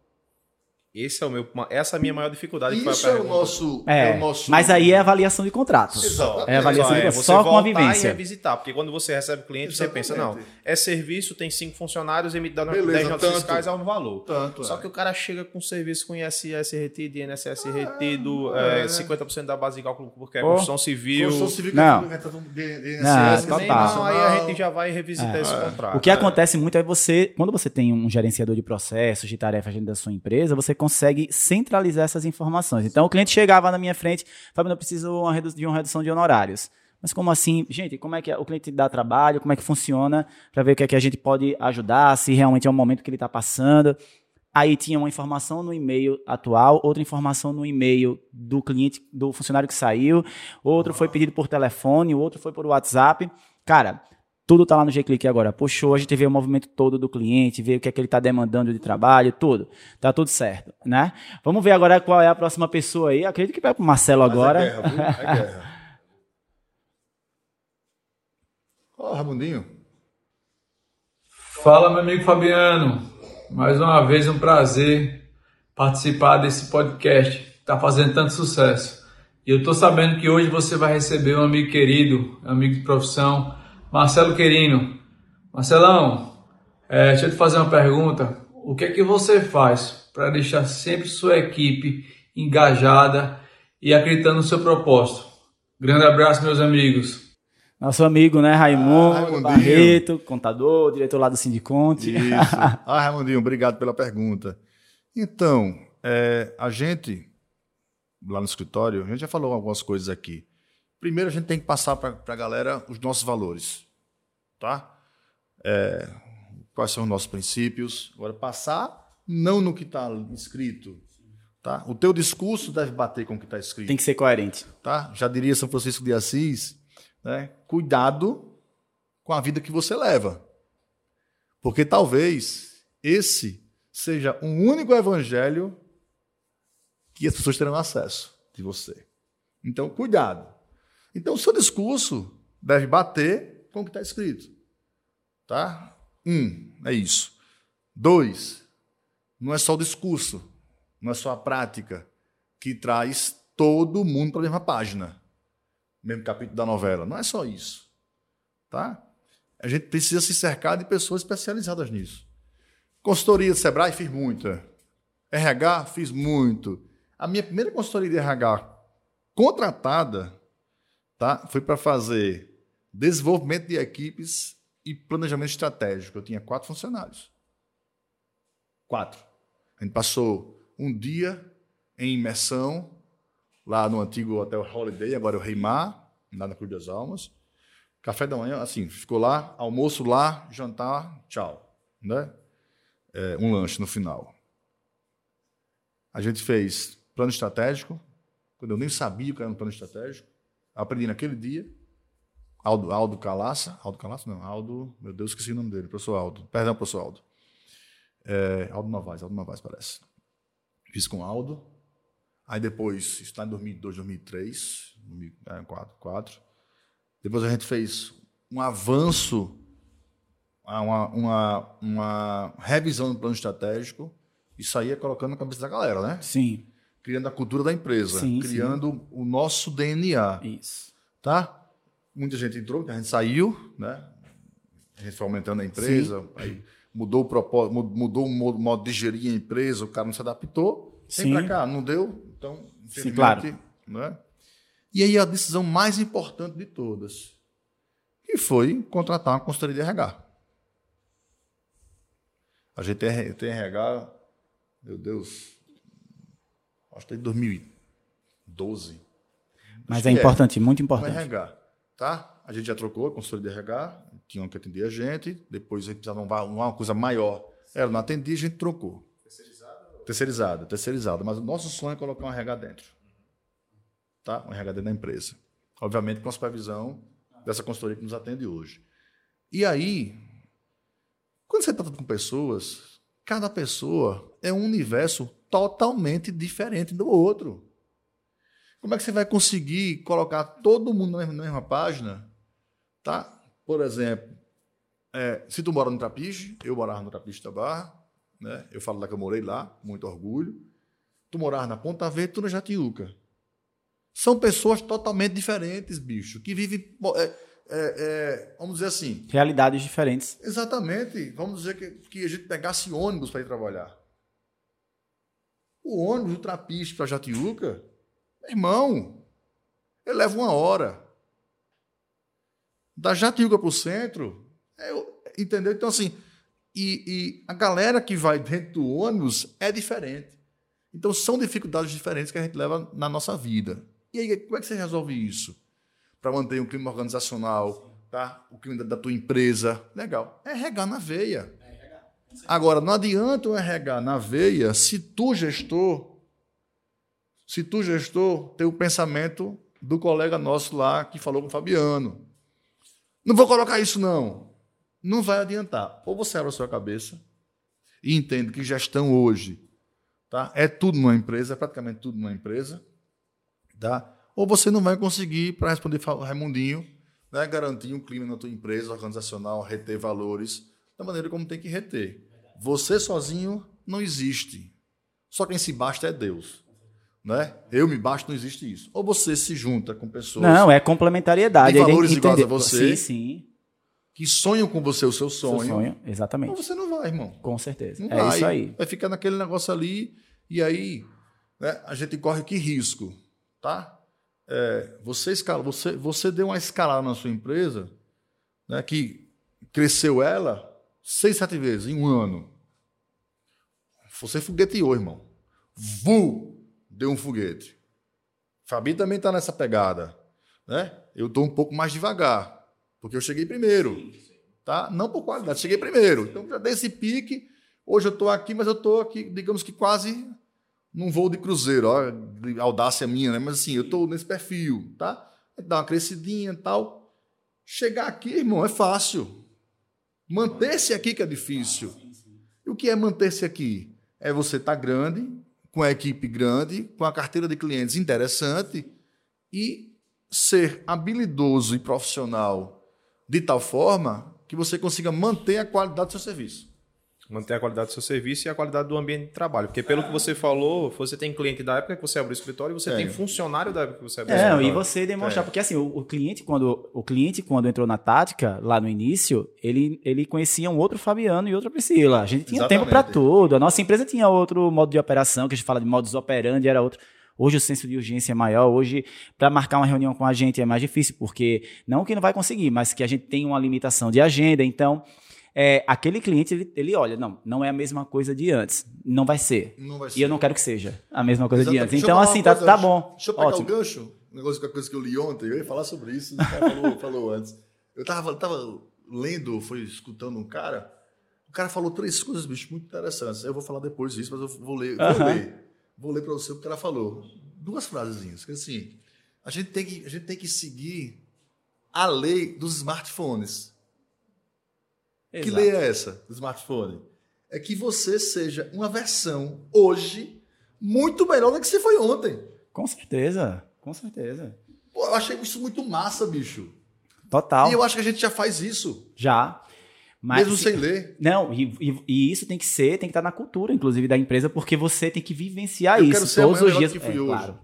Esse é o meu, essa é a minha maior dificuldade. que foi a Isso é o nosso. é, o nosso... mas aí é avaliação de contratos. Exatamente. É avaliação Só, de é, contratos, você só com a vivência. revisitar, porque quando você recebe cliente, você pensa, não, Exatamente. É serviço, tem cinco funcionários, emite dando Beleza, 10 notas tanto. fiscais é um valor. Tanto, Só é. que o cara chega com serviço com ISS retido, INSS retido, é, 50% da base de cálculo porque é Oh. construção civil. Construção civil Não. que de, de, de Não, INSS, total. Nem não, aí a gente já vai revisitar esse contrato. O que acontece muito é você, quando você tem um gerenciador de processos, de tarefas dentro da sua empresa, você consegue centralizar essas informações. Então o cliente chegava na minha frente, Fábio, eu preciso de uma redução de honorários. Mas como assim? Gente, como é que o cliente dá trabalho? Como é que funciona? Para ver o que é que a gente pode ajudar, se realmente é o momento que ele está passando. Aí tinha uma informação no e-mail atual, outra informação no e-mail do cliente, do funcionário que saiu, outro foi pedido por telefone, outro foi por WhatsApp. Cara, tudo tá lá no G-Click agora. Puxou, a gente vê o movimento todo do cliente, vê o que é que ele está demandando de trabalho, tudo. Tá tudo certo, né? Vamos ver agora qual é a próxima pessoa aí. Acredito que vai pro Marcelo Mas é agora. É guerra? É guerra. Ó, oh, Ramondinho. Fala, meu amigo Fabiano. Mais uma vez um prazer participar desse podcast. Está fazendo tanto sucesso. E eu estou sabendo que hoje você vai receber um amigo querido, amigo de profissão, Marcelo Querino. Marcelão, é, deixa eu te fazer uma pergunta. O que é que você faz para deixar sempre sua equipe engajada e acreditando no seu propósito? Grande abraço, meus amigos. Nosso amigo, né, Raimundo ah, Barreto, contador, diretor lá do Sindiconte. Isso. Ah, Raimundinho, obrigado pela pergunta. Então, é, a gente, lá no escritório, a gente já falou algumas coisas aqui. Primeiro, a gente tem que passar para a galera os nossos valores, tá? É, quais são os nossos princípios. Agora, passar não no que está escrito, tá? O teu discurso deve bater com o que está escrito. Tem que ser coerente. Tá? Já diria São Francisco de Assis, né? cuidado com a vida que você leva. Porque talvez esse seja o um único evangelho que as pessoas terão acesso de você. Então, cuidado. Então, o seu discurso deve bater com o que está escrito. Tá? Um, é isso. Dois, não é só o discurso, não é só a prática que traz todo mundo para a mesma página, mesmo capítulo da novela. Não é só isso. Tá? A gente precisa se cercar de pessoas especializadas nisso. Consultoria do Sebrae, fiz muita. RH, fiz muito. A minha primeira consultoria de RH contratada tá? Foi para fazer desenvolvimento de equipes e planejamento estratégico. Eu tinha quatro funcionários. Quatro. A gente passou um dia em imersão lá no antigo hotel Holiday, agora é o Reimar, lá na Cruz das Almas. Café da manhã, assim, ficou lá, almoço lá, jantar, tchau, né? É, um lanche no final. A gente fez plano estratégico, quando eu nem sabia o que era um plano estratégico. Aprendi naquele dia. Aldo, Aldo Calaça. Aldo Calaça? Não, Aldo. Meu Deus, esqueci o nome dele. Professor Aldo. Perdão, professor Aldo. É, Aldo Novaes, Aldo Novaes parece. Fiz com Aldo. Aí depois, isso está em 2002, 2003, 2004, 2004. Depois a gente fez um avanço, uma, uma, uma revisão do plano estratégico. Isso aí é colocando na cabeça da galera, né? Sim criando a cultura da empresa, sim, criando sim. o nosso DNA. Isso. Tá? Muita gente entrou, a gente saiu, né? A gente foi aumentando a empresa, sim. aí mudou o propósito, mudou o modo de gerir a empresa, o cara não se adaptou. Vem para cá, não deu? Então, Sim, claro. Né? E aí a decisão mais importante de todas, que foi contratar uma consultoria de RH. A gente tem RH, meu Deus, acho que em 2012. Mas é importante, é. muito importante. RH, tá? A gente já trocou a consultoria de RH, tinham que atender a gente, depois a gente precisava uma, uma coisa maior. Ela não atendia, a gente trocou. Terceirizada, terceirizada. Mas o nosso sonho é colocar um RH dentro. Tá? Um RH dentro da empresa. Obviamente com a supervisão dessa consultoria que nos atende hoje. E aí, quando você trata com pessoas, cada pessoa é um universo totalmente diferente do outro. Como é que você vai conseguir colocar todo mundo na mesma página? Tá? Por exemplo, é, se tu mora no Trapiche, eu morava no Trapiche da Barra, né? eu falo lá que eu morei lá, muito orgulho. Tu morava na Ponta Verde, tu na Jatiuca. São pessoas totalmente diferentes, bicho, que vivem. É, é, é, vamos dizer assim. Realidades diferentes. Exatamente. Vamos dizer que, que a gente pegasse ônibus para ir trabalhar. O ônibus do Trapiche para Jatiuca, irmão, ele leva uma hora. Da Jatiuca para o centro, é, entendeu? Então, assim, e, e, a galera que vai dentro do ônibus é diferente. Então, são dificuldades diferentes que a gente leva na nossa vida. E aí, como é que você resolve isso? Para manter um clima organizacional, tá? o clima da tua empresa. Legal. É regar na veia. Agora, não adianta eu regar na veia se tu, gestor, se tu, gestor, tem o pensamento do colega nosso lá que falou com o Fabiano. Não vou colocar isso, não. Não vai adiantar. Ou você abre a sua cabeça e entende que gestão hoje tá? é tudo numa empresa, é praticamente tudo numa empresa, tá? ou você não vai conseguir, para responder Raimundinho, né, garantir um clima na tua empresa organizacional, reter valores da maneira como tem que reter. Você sozinho não existe. Só quem se basta é Deus. Né? Eu me basto, não existe isso. Ou você se junta com pessoas. Não, é complementariedade. De valores iguais a você. Sim, sim. Que sonham com você o seu sonho. Seu sonho, exatamente. Mas você não vai, irmão. Com certeza. Não é vai. isso aí. Vai ficar naquele negócio ali. E aí, né, a gente corre que risco, tá? É, você, escala, você, você deu uma escalada na sua empresa né, que cresceu ela seis, sete vezes em um ano. Você fogueteou, irmão. Vu! deu um foguete. Fabi também está nessa pegada. Né? Eu estou um pouco mais devagar, porque eu cheguei primeiro. Tá? Não por qualidade, cheguei primeiro. Então já dei esse pique. Hoje eu estou aqui, mas eu estou aqui, digamos que quase num voo de cruzeiro. Ó, de audácia minha, né? Mas assim, eu estou nesse perfil. Tá? Dá uma crescidinha e tal. Chegar aqui, irmão, é fácil. Manter-se aqui que é difícil. E o que é manter-se aqui? É você estar tá grande, com a equipe grande, com a carteira de clientes interessante e ser habilidoso e profissional de tal forma que você consiga manter a qualidade do seu serviço. Manter a qualidade do seu serviço e a qualidade do ambiente de trabalho. Porque, pelo que você falou, você tem cliente da época que você abriu o escritório e você é. tem funcionário da época que você abriu é, o escritório. E você demonstrar, é. porque assim, o, o, cliente, quando, o cliente, quando entrou na tática, lá no início, ele, ele conhecia um outro Fabiano e outra Priscila. A gente tinha Exatamente. tempo para tudo. A nossa empresa tinha outro modo de operação, que a gente fala de modus operandi, era outro. Hoje o senso de urgência é maior. Hoje, para marcar uma reunião com a gente é mais difícil, porque não que não vai conseguir, mas que a gente tem uma limitação de agenda. Então, é, aquele cliente, ele, ele, olha, não, não é a mesma coisa de antes. Não vai ser. Não vai ser. E eu não quero que seja a mesma coisa Exatamente. de antes. Então, assim, tá, tá bom. Deixa eu pegar ótimo. o gancho, um negócio com a coisa que eu li ontem, eu ia falar sobre isso, o cara falou, falou antes. Eu tava, tava lendo, foi escutando um cara, o cara falou três coisas, bicho, muito interessantes. Eu vou falar depois disso, mas eu vou ler. Vou uh -huh. ler, vou ler para você o que o cara falou. Duas frasezinhas, que assim, a gente tem que, a gente tem que seguir a lei dos smartphones. Exato. Que lei é essa do smartphone? É que você seja uma versão hoje muito melhor do que você foi ontem. Com certeza, com certeza. Pô, eu achei isso muito massa, bicho. Total. E eu acho que a gente já faz isso. Já. Mas, Mesmo sem ler. Não, e, e, e, isso tem que ser, tem que estar na cultura, inclusive, da empresa, porque você tem que vivenciar eu isso todos os dias. Que fui é, hoje. Claro.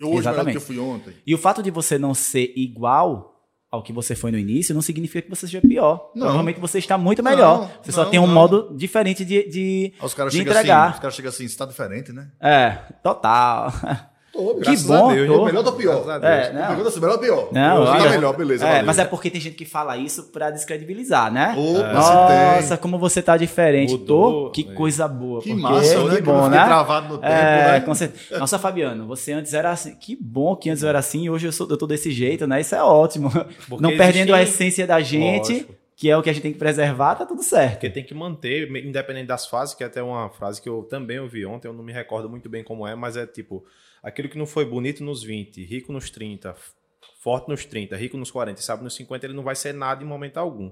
Eu hoje Exatamente. que eu fui ontem. E o fato de você não ser igual ao que você foi no início, não significa que você seja pior. Não. Provavelmente você está muito melhor. Não, você só tem um modo diferente de, de, os caras de entregar. Assim, os caras chegam assim, você está diferente, né? É, total. Tô, que bom, Deus, tô. Melhor ou pior? É, não. Pergunta assim, melhor ou pior? Não, tá melhor, beleza. É, mas é porque tem gente que fala isso pra descredibilizar, né? Opa, Nossa, como você tá diferente. Mudou, tô, que é. coisa boa. Que massa, que né? bom, né? travado no tempo, é, né? Com certeza. Nossa, Fabiano, você antes era assim. Que bom que antes eu era assim e hoje eu, sou, eu tô desse jeito, né? Isso é ótimo. Porque Não perdendo a essência da gente. Lógico que é o que a gente tem que preservar, tá tudo certo. Porque tem que manter, independente das fases, que é até uma frase que eu também ouvi ontem, eu não me recordo muito bem como é, mas é tipo, aquilo que não foi bonito nos 20, rico nos 30, forte nos 30, rico nos 40 sabe nos 50, ele não vai ser nada em momento algum.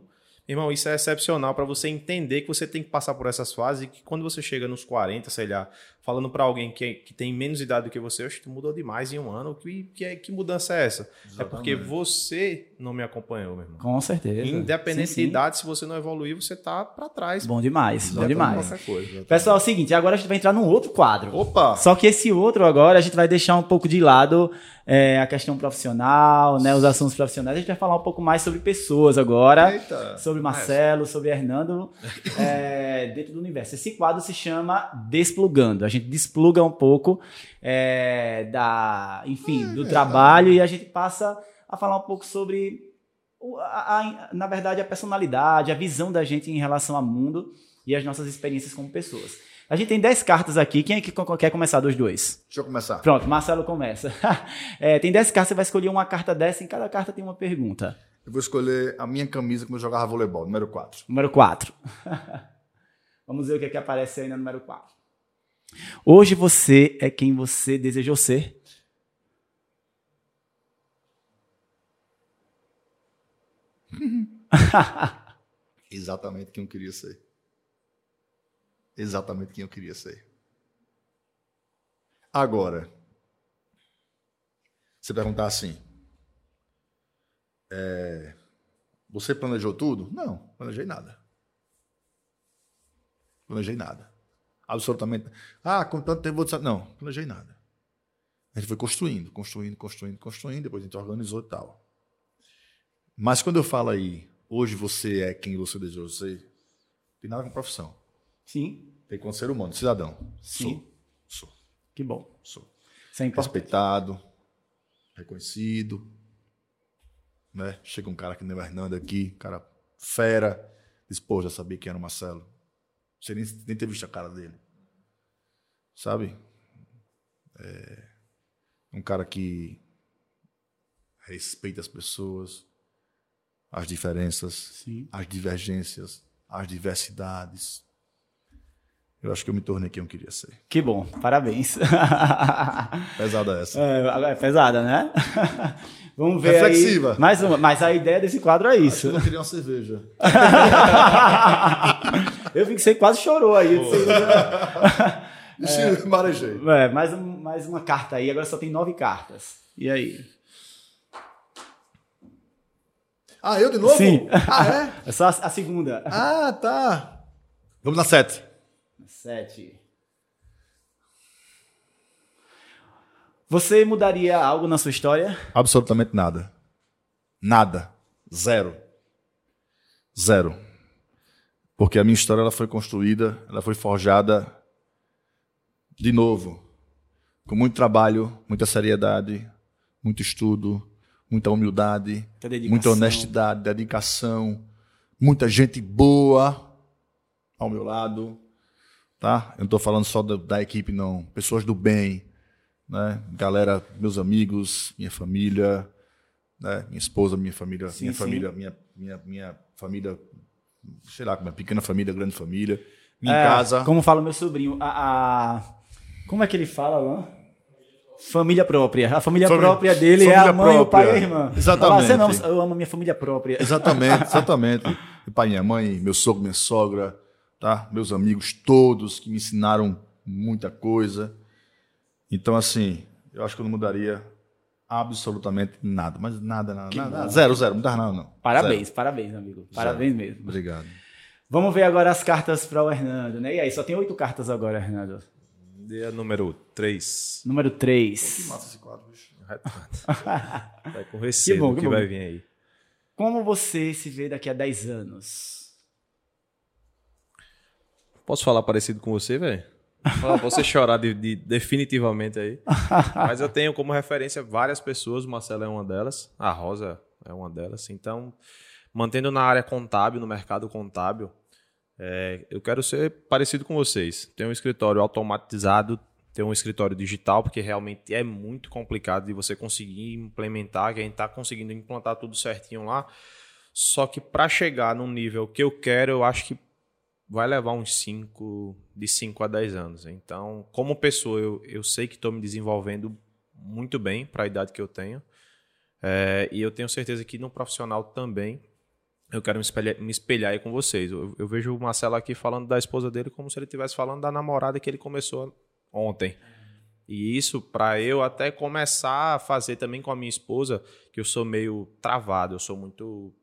Irmão, isso é excepcional para você entender que você tem que passar por essas fases e que quando você chega nos 40, sei lá, falando para alguém que, que tem menos idade do que você, oxe, tu mudou demais em um ano, que, que, é, que mudança é essa? Exatamente. É porque você não me acompanhou, meu irmão. Com certeza. Independente sim, sim. de idade, se você não evoluir, você tá para trás. Bom demais, bom demais. Coisa, Pessoal, é o seguinte, agora a gente vai entrar num outro quadro. Opa! Só que esse outro agora a gente vai deixar um pouco de lado é, a questão profissional, né, os assuntos profissionais. A gente vai falar um pouco mais sobre pessoas agora, Eita. sobre Marcelo, sobre Hernando, é, dentro do universo. Esse quadro se chama Desplugando. A gente despluga um pouco é, da, enfim, do trabalho e a gente passa a falar um pouco sobre, a, a, na verdade, a personalidade, a visão da gente em relação ao mundo e as nossas experiências como pessoas. A gente tem 10 cartas aqui. Quem é que quer começar dos dois? Deixa eu começar. Pronto, Marcelo começa. É, tem 10 cartas, você vai escolher uma carta dessa. Em cada carta tem uma pergunta. Eu vou escolher a minha camisa quando eu jogava voleibol, número 4. Número 4. Vamos ver o que, é que aparece aí no número 4. Hoje você é quem você desejou ser. Exatamente quem eu queria ser. Exatamente quem eu queria ser. Agora, você perguntar assim: é, você planejou tudo? Não, planejei nada. Planejei nada. Absolutamente. Ah, com tanto tempo vou. Não, planejei nada. A gente foi construindo, construindo, construindo, construindo, depois a gente organizou e tal. Mas quando eu falo aí, hoje você é quem você desejou ser, tem nada com profissão. Sim. Tem com ser humano, cidadão. Sim. Sou, sou, Que bom. sou. Importante. Respeitado, reconhecido. Né? Chega um cara que nem o Hernando aqui, cara fera. Diz, pô, já sabia quem era o Marcelo. Você nem, nem ter visto a cara dele. Sabe? É um cara que respeita as pessoas, as diferenças, Sim. as divergências, as diversidades. Eu acho que eu me tornei quem eu queria ser. Que bom. Parabéns. Pesada essa. É, é pesada, né? Vamos ver Reflexiva. aí. Mais uma. Mas a ideia desse quadro é isso. Eu queria uma cerveja. Eu vi que você quase chorou aí. Disse, Ixi, marejei. É, mais, um- mais uma carta aí. Agora só tem nove cartas. E aí? Ah, eu de novo? Sim. Ah, é? É só a, a segunda. Ah, tá. Vamos na sete. Sete. Você mudaria algo na sua história? Absolutamente nada. Nada. Zero. Zero. Porque a minha história ela foi construída, ela foi forjada de novo, com muito trabalho, muita seriedade, muito estudo, muita humildade, Muita muita honestidade, dedicação, muita gente boa ao meu lado, tá? Eu não estou falando só da, da equipe, não. Pessoas do bem, né? Galera, meus amigos, minha família, né? Minha esposa, minha família, Sim, minha sim. família, minha, minha, minha família, sei lá, minha pequena família, grande família, minha É, casa. Como fala meu sobrinho, a, a- Como é que ele fala, Alain? Família própria. A família Família- própria dele é a família mãe, o pai e a própria. irmã. Exatamente. Fala, não, eu amo a minha família própria. Exatamente, exatamente. Meu pai, minha mãe, meu sogro, minha sogra, tá? Meus amigos todos que me ensinaram muita coisa. Então, assim, eu acho que eu não mudaria absolutamente nada. Mas nada, nada, nada, nada. Zero, zero. Não mudar nada, não. Parabéns, parabéns, amigo. Parabéns Zero. mesmo. Obrigado. Vamos ver agora as cartas para o Hernando, né? E aí, só tem oito cartas agora, Hernando. Dia número 3. Número 3. Massa esse quadro, bicho. Vai com receio Que bom, que que vai vir aí. Como você se vê daqui a 10 anos? Posso falar parecido com você, velho? Você chorar de, de- definitivamente aí. Mas eu tenho como referência várias pessoas, o Marcelo é uma delas, a Rosa é uma delas. Então, mantendo na área contábil, no mercado contábil, é, eu quero ser parecido com vocês. Ter um escritório automatizado, ter um escritório digital, porque realmente é muito complicado de você conseguir implementar, que a gente está conseguindo implantar tudo certinho lá. Só que para chegar num nível que eu quero, eu acho que vai levar uns 5, de 5 a 10 anos. Então, como pessoa, eu, eu sei que estou me desenvolvendo muito bem para a idade que eu tenho. É, e eu tenho certeza que no profissional também eu quero me espelhar, me espelhar aí com vocês. Eu, eu vejo o Marcelo aqui falando da esposa dele como se ele estivesse falando da namorada que ele começou ontem. E isso para eu até começar a fazer também com a minha esposa, que eu sou meio travado, eu sou muito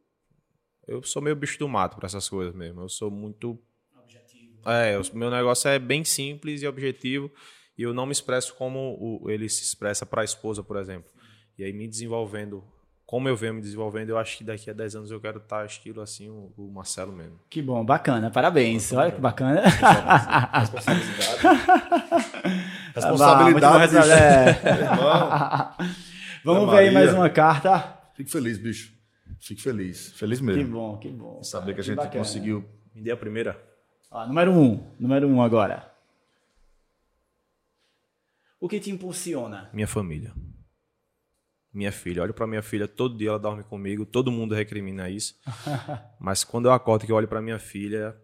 eu sou meio bicho do mato para essas coisas mesmo. Eu sou muito é, o meu negócio é bem simples e objetivo e eu não me expresso como o- ele se expressa para a esposa, por exemplo. E aí me desenvolvendo, como eu venho me desenvolvendo, eu acho que daqui a 10 anos eu quero estar estilo assim o, o Marcelo mesmo. Que bom, bacana, parabéns. Olha que bacana. Responsabilidade, Ah, bom, bicho. é. Vamos ver aí mais uma carta. Fico feliz, bicho. Fico feliz. Feliz Que mesmo. bom, que bom. Saber que a gente bacana. conseguiu. Me dê a primeira. Ó, número um, número um agora. O que te impulsiona? Minha família. Minha filha. Olho para minha filha, todo dia ela dorme comigo, todo mundo recrimina isso. Mas quando eu acordo que eu olho para minha filha,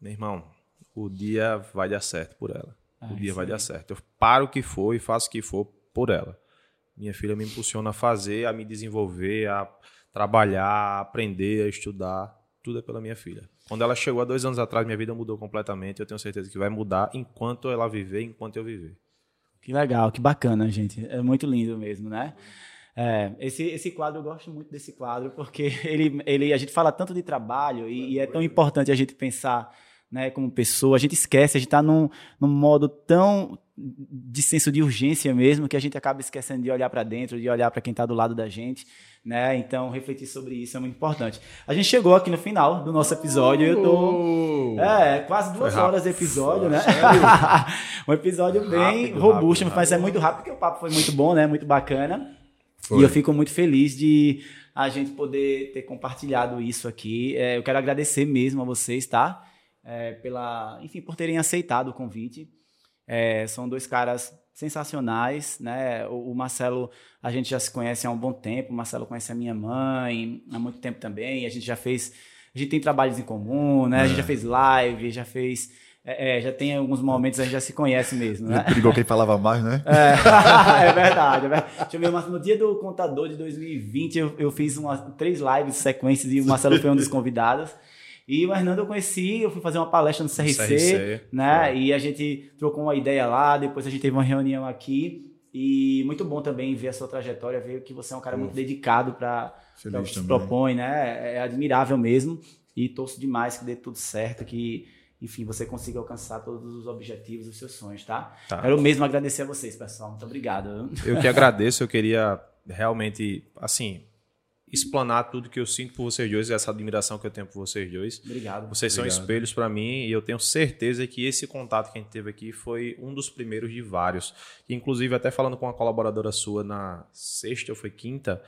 meu irmão, o dia vai dar certo por ela. o dia vai dar certo. Eu paro o que for e faço o que for por ela. Minha filha me impulsiona a fazer, a me desenvolver, a trabalhar, a aprender, a estudar. Tudo é pela minha filha. Quando ela chegou há dois anos atrás, minha vida mudou completamente. Eu tenho certeza que vai mudar enquanto ela viver, enquanto eu viver. Que legal, que bacana, gente. É muito lindo mesmo, né? É, esse, esse quadro, eu gosto muito desse quadro, porque ele, ele, a gente fala tanto de trabalho e, e é tão importante a gente pensar né, como pessoa. A gente esquece, a gente está num, num modo tão de senso de urgência mesmo que a gente acaba esquecendo de olhar para dentro, de olhar para quem está do lado da gente. Né? Então, refletir sobre isso é muito importante. A gente chegou aqui no final do nosso episódio. Eu tô. É, quase duas horas de episódio, né? um episódio bem rápido, robusto, rápido, mas rápido. é muito rápido, porque o papo foi muito bom, né? Muito bacana. Foi. E eu fico muito feliz de a gente poder ter compartilhado isso aqui. É, eu quero agradecer mesmo a vocês, tá? É, pela, enfim, por terem aceitado o convite. É, são dois caras sensacionais, né? O, o, Marcelo, a gente já se conhece há um bom tempo. O Marcelo conhece a minha mãe há muito tempo também. A gente já fez, a gente tem trabalhos em comum, né? A gente já fez live, já fez é, é, já tem alguns momentos a gente já se conhece mesmo, né? Perigou quem falava mais, né? É, é verdade, é verdade. Deixa eu ver, mas no dia do contador de 2020 eu, eu fiz umas, três lives sequências e o Marcelo foi um dos convidados. E o Hernando eu conheci, eu fui fazer uma palestra no CRC, CRC né? É. E a gente trocou uma ideia lá, depois a gente teve uma reunião aqui. E muito bom também ver a sua trajetória, ver que você é um cara muito dedicado para o que se propõe, né? É admirável mesmo. E torço demais que dê tudo certo, que enfim, você consiga alcançar todos os objetivos, os seus sonhos, tá? tá. Quero mesmo agradecer a vocês, pessoal. Muito obrigado. Eu que agradeço, eu queria realmente, assim, explanar tudo que eu sinto por vocês dois, essa admiração que eu tenho por vocês dois. Obrigado. Vocês obrigado. são espelhos para mim e eu tenho certeza que esse contato que a gente teve aqui foi um dos primeiros de vários. Inclusive, até falando com uma colaboradora sua na sexta ou foi quinta,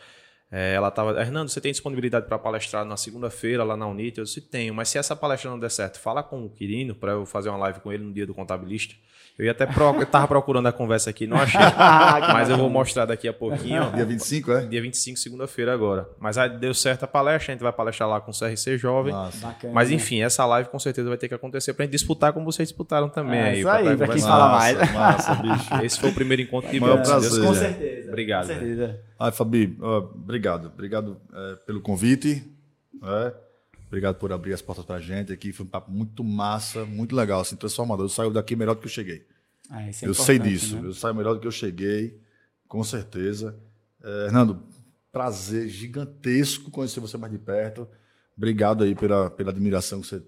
é, ela estava, Hernando, você tem disponibilidade para palestrar na segunda-feira lá na Unite? Eu disse, tenho, mas se essa palestra não der certo, fala com o Quirino para eu fazer uma live com ele no dia do contabilista. Eu ia até pro... eu tava procurando a conversa aqui, não achei. mas eu vou mostrar daqui a pouquinho. Dia 25, é? Dia 25, segunda-feira agora. Mas aí deu certo a palestra, a gente vai palestrar lá com o CRC Jovem. Bacana, mas enfim, essa live com certeza vai ter que acontecer pra gente disputar como vocês disputaram também. É, aí, isso aí, pra quem fala mais. Massa, bicho. Esse foi o primeiro encontro de é, prazer. Com certeza. Obrigado. Com certeza. Ai, Fabi, obrigado. Obrigado é, pelo convite. É. Obrigado por abrir as portas pra gente aqui. Foi um papo muito massa, muito legal, assim, transformador. Eu saio daqui melhor do que eu cheguei. Ah, é eu sei disso. Né? Eu saio melhor do que eu cheguei, com certeza. É, Hernando, prazer gigantesco conhecer você mais de perto. Obrigado aí pela, pela admiração que você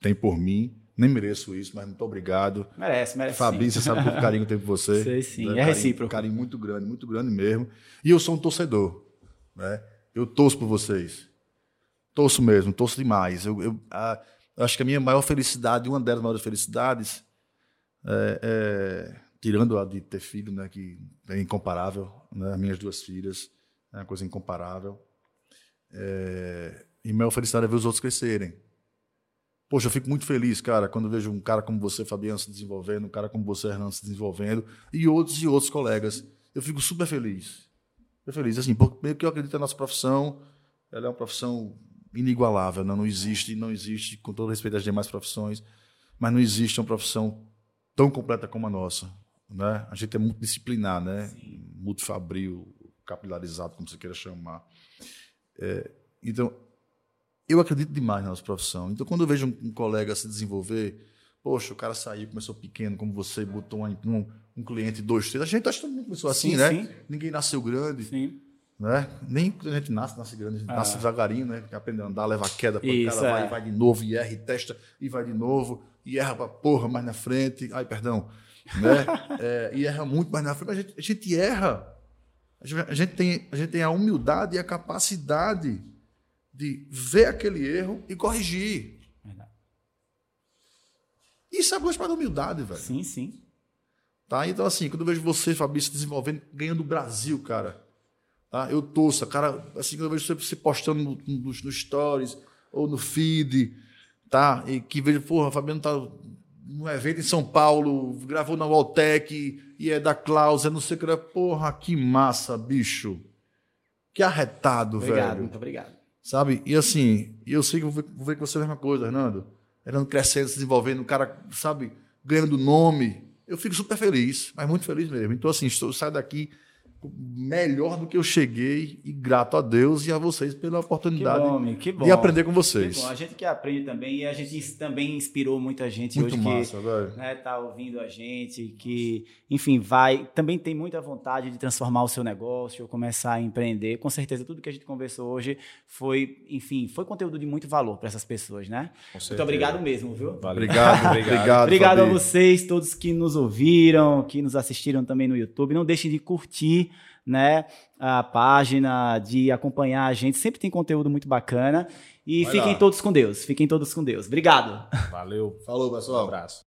tem por mim. Nem mereço isso, mas muito obrigado. Merece, merece. Fabi, você sabe o carinho que eu tenho por você. Sei sim, né? é carinho, recíproco. carinho muito grande, muito grande mesmo. E eu sou um torcedor. Né? Eu torço por vocês. Torço mesmo, torço demais. Eu, eu, a, acho que a minha maior felicidade, uma das maiores felicidades, é, é, tirando a de ter filho, né, que é incomparável, né, as minhas duas filhas, é uma coisa incomparável. É, e minha felicidade é ver os outros crescerem. Poxa, eu fico muito feliz, cara, quando vejo um cara como você, Fabiano, se desenvolvendo, um cara como você, Hernando, se desenvolvendo, e outros e outros colegas. Eu fico super feliz. Super feliz, assim, porque eu acredito que a nossa profissão, ela é uma profissão inigualável, né? não existe, não existe, com todo respeito às demais profissões, mas não existe uma profissão tão completa como a nossa. Né? A gente é muito disciplinar, né? multifabril, capilarizado, como você queira chamar. É, então, eu acredito demais na nossa profissão. Então, quando eu vejo um, um, colega se desenvolver, poxa, o cara saiu, começou pequeno, como você, botou um, um cliente, dois, três. A gente acha que todo mundo começou assim, sim, né? Sim. Ninguém nasceu grande. Sim. Né? Nem a gente nasce, nasce grande, a gente ah. nasce devagarinho, né? Aprende a andar, leva a queda, o cara vai, é. vai de novo, e erra, e testa, e vai de novo e erra pra porra mais na frente. Ai, perdão. Né? é, e erra muito mais na frente. Mas a gente, a gente erra. A gente, tem, a gente tem a humildade e a capacidade de ver aquele erro e corrigir. Verdade. Isso é gosto para humildade, velho. Sim, sim. Tá? Então, assim, quando eu vejo você, Fabrício, se desenvolvendo, ganhando o Brasil, cara. Tá? Eu torço, cara, assim, quando eu vejo você se postando nos no, no stories ou no feed, tá? E que vejo, porra, Fabiano tá num evento em São Paulo, gravou na Waltec e é da Klaus, é não sei o que. era. Porra, que massa, bicho. Que arretado, Obrigado, velho. muito obrigado. Sabe? E assim, eu sei que vou ver, vou ver com você a mesma coisa, Hernando. Hernando crescendo, se desenvolvendo, o cara, sabe, ganhando nome. Eu fico super feliz, mas muito feliz mesmo. Então, assim, estou, saio daqui melhor do que eu cheguei e grato a Deus e a vocês pela Que oportunidade bom, amigo, que bom. de aprender com Que vocês. bom. A gente que aprende também e a gente também inspirou muita gente Muito hoje massa, que né, tá ouvindo a gente, que, enfim, vai, também tem muita vontade de transformar o seu negócio, começar a empreender. Com certeza, tudo que a gente conversou hoje foi, enfim, foi conteúdo de muito valor para essas pessoas, né? Com Muito obrigado mesmo, viu? Valeu. Obrigado, obrigado. Obrigado a Fabi. vocês, todos que nos ouviram, que nos assistiram também no YouTube. Não deixem de curtir né, a página, de acompanhar a gente. Sempre tem conteúdo muito bacana. E Vai fiquem lá. todos com Deus. Fiquem todos com Deus. Obrigado. Valeu. Falou, Um pessoal. abraço.